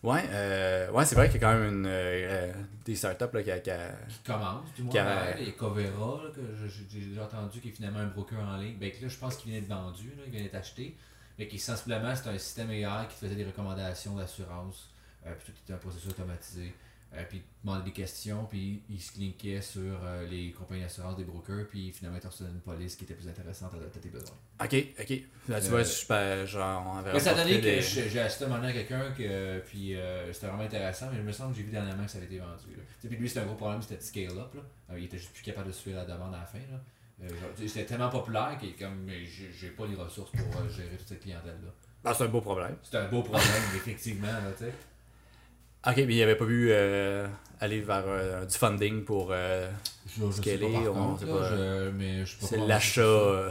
Ouais, euh, ouais c'est vrai qu'il y a quand même une, euh, des startups là, qui, a- qui qui commencent, du moins. Qui a- ouais, Il y a Covera, là, que j'ai déjà entendu, qui est finalement un broker en ligne. Ben, que là, je pense qu'il vient d'être vendu, là, il vient d'être acheté. Mais qui sensiblement, c'est un système AI qui te faisait des recommandations d'assurance. Euh, puis tout était un processus automatisé. Euh, puis demandait des questions, puis il se linkait sur euh, les compagnies d'assurance, des brokers, puis finalement, il te recevait une police qui était plus intéressante à, à tes besoins. Ok, ok. Là, tu Euh, vois, je pas. Genre, on ça donné que je- j'ai acheté un moment à quelqu'un, que, puis euh, c'était vraiment intéressant, mais il me semble que j'ai vu dernièrement que ça avait été vendu. là. Tu Puis lui, c'était un gros problème, c'était de scale-up. là. Il était juste plus capable de suivre la demande à la fin. là. Euh, c'était tellement populaire qu'il est comme, mais j'ai pas les ressources pour euh, gérer toute cette clientèle-là. Ah, c'est un beau problème. C'est un beau problème, effectivement, là, tu sais. Ok, mais il n'y avait pas vu euh, aller vers euh, du funding pour. euh, Je, je sais Quel pas est, par on contre, sait là, pas. je- mais je sais pas c'est l'achat c'est ça. euh.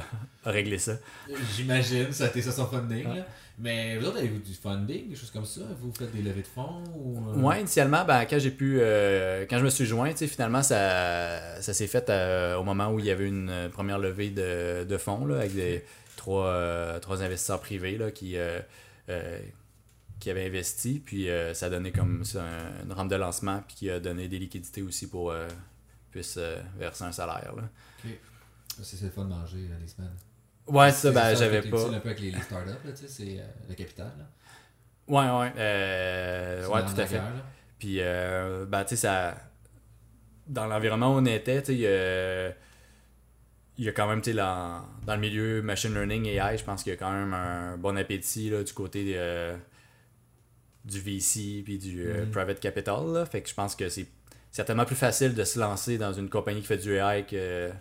J'imagine, ça a été ça son funding. là. Mais vous autres, avez-vous du funding, des choses comme ça? Vous faites des levées de fonds ou, euh, Ouais, initialement, ben, quand j'ai pu. euh, quand je me suis joint, finalement, ça, ça s'est fait euh, au moment où il y avait une première levée de, de fonds là, avec des, trois, euh, trois investisseurs privés là, qui, qui avaient investi. Puis ça a donné comme ça, un- une rampe de lancement, puis qui a donné des liquidités aussi pour puisse verser un salaire. Là. C'est c'est le fun de manger les semaines. Ouais, ça, C'est ben, ça j'avais pas. utile un peu avec les, les startups, là, tu sais, c'est euh, le capital. Là. Ouais, ouais. euh, C'est ouais, tout à fait. guerre. Puis, euh, ben, tu sais, ça. Dans l'environnement où on était, tu sais, il y a- il y a quand même, tu sais, dans, dans le milieu machine learning AI, je pense qu'il y a quand même un bon appétit là, du côté euh, du VC puis du Mhm. private capital. Là. Fait que je pense que c'est certainement plus facile de se lancer dans une compagnie qui fait du AI que,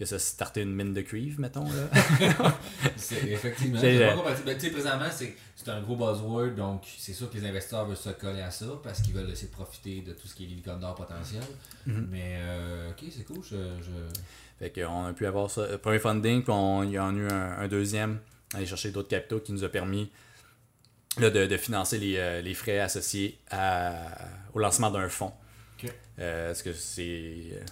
que se starter une mine de cuivre, mettons. Là. C'est- Effectivement. C'est. Ben, tu sais, présentement, c'est c'est un gros buzzword, donc c'est sûr que les investisseurs veulent se coller à ça parce qu'ils veulent essayer de profiter de tout ce qui est licorne d'or potentiel. Mhm. Mais, euh, ok, c'est cool. Je, je... Fait qu'on a pu avoir ça, le premier funding, puis on, il y en a eu un, un deuxième, aller chercher d'autres capitaux qui nous a permis là, de, de financer les, euh, les frais associés à- au lancement d'un fonds. Ok. Euh, Est-ce que c'est.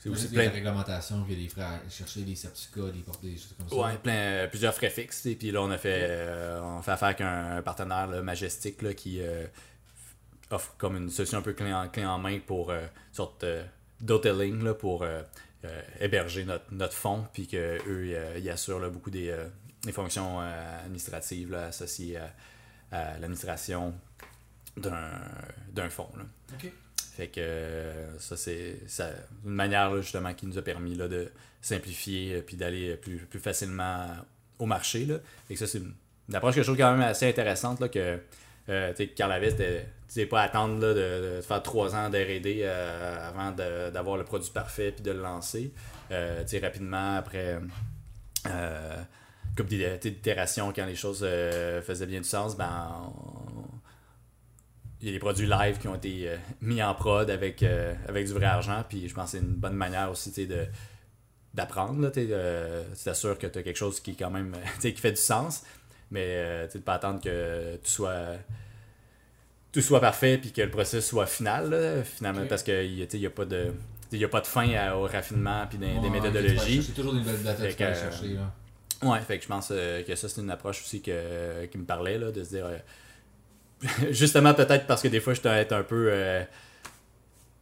C'est Aussi plein, réglementation, il y a des frais à chercher des certificats, des portes, des choses comme ça. ouais, plein, euh, plusieurs frais fixes. Et puis là, on a fait, euh, on fait affaire avec un, partenaire là, Majestic là, qui euh, offre comme une solution un peu clé en, clé en main pour euh, une sorte euh, d'hoteling là, pour euh, euh, héberger notre, notre fonds, puis qu'eux, euh, ils assurent là, beaucoup des, euh, des fonctions euh, administratives là, associées à, à l'administration d'un d'un fonds. là. Ok. Fait que euh, ça, c'est une manière justement qui nous a permis là, de simplifier euh, puis d'aller plus, plus facilement au marché. Là. Que ça, c'est une, une approche que je trouve quand même assez intéressante là, que euh, Carl c'était- tu pas attendre là, de, faire trois ans d'R&D euh, avant d'avoir le produit parfait puis de le lancer. Euh, rapidement, après euh, comme des d'itérations quand les choses euh, faisaient bien du sens, ben on- il y a des produits live qui ont été euh, mis en prod avec, euh, avec du vrai argent. Puis je pense que c'est une bonne manière aussi tu de d'apprendre. Tu euh, tu t'assures que tu as quelque chose qui quand même tu qui fait du sens. Mais tu de pas attendre que tout soit tout soit parfait puis que le processus soit final là, finalement parce qu'il n'y a pas de il a pas de fin à- au raffinement puis des, Ouais, tu méthodologies. chercher toujours des Fait que tu chercher. Là. Ouais, fait que je pense que ça, c'est une approche aussi que, qui me parlait, là, de se dire. Euh, justement, peut-être parce que des fois, je dois être un peu euh,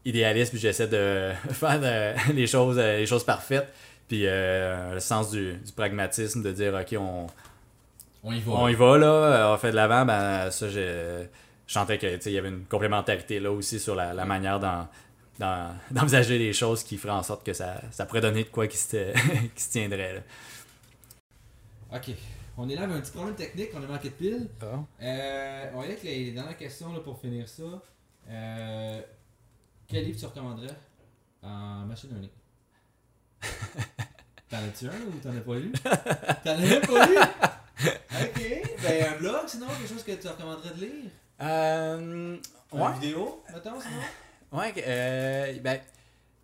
idéaliste, puis j'essaie de faire de- les, choses, euh, les choses parfaites. Puis euh, le sens du, du pragmatisme, de dire, OK, on, On y va. on y va, là, euh, on fait de l'avant, ben ça, je, je sentais que, tu sais, il y avait une complémentarité là aussi sur la, la manière d'en- d'envisager les choses qui ferait en sorte que ça, ça pourrait donner de quoi qui se, qui se tiendrait. Là. Ok. On est là avec un petit problème technique, on a manqué de piles. Euh, on va y aller avec les dernières questions là, pour finir ça. Euh, quel livre tu recommanderais en machine learning? T'en as-tu un ou t'en as pas lu T'en as même pas lu Ok. Ben un blog sinon, quelque chose que tu recommanderais de lire? Euh, Une ouais. vidéo, mettons sinon? Ouais, euh, ben,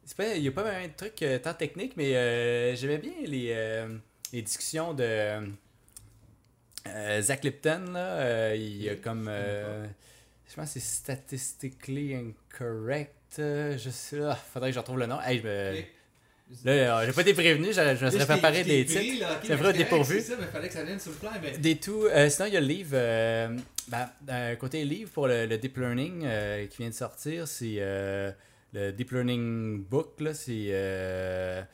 c'est pas, il y a pas vraiment de trucs euh, tant techniques, mais euh, j'aimais bien les, les discussions de euh, Zach Lipton, là, euh, il y a comme, euh, je pense que c'est Statistically Incorrect, euh, je sais, ah, faudrait que je retrouve le nom. Hey, je me-. Là, euh, j'ai pas été prévenu, je, je me Là, serais préparé des titres. là, ok, Ça mais ferait c'est des correct, pourvus. C'est ça, mais fallait que ça vienne sur le. Mais... Des tout. sinon, il y a le livre. ben, côté livre pour le, le Deep Learning qui vient de sortir, c'est le Deep Learning Book. Là, c'est.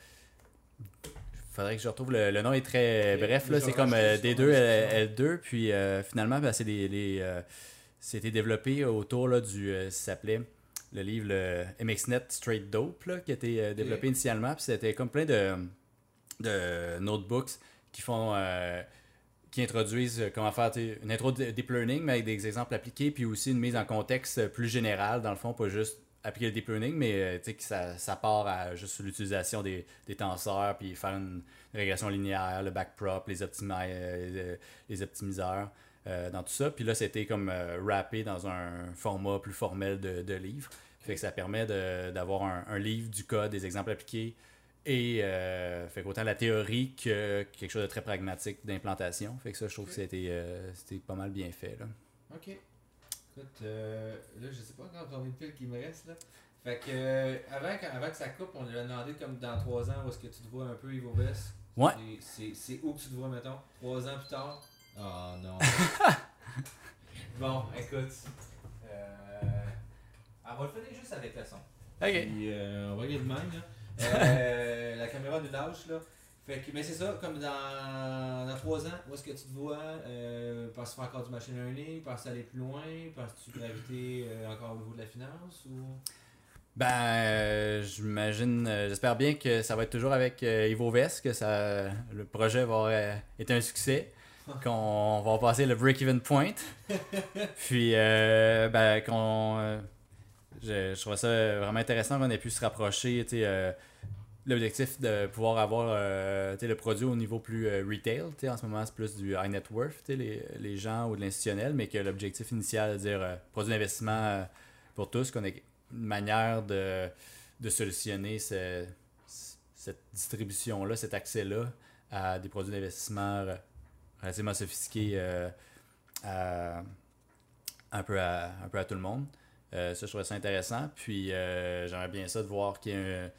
Euh, faudrait que je retrouve le, le nom est très bref. Là, c'est comme euh, rajouter D2, ça dans la euh, L2. Puis euh, finalement, ben, c'est des. les, euh, c'était développé autour là, du. euh, ça s'appelait le livre le MXNet Straight Dope là, qui a été euh, développé initialement. Puis c'était comme plein de, de notebooks qui font. euh, qui introduisent euh, comment faire une intro de deep learning, mais avec des exemples appliqués, puis aussi une mise en contexte euh, plus générale, dans le fond, pas juste appliquer le deep learning, mais euh, tu sais, que ça, ça part à juste l'utilisation des, des tenseurs, puis faire une régression linéaire, le backprop, les, optimi- euh, les optimiseurs. euh, dans tout ça. Puis là, c'était comme euh, rappé dans un format plus formel de, de livre. Fait que ça permet d'avoir un, un livre du code, des exemples appliqués et euh, fait qu'autant la théorie que quelque chose de très pragmatique d'implantation. Fait que ça, je trouve que c'était euh, c'était pas mal bien fait. Là. Ok. Écoute, euh, là, je sais pas encore combien de piles qu'il me reste, là. Fait que, euh, avant, que- avant que ça coupe, on lui a demandé, comme dans 3 ans, où est-ce que tu te vois un peu, Ivo Vest. Ouais. C'est- où que tu te vois, mettons? 3 ans plus tard? Oh non. bon, écoute. Euh, on va le finir juste avec le son. Ok. Puis, euh, on va y aller de même, là. La caméra nous lâche, là. Fait que, mais c'est ça, comme dans, dans 3 ans, où est-ce que tu te vois? Euh, Penses-tu faire encore du machine learning? Penses-tu aller plus loin? Penses-tu graviter euh, encore au niveau de la finance ou... Ben, euh, j'imagine, euh, j'espère bien que ça va être toujours avec euh, Ivo Vest, que ça, le projet va être un succès, qu'on va passer le break-even point. Puis, euh, ben, qu'on. euh, je, je trouve ça vraiment intéressant qu'on ait pu se rapprocher, tu sais, euh, l'objectif de pouvoir avoir euh, le produit au niveau plus euh, retail. En ce moment, c'est plus du high net worth, les, les gens ou de l'institutionnel, mais que l'objectif initial, de dire euh, produit d'investissement pour tous, qu'on ait une manière de, de solutionner ce- cette distribution-là, cet accès-là à des produits d'investissement relativement sophistiqués un, peu à, un peu à tout le monde. Ça, je trouvais ça intéressant. Puis, j'aimerais bien ça de voir qu'il y a un-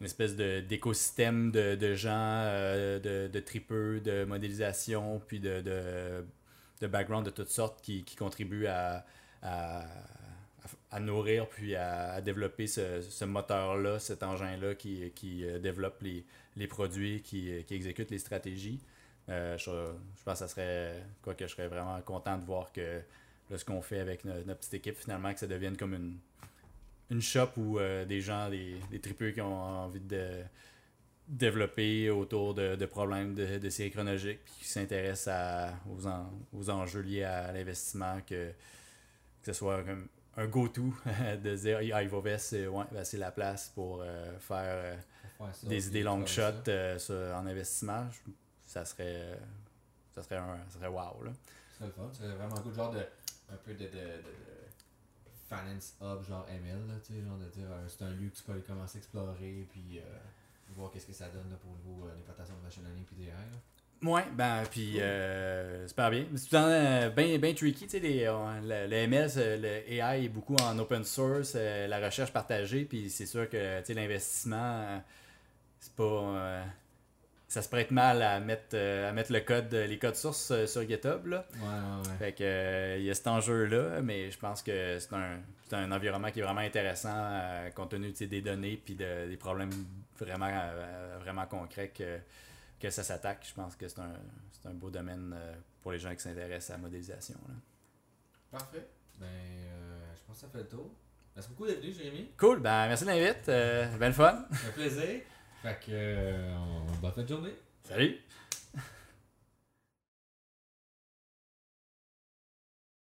une espèce d'écosystème de, de gens, euh, de, de tripeux, de modélisation, puis de, de, background de toutes sortes qui, qui contribuent à, à, à nourrir puis à, développer ce, ce moteur-là, cet engin-là qui, qui euh, développe les, les produits, qui, qui exécute les stratégies. Euh, je, je pense que ça serait quoi que je serais vraiment content de voir que là, ce qu'on fait avec no- notre petite équipe, finalement, que ça devienne comme une, une shop où euh, des gens, des, des tripeux qui ont envie de développer autour de, de problèmes de, de série chronologique, puis qui s'intéressent à- aux, en- aux enjeux liés à l'investissement, que, que ce soit comme un go-to de dire ah, Ivovest, c'est ouais, ben, c'est la place pour euh, faire euh, ça, des idées long ça. shot euh, en investissement. Je- Ça serait, ça serait, un, ça serait wow. Là. Ce serait le fun. C'est vraiment genre de. Un peu de, de finance hub, genre ML, là, tu sais, genre de dire euh, c'est un lieu que tu peux aller commencer à explorer, puis euh, voir qu'est-ce que ça donne là, pour le niveau euh, l'implantation de machine learning puis DR. là. Ouais, ben, puis euh, super bien. C'est tout le temps euh, bien bien tricky, tu sais, les, on- le, le ML, le AI est beaucoup en open source, la recherche partagée, puis c'est sûr que, tu sais, l'investissement, c'est pas... ça se prête mal à mettre, euh, à mettre le code, les codes sources euh, sur GitHub, là. Ouais, ouais, ouais. Fait que euh, il y a cet enjeu-là, mais je pense que c'est un, c'est un environnement qui est vraiment intéressant euh, compte tenu des données puis de- des problèmes vraiment, euh, vraiment concrets que, que ça s'attaque. Je pense que c'est un, c'est un beau domaine euh, pour les gens qui s'intéressent à la modélisation. là. Parfait. Ben, euh, je pense que ça fait le tour. Merci beaucoup d'être venu, Jérémy. Cool, ben merci de l'invite. Euh, ben le fun. Un plaisir. Fait que, euh, on, bonne fin de journée. Salut!